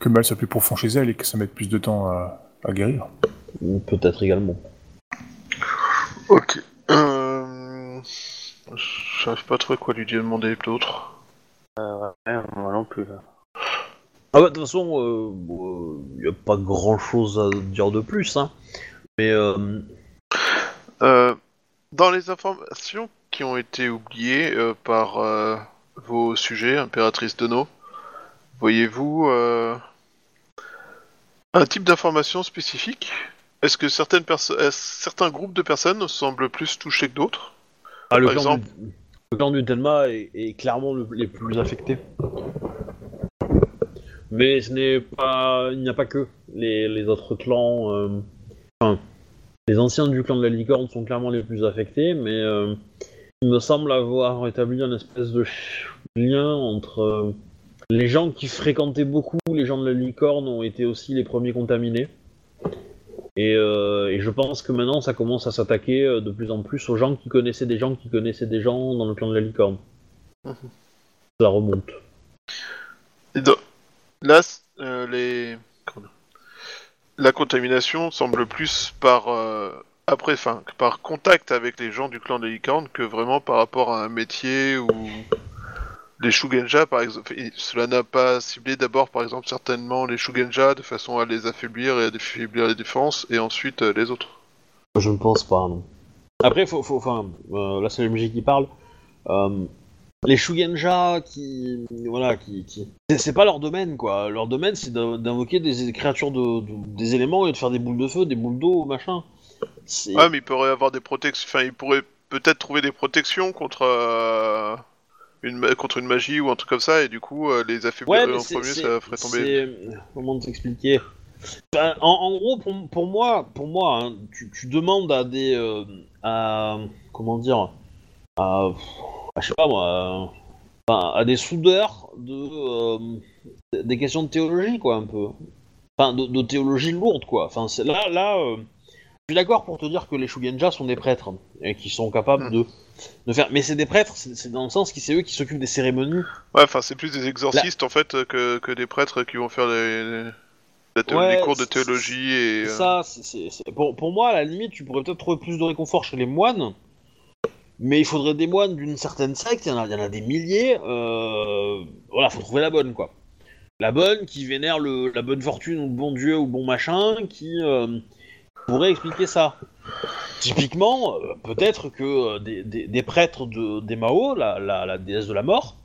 que le mal soit plus profond chez elle et que ça mette plus de temps à, à guérir. Peut-être également. Ok. Euh... J'arrive pas à trouver quoi lui demander d'autre. Ouais, moi non plus là. Ah bah, de toute façon, il n'y a pas grand chose à dire de plus, hein. Mais euh, Euh, dans les informations qui ont été oubliées euh, par euh, vos sujets, Impératrice Dono, voyez-vous euh, un type d'information spécifique Est-ce que certaines perso- est-ce- certains groupes de personnes semblent plus touchés que d'autres? Ah, le, Par clan exemple du, le clan du Tenma est, est clairement le, les plus affectés. Mais ce n'est pas, il n'y a pas que les, les autres clans. euh, enfin, les anciens du clan de la licorne sont clairement les plus affectés, mais euh, il me semble avoir établi un espèce de lien entre euh, les gens qui fréquentaient beaucoup les gens de la licorne ont été aussi les premiers contaminés. Et, euh, et je pense que maintenant ça commence à s'attaquer euh, de plus en plus aux gens qui connaissaient des gens qui connaissaient des gens dans le clan de la licorne. Mhm. Ça remonte. Et Là, euh, les... la contamination semble plus par euh, après, enfin, par contact avec les gens du clan des licornes que vraiment par rapport à un métier ou les Shugenja, par exemple. Cela n'a pas ciblé d'abord, par exemple, certainement les Shugenja de façon à les affaiblir et à affaiblir les défenses, et ensuite euh, les autres. Je ne pense pas, non. Après, faut, faut, enfin, euh, là c'est le MJ qui parle. Euh, les Shugenja qui, voilà, qui, qui... c'est- pas leur domaine quoi. Leur domaine c'est d'in- d'invoquer des créatures de, de- des éléments et de faire des boules de feu, des boules d'eau, machin. Ouais, mais il pourrait avoir des protections. Enfin, il pourrait peut-être trouver des protections contre euh, une contre une magie ou un truc comme ça, et du coup euh, les affaiblir Ouais, en premier, ça ferait tomber. Comment t'expliquer? Ben, en, en gros, pour, pour moi, pour moi, hein, tu, tu demandes à des, euh, à, comment dire, à, à, je sais pas moi, à des soudeurs de, euh, des questions de théologie, quoi, un peu. Enfin, de, de théologie lourde, quoi. Enfin, là, là, suis d'accord pour te dire que les Shugenja sont des prêtres et qui sont capables Hmm. de, de faire. Mais c'est des prêtres, c'est dans le sens que c'est eux qui s'occupent des cérémonies. Ouais, enfin, c'est plus des exorcistes en fait que, que des prêtres qui vont faire les, les- la théo- Ouais, les cours de c'est- théologie et. C'est euh, ça, c'est- c'est- c'est- pour, pour moi, à la limite, tu pourrais peut-être trouver plus de réconfort chez les moines, mais il faudrait des moines d'une certaine secte, il y, en a, il y en a des milliers, euh, voilà, faut trouver la bonne, quoi. La bonne qui vénère le, la bonne fortune ou le bon dieu ou le bon machin, qui euh, pourrait expliquer ça. Typiquement, euh, peut-être que euh, des, prêtres de, des Mao, la, déesse de la mort,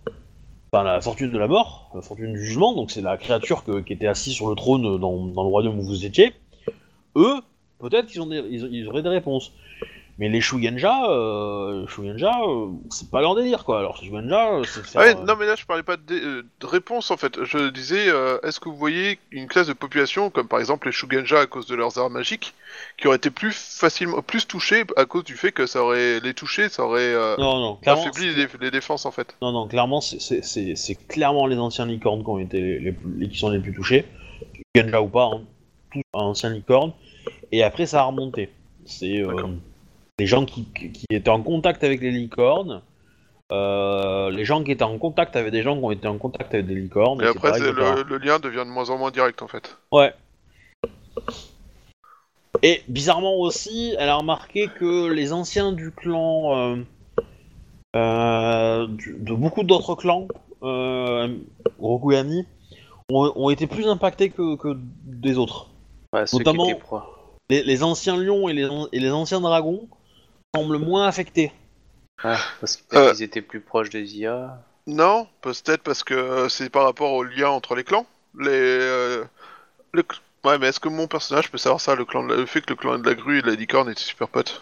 enfin la fortune de la mort, la fortune du jugement, donc c'est la créature qui était assise sur le trône dans, le royaume où vous étiez, eux, peut-être qu'ils ont ils auraient des réponses. Mais les Shugenja, euh, Shugenja, euh, c'est pas leur délire quoi. Alors Shugenja, euh, c'est faire, Ouais, euh, non mais là je parlais pas de, dé- euh, de réponse en fait. Je disais, euh, est-ce que vous voyez une classe de population comme par exemple les Shugenja à cause de leurs arts magiques qui aurait été plus facilement, plus touchée à cause du fait que ça aurait les touchés, ça aurait euh, Non, non, clairement, affaibli les, les défenses en fait. Non, non, clairement, c'est- c'est c'est- c'est clairement les anciens licornes qui ont été les, les plus- les- qui sont les plus touchés, Genja ou pas, hein, tous anciens licornes. Et après, ça a remonté. C'est D'accord. Les gens qui, étaient en contact avec les licornes, euh, les gens qui étaient en contact avec des gens qui ont été en contact avec des licornes. Et après etc., c'est etc. le, le lien devient de moins en moins direct en fait. Ouais. Et bizarrement aussi, elle a remarqué que les anciens du clan, euh, euh, du- de beaucoup d'autres clans, euh, Rokugami, ont, ont été plus impactés que, que des autres. Ouais, Notamment-. Les, les anciens lions et les, an- et les anciens dragons semblent moins affectés. Ouais, parce Euh. qu'ils étaient plus proches des IA. Non, peut-être parce que euh, c'est par rapport au lien entre les clans. Les, euh, le cl- Ouais, mais est-ce que mon personnage peut savoir ça, le, clan de la- le fait que le clan de la grue et de la licorne étaient super potes?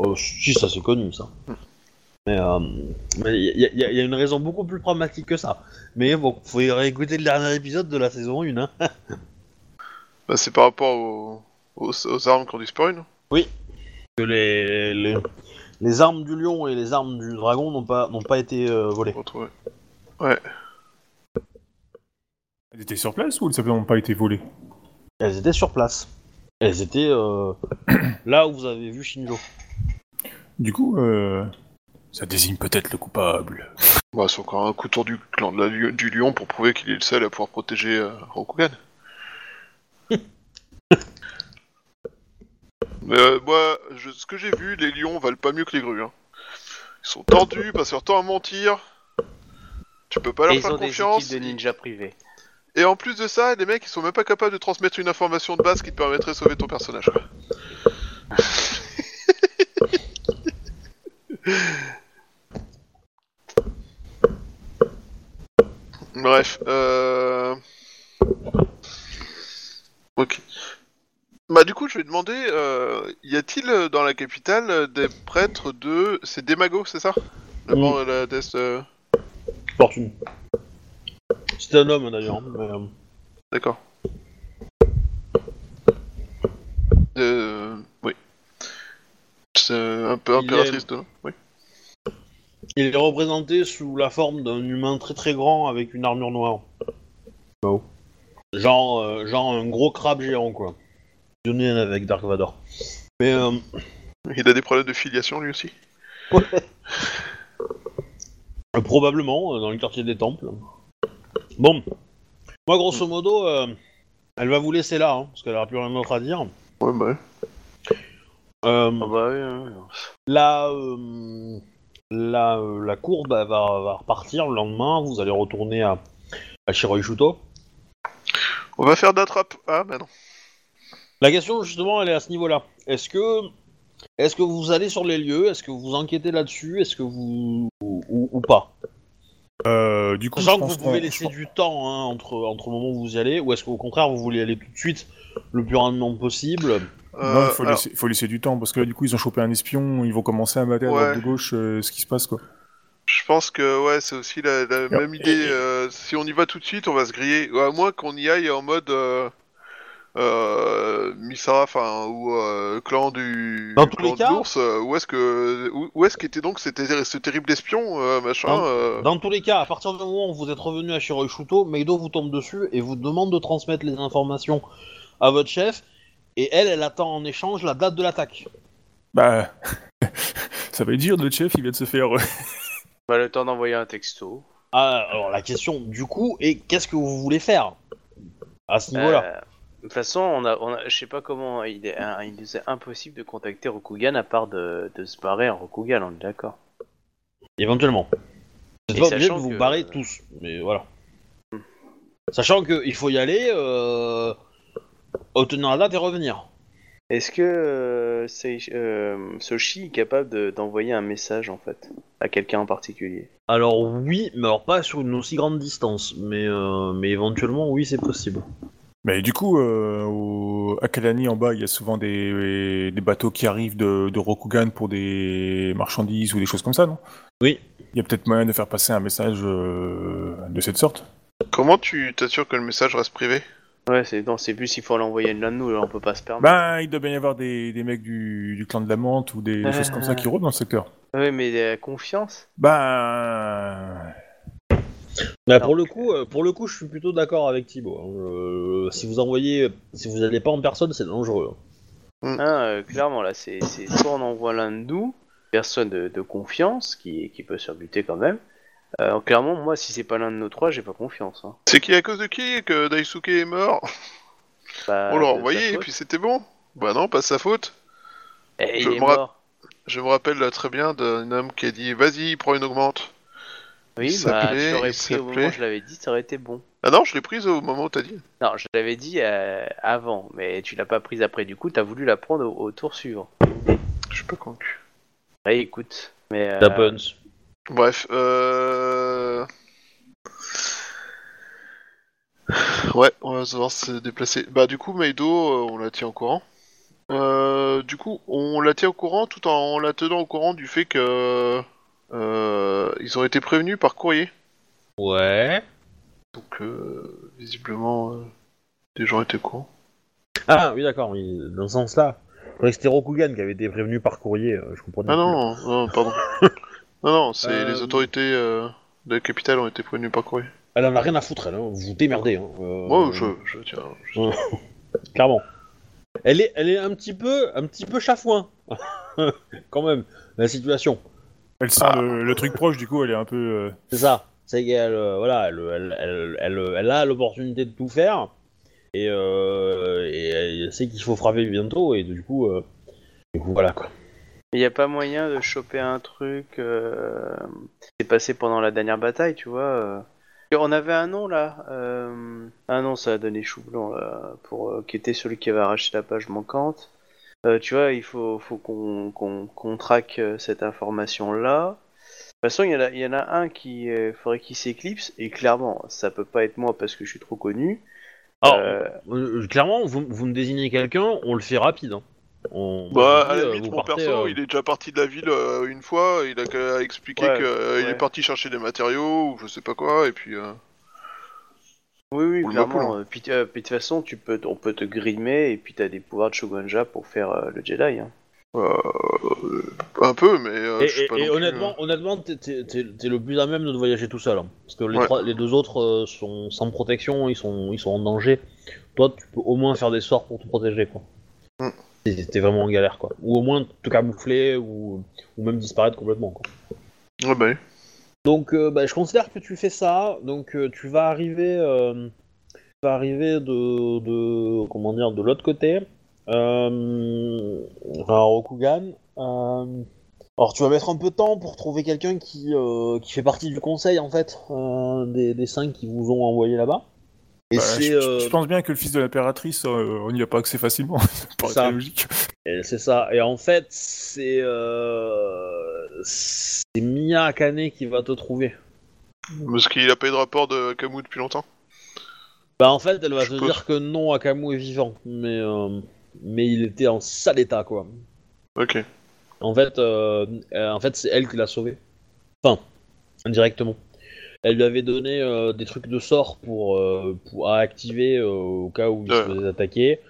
Oh, si, ça c'est connu ça. Mais euh, mais il y, a- y a- y a une raison beaucoup plus pragmatique que ça. Mais bon, faut réécouter le dernier épisode de la saison 1. Hein. bah, C'est par rapport aux, aux, aux armes qui ont disparu, non? Que les, les, les armes du lion et les armes du dragon n'ont pas, n'ont pas été euh, volées. Retrouvé. Elle était sur place ou elles simplement pas été volées? Elles étaient sur place. Elles étaient euh, là où vous avez vu Shinjo. Du coup, euh, ça désigne peut-être le coupable. Bah, c'est encore un coup tour du clan de la li- du lion pour prouver qu'il est le seul à pouvoir protéger euh, Rokugan. Mais euh, moi, je- ce que j'ai vu, les lions valent pas mieux que les grues. Hein. Ils sont tordus, passent leur temps à mentir. Tu peux pas leur Et ils faire ont des confiance. équipes de ninja privés. Et en plus de ça, les mecs, ils sont même pas capables de transmettre une information de base qui te permettrait de sauver ton personnage. quoi. Bref, euh... Ok. Bah du coup, je vais demander, euh, y a-t-il euh, dans la capitale euh, des prêtres de... C'est Demago, c'est ça? La, Oui. mort- la euh, Fortune. C'était un homme d'ailleurs. mais, euh, D'accord. Euh... Oui. C'est un peu Il impératrice de... Oui. il est représenté sous la forme d'un humain très très grand avec une armure noire. Oh. Genre, euh, genre un gros crabe géant quoi. Fusionné avec Dark Vador. Mais euh, Il a des problèmes de filiation lui aussi Euh, Probablement, euh, dans le quartier des temples. Bon. Moi, grosso modo, euh, elle va vous laisser là, hein, parce qu'elle aura plus rien d'autre à dire. Ouais, bah ouais. Euh, Ah bah oui, hein. la, euh, la, euh, la cour bah, va, va repartir le lendemain. Vous allez retourner à, à Shiroishuto. On va faire d'attrape. Ah bah non. La question, justement, elle est à ce niveau-là. Est-ce que, est-ce que vous allez sur les lieux? Est-ce que vous enquêtez là-dessus? Est-ce que vous... Ou, ou- ou pas? Euh, du coup, je Sachant que pense vous pouvez laisser je- du temps hein, entre, entre le moment où vous y allez, ou est-ce qu'au contraire vous voulez aller tout de suite le plus rapidement possible? Non, Euh, il faut, alors, laisser, faut laisser du temps parce que là, du coup, ils ont chopé un espion, ils vont commencer à mater à droite de gauche euh, ce qui se passe quoi. Je pense que ouais, c'est aussi la, même idée. euh, si on y va tout de suite, on va se griller. À moins qu'on y aille en mode euh, Misara, enfin ou euh, clan du Dans tous clan les de l'ours. euh, où est-ce que où, où est-ce qu'était donc cet- ce terrible espion euh, machin Dans- euh, Dans tous les cas, à partir du moment où vous êtes revenu à Shiroishuto, Meido vous tombe dessus et vous demande de transmettre les informations à votre chef, et elle, elle attend en échange la date de l'attaque. Bah, ça va être dur, le chef, il vient de se faire. Bah, le temps d'envoyer un texto. Ah, alors la question du coup est qu'est-ce que vous voulez faire à ce niveau-là? Euh, de toute façon, on a, on a, je sais pas comment, il est, hein, il nous est impossible de contacter Rokugan à part de, de se barrer en Rokugan, on est d'accord. Éventuellement. Vous n'êtes pas obligé de sachant vous que- barrer tous, mais voilà. Hmm. Sachant qu'il faut y aller, euh, obtenir la date et revenir. Est-ce que euh, Sei- euh, Soshi est capable de- d'envoyer un message en fait à quelqu'un en particulier? Alors oui, mais alors pas sur une aussi grande distance, mais, euh, mais éventuellement oui c'est possible. Mais du coup, euh, au- à Kalani en bas, il y a souvent des, des bateaux qui arrivent de, de Rokugan pour des marchandises ou des choses comme ça, non? Oui. Il y a peut-être moyen de faire passer un message euh, de cette sorte? Comment tu t'assures que le message reste privé? Ouais, c'est non, c'est plus s'il faut l'envoyer l'un de nous, là, on peut pas se permettre. Ben, il doit bien y avoir des, des mecs du, du clan de la menthe ou des, des choses comme ça qui rôdent dans le secteur. Ouais, mais euh, confiance. Ben, Bah, pour le coup, euh, pour le coup, je suis plutôt d'accord avec Thibaut. hein. Euh, si vous envoyez, si vous n'allez pas en personne, c'est dangereux. Hein, euh, clairement, là, c'est soit on envoie l'un de nous, personne de, de confiance, qui, qui peut se buter quand même. Euh, clairement, moi, si c'est pas l'un de nos trois, j'ai pas confiance. Hein. C'est qui à cause de qui que Daisuke est mort? Bah, On l'a envoyé et puis c'était bon Bah non, pas de sa faute. Eh, je il est me rapp- mort. Je me rappelle là, très bien d'un homme qui a dit Vas-y, prends une augmente. Oui, il bah, tu l'aurais pris au moment où je l'avais dit, ça aurait été bon. Ah non, je l'ai prise au moment où t'as dit. Non, je l'avais dit euh, avant, mais tu l'as pas prise après. Du coup, t'as voulu la prendre au, au tour suivant. Je suis pas convaincu. Ouais, écoute. Mais, euh, Happens. Bref, euh... Ouais, on va devoir se déplacer. Bah du coup, Meido, euh, on la tient au courant. Euh, du coup, on la tient au courant tout en la tenant au courant du fait que euh, ils ont été prévenus par courrier. Ouais. Donc euh, visiblement, euh, les gens étaient au courant. Ah oui, d'accord. oui, dans ce sens-là. Je croyais que c'était Rokugan qui avait été prévenu par courrier. euh, Je comprenais. Ah plus. non, non, pardon. non, non, c'est Euh, les autorités euh, de la capitale ont été prévenues par courrier. Elle en a rien à foutre, elle. hein. Vous vous démerdez. Hein. euh, Moi, je, je tiens. je- Clairement. Elle est, elle est un petit peu, un petit peu chafouin. Quand même, la situation. Elle sent le, le truc proche, du coup, elle est un peu. euh, C'est ça. C'est qu'elle, euh, voilà, elle, elle, elle, elle- elle a l'opportunité de tout faire. Et, euh, et elle sait qu'il faut frapper bientôt. Et du coup, euh, du coup voilà quoi. Il n'y a pas moyen de choper un truc euh, qui s'est passé pendant la dernière bataille, tu vois. On avait un nom là. euh, Ah non, ça a donné chou blanc là, pour euh, qui était celui qui avait arraché la page manquante. Euh, tu vois, il faut, faut qu'on qu'on qu'on traque euh, cette information là. De toute façon, il y, en a- il y en a un qui euh, faudrait qu'il s'éclipse et clairement, ça peut pas être moi parce que je suis trop connu. Alors, Euh, euh, clairement, vous, vous me désignez quelqu'un, on le fait rapide. hein. On, Bah, on à la limite, mon partez, perso, euh, il est déjà parti de la ville euh, une fois, il a qu'à expliquer Ouais, qu'il ouais. est parti chercher des matériaux ou je sais pas quoi, et puis. euh, Oui, oui, Ou clairement. Euh, Puis, euh, puis de toute façon, tu peux, on peut te grimer et puis t'as des pouvoirs de Shogunja pour faire euh, le Jedi. Hein. euh, un peu, mais euh, Et, je suis et- pas et non plus, honnêtement, honnêtement, t'es, t'es- t'es- t'es le plus à même de voyager tout seul. hein. Parce que les, Ouais. trois- les deux autres euh, sont sans protection, ils sont, ils sont en danger. Toi, tu peux au moins faire des sorts pour te protéger, quoi. Mm. T'es, t'es vraiment en galère, quoi. Ou au moins te camoufler, ou, ou même disparaître complètement, quoi. Ouais, bah oui. Donc, euh, bah, je considère que tu fais ça. Donc, euh, tu vas arriver, euh, tu vas arriver de, de, comment dire, de l'autre côté, euh, à Rokugan. Euh, alors, tu vas mettre un peu de temps pour trouver quelqu'un qui, euh, qui fait partie du conseil, en fait, des, des cinq qui vous ont envoyé là-bas. Et bah, c'est, je, je pense bien que le fils de l'impératrice, on n'y a pas accès facilement. ça paraît logique. Et c'est ça. Et en fait, c'est, euh, c'est Mia Akane qui va te trouver. Parce qu'il a pas eu de rapport de Camus depuis longtemps. Bah en fait, elle va Je te dire que non, Akamu est vivant, mais euh, mais il était en sale état quoi. Ok. En fait, euh, en fait, c'est elle qui l'a sauvé. Enfin, indirectement. Elle lui avait donné des trucs de sort pour pour à activer au cas où il se faisait attaquer.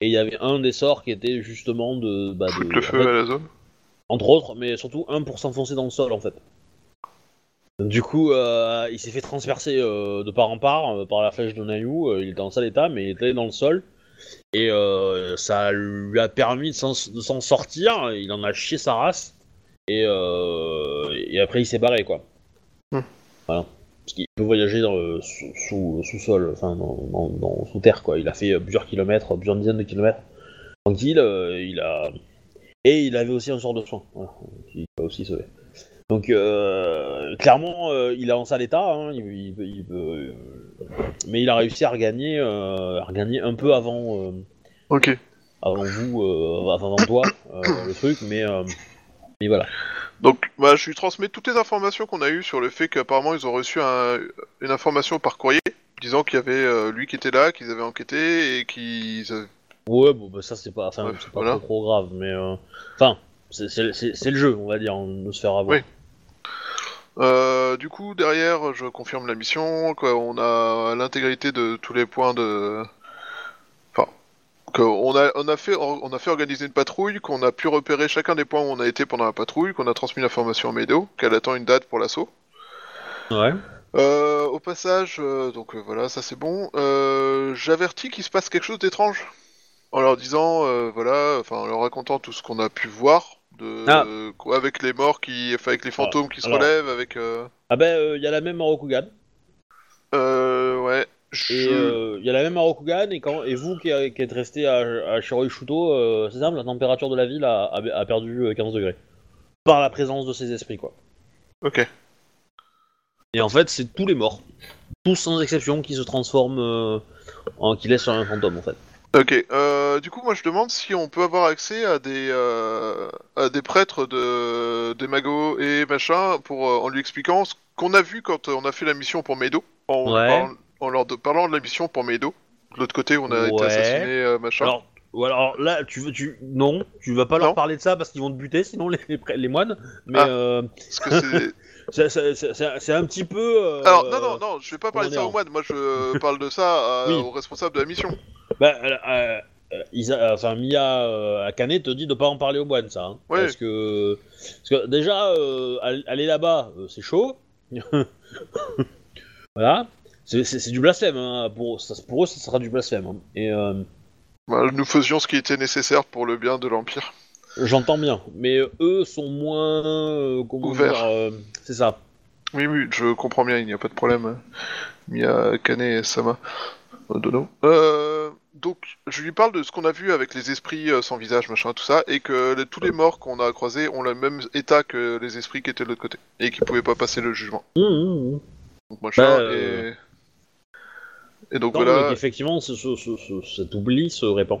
Et il y avait un des sorts qui était justement de, bah, de le en feu fait, à la zone. entre autres, mais surtout un pour s'enfoncer dans le sol en fait. Du coup, euh, il s'est fait transpercer euh, de part en part euh, par la flèche de Nayu. euh, il était en sale état, mais il était dans le sol. Et euh, ça lui a permis de s'en sortir. Il en a chié sa race. Et, euh, et après, il s'est barré, quoi. Hmm. Voilà. Parce qu'il peut voyager dans le sous, sous, sous-sol, enfin, dans, dans- dans- sous terre, quoi. Il a fait euh, plusieurs kilomètres, plusieurs dizaines de kilomètres. Tranquille, euh, il a. Et il avait aussi un sort de soin, voilà, qui a aussi sauvé. Donc, euh, clairement, il est en sale état, hein, il, il peut- il peut, mais il a réussi à regagner, à regagner un peu avant, Ok. avant vous, avant toi, le truc, mais, mais voilà. Donc, bah, je lui transmets toutes les informations qu'on a eues sur le fait qu'apparemment ils ont reçu un- une information par courrier disant qu'il y avait euh, lui qui était là, qu'ils avaient enquêté et qu'ils avaient Ouais, bon, bah ça c'est pas, enfin, Ouais, c'est pas voilà. trop, trop grave, mais euh, enfin, c'est- c'est c'est- c'est le jeu, on va dire, de se faire avoir. Oui. Euh, du coup, derrière, je confirme la mission, qu'on a l'intégrité de tous les points de... Qu'on a, on a, fait, on a fait organiser une patrouille, qu'on a pu repérer chacun des points où on a été pendant la patrouille, qu'on a transmis l'information à Medo, qu'elle attend une date pour l'assaut. Ouais. Euh, au passage, euh, donc euh, voilà, ça c'est bon. J'avertis qu'il se passe quelque chose d'étrange. En leur disant, voilà, enfin en leur racontant tout ce qu'on a pu voir, de, Ah. avec les morts qui, enfin avec les fantômes qui se alors. relèvent, avec. Ah ben, il y a la même à Rokugan. euh, Et Je... il y a la même à Rokugan, et, quand, et vous qui, qui êtes resté à, à Shiroi Shuto, euh, c'est simple, la température de la ville a, a, a perdu euh, 15 degrés. Par la présence de ces esprits, quoi. Ok. Et en fait, c'est tous les morts. Tous sans exception qui se transforment euh, en. qui laissent un fantôme, en fait. Ok. Euh, du coup, moi je demande si on peut avoir accès à des euh, à des prêtres de des magos et machin pour euh, en lui expliquant ce qu'on a vu quand euh, on a fait la mission pour Medo. En, Ouais. En leur de- parlant de la mission pour Medo. De l'autre côté, on a été assassiné, euh, machin. Alors, ou alors là, tu veux, tu non, tu vas pas leur Non. parler de ça parce qu'ils vont te buter, sinon les, les, les moines. Mais Ah. euh, Parce que c'est. c'est- un petit peu. euh, Alors non non non, je vais pas parler de ça aux moines. Moi je parle de ça à- Oui. aux responsables de la mission. Bah, euh, euh, Isa- enfin, Mia Akane te dit de pas en parler aux moines, ça. hein. Ouais. Parce que, parce que déjà, all- aller là-bas, c'est chaud. voilà. C'est- du blasphème. Hein. Pour, ça- pour eux, ça sera du blasphème. hein. Et euh, Bah, nous faisions ce qui était nécessaire pour le bien de l'empire. j'entends bien. Mais eux sont moins. euh, Ouverts. euh, C'est ça. Oui oui, je comprends bien, il n'y a pas de problème. Mia Kane et Sama euh, Dono. Euh, donc je lui parle de ce qu'on a vu avec les esprits sans visage, machin, tout ça, et que les- tous les morts qu'on a croisés ont le même état que les esprits qui étaient de l'autre côté et qui pouvaient pas passer le jugement. Mmh, mmh, mmh. Donc machin Bah, et et donc Non, voilà. effectivement, ce- ce- ce- ce- cet oubli se répand.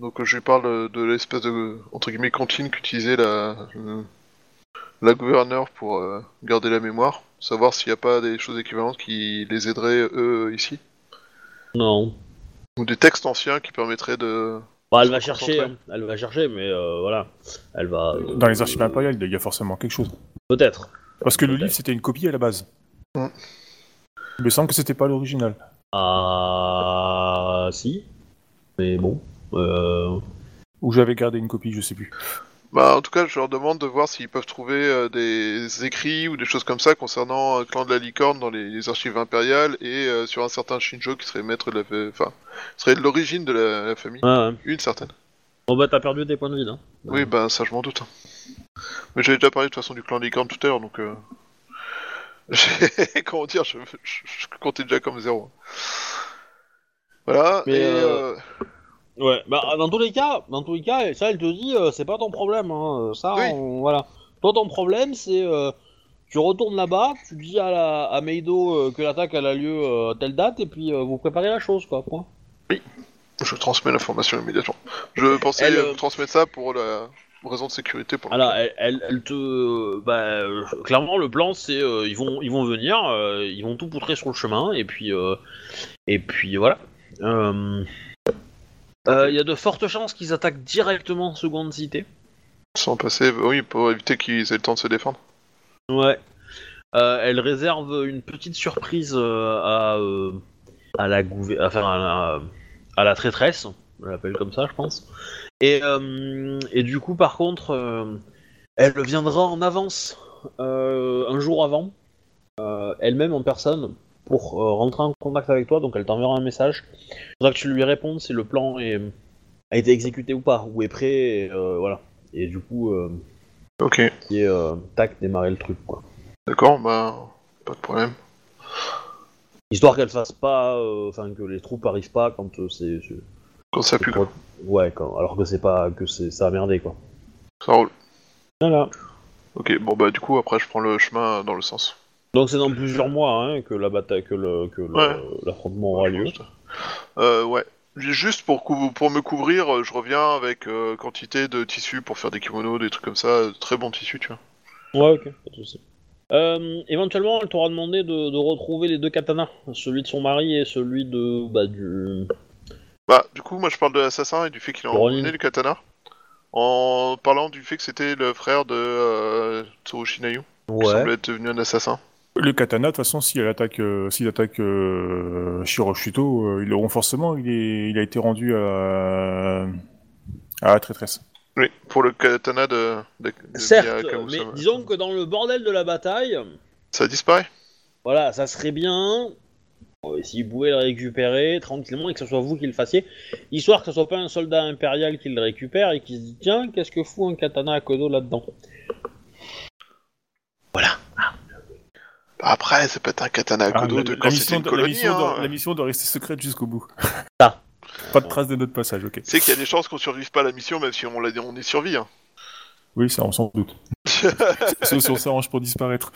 Donc je lui parle de l'espèce de entre guillemets cantine qu'utilisait la euh, la gouverneure pour euh, garder la mémoire, savoir s'il n'y a pas des choses équivalentes qui les aideraient eux ici, Non. ou des textes anciens qui permettraient de. Bah, elle va chercher, concentrer. hein. elle va chercher, mais euh, voilà, elle va euh, Dans les archives impériales, il y a forcément quelque chose. peut-être. Parce que le livre, c'était une copie à la base. Mm. Il me semble que c'était pas l'original. Ah, si, mais bon. Euh... Ou j'avais gardé une copie, je sais plus. Bah en tout cas je leur demande de voir s'ils peuvent trouver euh, des écrits ou des choses comme ça concernant un clan de la licorne dans les, les archives impériales et euh, sur un certain Shinjo qui serait maître de la, enfin serait de l'origine de la, la famille, ouais. une certaine. Bon bah t'as perdu tes points de vie, hein. Oui, bah ça je m'en doute. Mais j'avais déjà parlé de toute façon du clan licorne tout à l'heure, donc... Comment dire, je, je- je comptais déjà comme zéro. Voilà, Mais, et... euh, euh, Ouais, bah dans tous les cas, dans tous les cas, ça elle te dit, euh, c'est pas ton problème, hein. Ça, Oui. on- voilà. Toi ton problème c'est, euh, tu retournes là-bas, tu dis à, la, à Meido que l'attaque elle a lieu à telle date et puis vous préparez la chose quoi. Point. Je transmets l'information immédiatement. Je pensais Elle, transmettre ça pour la raison de sécurité. Pour Alors, elle, elle, elle te, bah, euh, clairement le plan c'est, euh, ils vont, ils vont venir, euh, ils vont tout poutrer sur le chemin et puis, euh, et puis voilà. Il y a de fortes chances qu'ils attaquent directement seconde cité. Sans passer, oui, pour éviter qu'ils aient le temps de se défendre. Ouais. Elle réserve une petite surprise à, à la gouver- enfin, à la, à la traîtresse, on l'appelle comme ça, je pense. Et, euh, et du coup, par contre, euh, elle viendra en avance, euh, un jour avant, elle-même en personne, pour rentrer en contact avec toi. Donc, elle t'enverra un message. Il faudra que tu lui répondes si le plan est, a été exécuté ou pas, ou est prêt. Et, voilà. Et du coup, Ok, qui est tac, démarrer le truc, quoi. d'accord, bah, pas de problème. Histoire qu'elle fasse pas, euh, enfin que les troupes arrivent pas quand euh, c'est- Quand ça pue, quoi. ouais, quand, alors que c'est pas, que c'est, ça a merdé quoi. Ça roule. Voilà. Ok, bon bah du coup, après, je prends le chemin dans le sens. Donc c'est dans plusieurs mois hein, que la bataille, que le, que Ouais. l'affrontement aura lieu. Euh, ouais. Juste pour, cou- pour me couvrir, euh, je reviens avec euh, quantité de tissus pour faire des kimonos, des trucs comme ça, euh, très bon tissu, tu vois. Ouais, ok, pas de souci. Euh, éventuellement, elle t'aura demandé de, de retrouver les deux katanas, celui de son mari et celui de, bah, du, Bah, du coup, moi je parle de l'assassin et du fait qu'il a emmené le katana. En parlant du fait que c'était le frère de euh, Tsurushi Nayu, qui semble être devenu un assassin. Le katana, de toute façon, s'il attaque, euh, s'il attaque euh, Shiroshuto, euh, ils l'auront forcément. Il, est, il a été rendu à, à la traîtresse. Oui, pour le katana de. de, de Certes, Miyakamusama. mais disons que dans le bordel de la bataille, Ça disparaît voilà, ça serait bien euh, si vous pouvez le récupérer tranquillement et que ce soit vous qui le fassiez, histoire que ce soit pas un soldat impérial qui le récupère et qui se dit tiens, qu'est-ce que fout un katana à Kodo là-dedans Bah Après, c'est peut-être un katana à Ah, Kodo de la quand c'était mission, une de- la, mission hein. doit, la mission doit rester secrète jusqu'au bout. Ça. Pas de trace de notre passage, ok. C'est qu'il y a des chances qu'on survive pas à la mission, même si on, l'a dit, on y survit. Hein. Oui, ça, on s'en doute. Sauf si on s'arrange pour disparaître.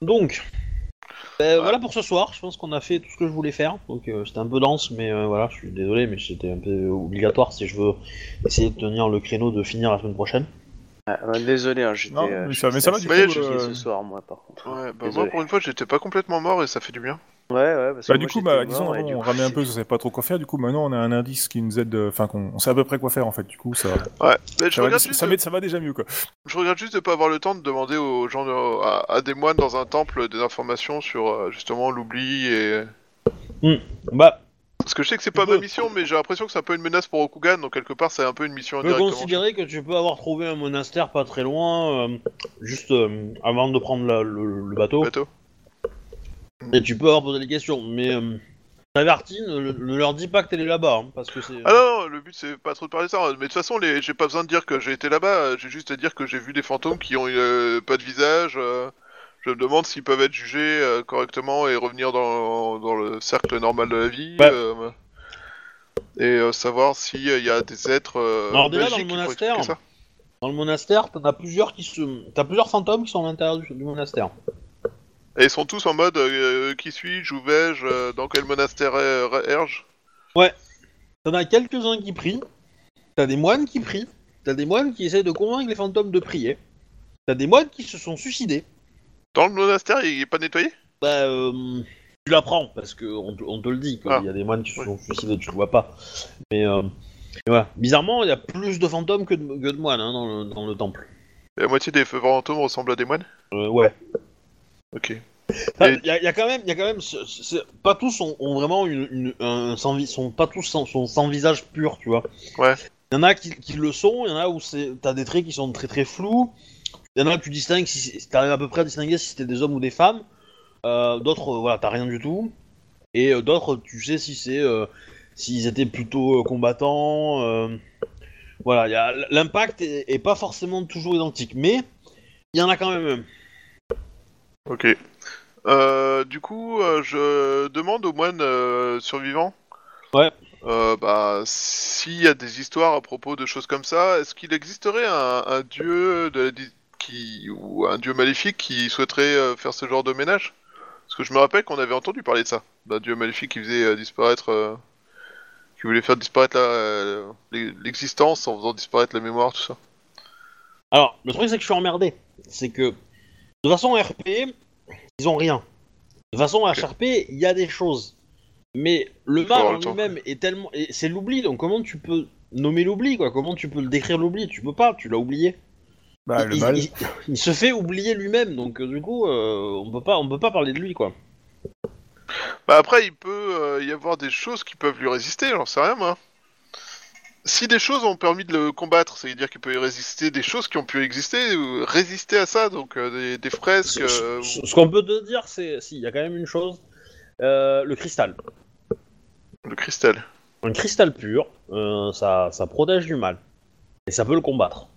Donc, ben, voilà pour ce soir, je pense qu'on a fait tout ce que je voulais faire, donc euh, c'était un peu dense, mais euh, voilà, je suis désolé, mais c'était un peu obligatoire si je veux essayer de tenir le créneau de finir la semaine prochaine. Ah, ouais, désolé, hein, j'étais. Non, euh, mais ça- mais ça va, du coup, euh, ce soir, moi, par contre. Ouais, bah moi pour une fois, j'étais pas complètement mort et ça fait du bien. Ouais, ouais, parce que Bah, moi, du coup, bah, disons, avant, on coup, ramait un peu, on savait pas trop quoi faire. Du coup, maintenant, on a un indice qui nous aide. Enfin, qu'on on sait à peu près quoi faire en fait. Du coup, ça, Ouais, mais je ça, va, regarde, ça, va déjà mieux quoi. je regarde juste de pas avoir le temps de demander aux gens, de- à, à des moines dans un temple des informations sur euh, justement l'oubli et. Bah, Parce que je sais que c'est pas ma mission, mais j'ai l'impression que c'est un peu une menace pour Okugan, donc quelque part c'est un peu une mission tu peux considérer que tu peux avoir trouvé un monastère pas très loin, euh, juste euh, avant de prendre la- le, le bateau, Bateau. Et tu peux avoir posé des questions, mais euh, t'avertis, ne, ne leur dis pas que t'es là-bas, hein, parce que c'est... Ah non, non, le but c'est pas trop de parler de ça, mais de toute façon, les... j'ai pas besoin de dire que j'ai été là-bas, euh, j'ai juste à dire que j'ai vu des fantômes qui ont euh, pas de visage. euh, Je me demande s'ils peuvent être jugés euh, correctement et revenir dans, dans le cercle normal de la vie. Ouais. euh, et euh, savoir s'il y a des êtres. euh, Alors déjà, dans magiques le qui pourraient monastère, expliquer ça. Dans le monastère, t'en as plusieurs qui se... T'as plusieurs fantômes qui sont à l'intérieur du, du monastère. Et ils sont tous en mode euh, qui suis-je, où vais-je, euh, dans quel monastère er- erge? T'en as quelques-uns qui prient, t'as des moines qui prient, t'as des moines qui essayent de convaincre les fantômes de prier, t'as des moines qui se sont suicidés. Dans le monastère, il est pas nettoyé? Bah, euh, tu l'apprends, parce que on, te- on te le dit. Ah. il y a des moines qui se Oui. sont suicidés, tu le vois pas. Mais euh, voilà. Bizarrement, il y a plus de fantômes que de, que de moines hein, dans, le, dans le temple. Et La moitié des fantômes ressemblent à des moines? Euh, ouais. Ok. Il y, a- il y a quand même, il y a quand même, pas tous ont, ont vraiment une, une- un sans vi- sont pas tous sans, sont sans visage pur, tu vois. Ouais. Il y en a qui, qui le sont, il y en a où c'est, t'as des traits qui sont très très flous. Il y en a que tu distingues si, si t'arrives à peu près à distinguer si c'était des hommes ou des femmes. Euh, d'autres, euh, voilà, t'as rien du tout. Et euh, d'autres, tu sais si c'est, euh, s'ils étaient plutôt euh, combattants. euh, voilà, il y a, l'impact est, est pas forcément toujours identique, mais il y en a quand même. un. Ok. Euh, du coup, euh, je demande aux moines euh, survivants. Ouais. Bah, s'il y a des histoires à propos de choses comme ça, est-ce qu'il existerait un, un dieu de la di- qui ou un dieu maléfique qui souhaiterait faire ce genre de ménage? Parce que je me rappelle qu'on avait entendu parler de ça, d'un dieu maléfique qui faisait disparaître, qui voulait faire disparaître la- l'existence en faisant disparaître la mémoire, tout ça. Alors, le truc, c'est que je suis emmerdé. C'est que, de façon RP, ils ont rien. De façon HRP, il y a des choses. Mais le mal en lui-même est tellement. et C'est l'oubli, donc comment tu peux nommer l'oubli, quoi? Comment tu peux le décrire l'oubli? Tu peux pas, tu l'as oublié. Bah, il, le mal. il- il se fait oublier lui-même, donc euh, du coup, euh, on peut pas, on peut pas parler de lui, quoi. Bah après, il peut euh, y avoir des choses qui peuvent lui résister, j'en sais rien moi. Si des choses ont permis de le combattre, ça veut dire qu'il peut y résister des choses qui ont pu exister, ou résister à ça, donc euh, des, des fresques. Ce, euh, ce- ce qu'on peut te dire, c'est, si, il y a quand même une chose, euh, le cristal. Le cristal. Un cristal pur, euh, ça, ça protège du mal. Et ça peut le combattre.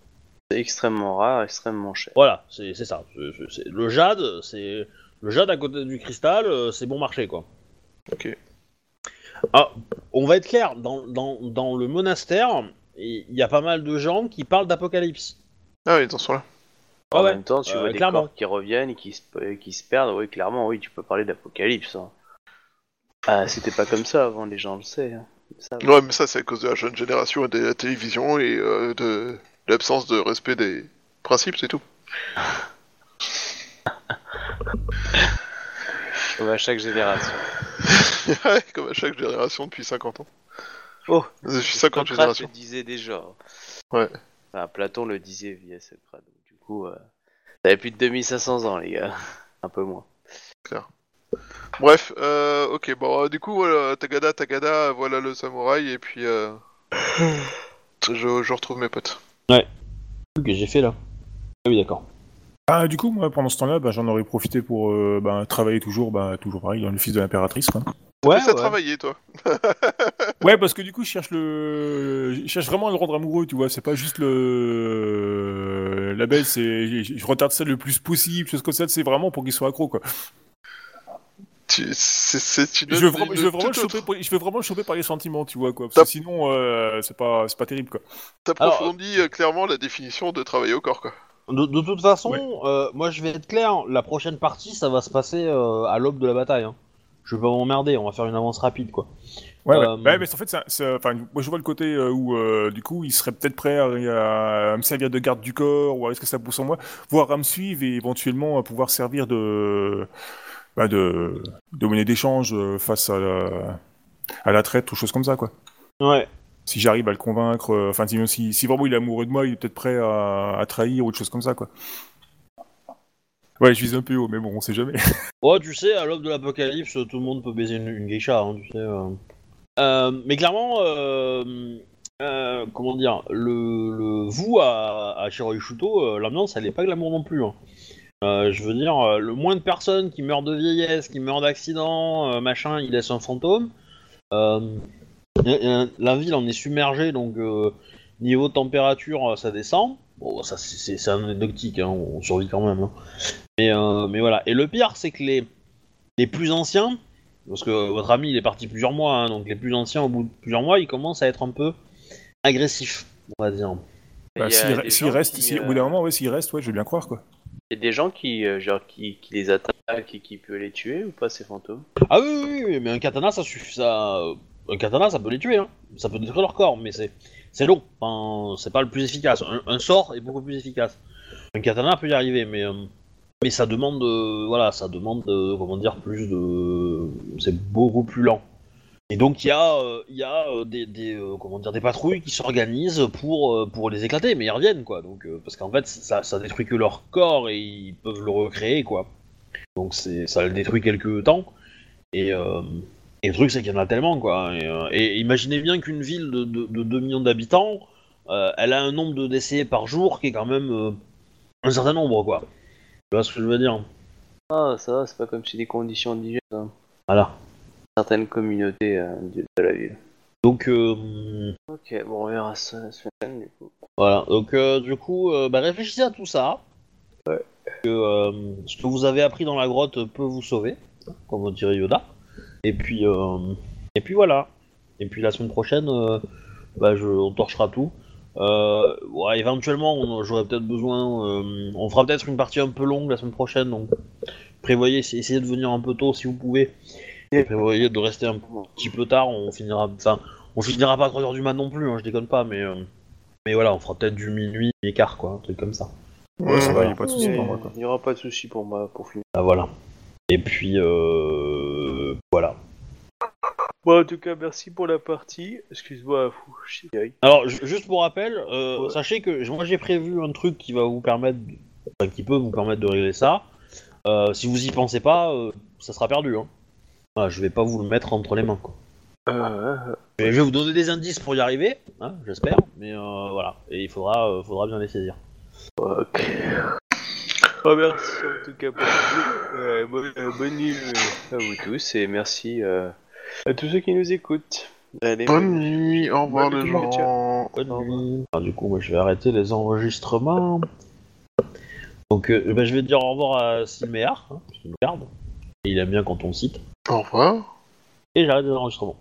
C'est extrêmement rare, extrêmement cher. Voilà, c'est ça. Le jade, c'est le jade à côté du cristal, c'est bon marché quoi. Ok. Ah, on va être clair, dans, dans, dans le monastère, il y a pas mal de gens qui parlent d'apocalypse. Ah oui, attention là. Ah en ouais, même temps, tu euh, vois des clairement. corps qui reviennent et qui se, qui se perdent. Oui, clairement, oui, tu peux parler d'apocalypse. hein. Ah, c'était pas comme ça avant, les gens le savent. hein. Ouais, mais ça, c'est à cause de la jeune génération et de la télévision et euh, de l'absence de respect des principes, c'est tout. Comme à chaque génération. Ouais, Comme à chaque génération depuis 50 ans. Oh, Je suis 50 Socrate générations. le disait déjà. Ouais. Enfin, Platon le disait via Socrate. Donc, du coup, euh, ça avait plus de 2500 ans, les gars. Un peu moins. Bref, euh, ok, bon, euh, du coup, voilà, Tagada, Tagada, voilà le samouraï, et puis euh, je, je retrouve mes potes. que j'ai fait là. Ah oui, d'accord. Ah, du coup, moi, pendant ce temps-là, bah, j'en aurais profité pour euh, bah, travailler toujours, bah, toujours pareil, dans le fils de l'impératrice, quoi. Ouais, ça ouais. travailler, toi. Ouais, parce que du coup, je cherche le, je cherche vraiment à le rendre amoureux, tu vois. C'est pas juste le, la belle, c'est, je, retarde ça le plus possible, chose comme ça. C'est vraiment pour qu'il soit accro, quoi. C'est une Je veux vraiment, une je veux vraiment le choper, pour- je veux vraiment le choper par les sentiments, tu vois, quoi. Parce T'as- que sinon, euh, c'est pas, c'est pas terrible, quoi. T'approfondis euh, clairement la définition de travailler au corps, quoi. De, de toute façon, Ouais. euh, moi je vais être clair, la prochaine partie ça va se passer euh, à l'aube de la bataille. hein. Je vais pas m'emmerder, on va faire une avance rapide quoi. Ouais, ouais. Euh, Ouais, mais en fait, moi, je vois le côté où, du coup, il serait peut-être prêt à, à me servir de garde du corps, ou à risquer sa peau sur moi, voire à me suivre et éventuellement à pouvoir servir de, bah, de, de monnaie d'échange face à la, à la traite ou choses comme ça, quoi. Ouais. Si j'arrive à le convaincre, euh, enfin, si, si, vraiment il est amoureux de moi, il est peut-être prêt à, trahir ou autre chose comme ça, quoi. Ouais, je vise un peu haut, mais bon, on sait jamais. Oh, tu sais, à l'aube de l'apocalypse, tout le monde peut baiser une, geisha, hein, tu sais. euh. Euh, mais clairement, comment dire, le, le vous à, à Shiroishuto, euh, l'ambiance elle est pas glamour non plus. hein. Je veux dire, le moins de personnes qui meurent de vieillesse, qui meurent d'accident, machin, il laisse un fantôme. La ville en est submergée, donc euh, niveau température, euh, ça descend. Bon, ça c'est- anecdotique, hein, on survit quand même. hein. Mais, euh, mais voilà. Et le pire, c'est que les, les plus anciens, parce que votre ami il est parti plusieurs mois, hein, donc les plus anciens, au bout de plusieurs mois, ils commencent à être un peu agressifs, on va dire. Bah, s'il reste, qui, si, au bout d'un moment, ouais, s'il reste, ouais, je veux bien croire, quoi. Il y a des gens qui, euh, genre, qui, qui les attaquent et qui peuvent les tuer ou pas, ces fantômes? Ah oui, oui, oui, mais un katana, ça suffit. Ça... Un katana, ça peut les tuer, hein. ça peut détruire leur corps, mais c'est long. C'est pas le plus efficace. Un, sort est beaucoup plus efficace. Un katana peut y arriver, mais euh, mais ça demande, euh, voilà, ça demande, euh, comment dire, plus de, c'est beaucoup plus lent. Et donc il y a, y a des, comment dire, des patrouilles qui s'organisent pour pour les éclater, mais ils reviennent quoi. Donc parce qu'en fait ça, ça détruit que leur corps et ils peuvent le recréer quoi. Donc ça le détruit quelques temps. Et, et le truc, c'est qu'il y en a tellement, quoi. Et, euh, et imaginez bien qu'une ville de, de, de 2 millions d'habitants, euh, elle a un nombre de décès par jour qui est quand même euh, un certain nombre, quoi. Tu vois ce que je veux dire? Ah, ça va, c'est pas comme si des conditions indigènes dans Voilà. certaines communautés de, de la ville. Donc, euh, Ok, bon, on verra ça la semaine du coup. voilà. Donc, du coup, bah, réfléchissez à tout ça. Ouais. Que, ce que vous avez appris dans la grotte peut vous sauver, comme dirait Yoda. Et puis, euh, et puis voilà. Et puis la semaine prochaine, euh, bah, je, on torchera tout. Euh, ouais, éventuellement, on- j'aurai peut-être besoin. euh, on fera peut-être une partie un peu longue la semaine prochaine, donc prévoyez, essayez de venir un peu tôt si vous pouvez. Et prévoyez de rester un petit peu tard. On finira, enfin, on finira pas à 3h du mat non plus. hein, je déconne pas, mais euh, mais voilà, on fera peut-être du minuit et quart, quoi, un truc comme ça. Ouais, ça va, voilà. y a pas de soucis pour moi, quoi. Il n'y aura pas de souci pour moi pour finir. Ah voilà. Et puis euh, voilà. Bon, en tout cas, merci pour la partie. Excuse-moi. Alors, ju- juste pour rappel, euh, Ouais. sachez que moi j'ai prévu un truc qui va vous permettre, de- enfin, qui peut vous permettre de régler ça. Euh, si vous y pensez pas, euh, ça sera perdu. Hein. Je vais pas vous le mettre entre les mains. Quoi. Je vais vous donner des indices pour y arriver, hein, j'espère, mais voilà. Et il faudra, faudra bien les saisir. ok. Oh, merci en tout cas pour tout. Euh, bonne, euh, bonne nuit euh, à vous tous et merci euh, à tous ceux qui nous écoutent. Allez, Bonne nuit, au revoir Bonne les nuit, gens. Bonne nuit. Ah, du coup, moi je vais arrêter les enregistrements. Donc, euh, ben, je vais dire au revoir à Silméar, hein, parce qu'il nous garde. Et il aime bien quand on le cite. Au revoir. Et j'arrête les enregistrements.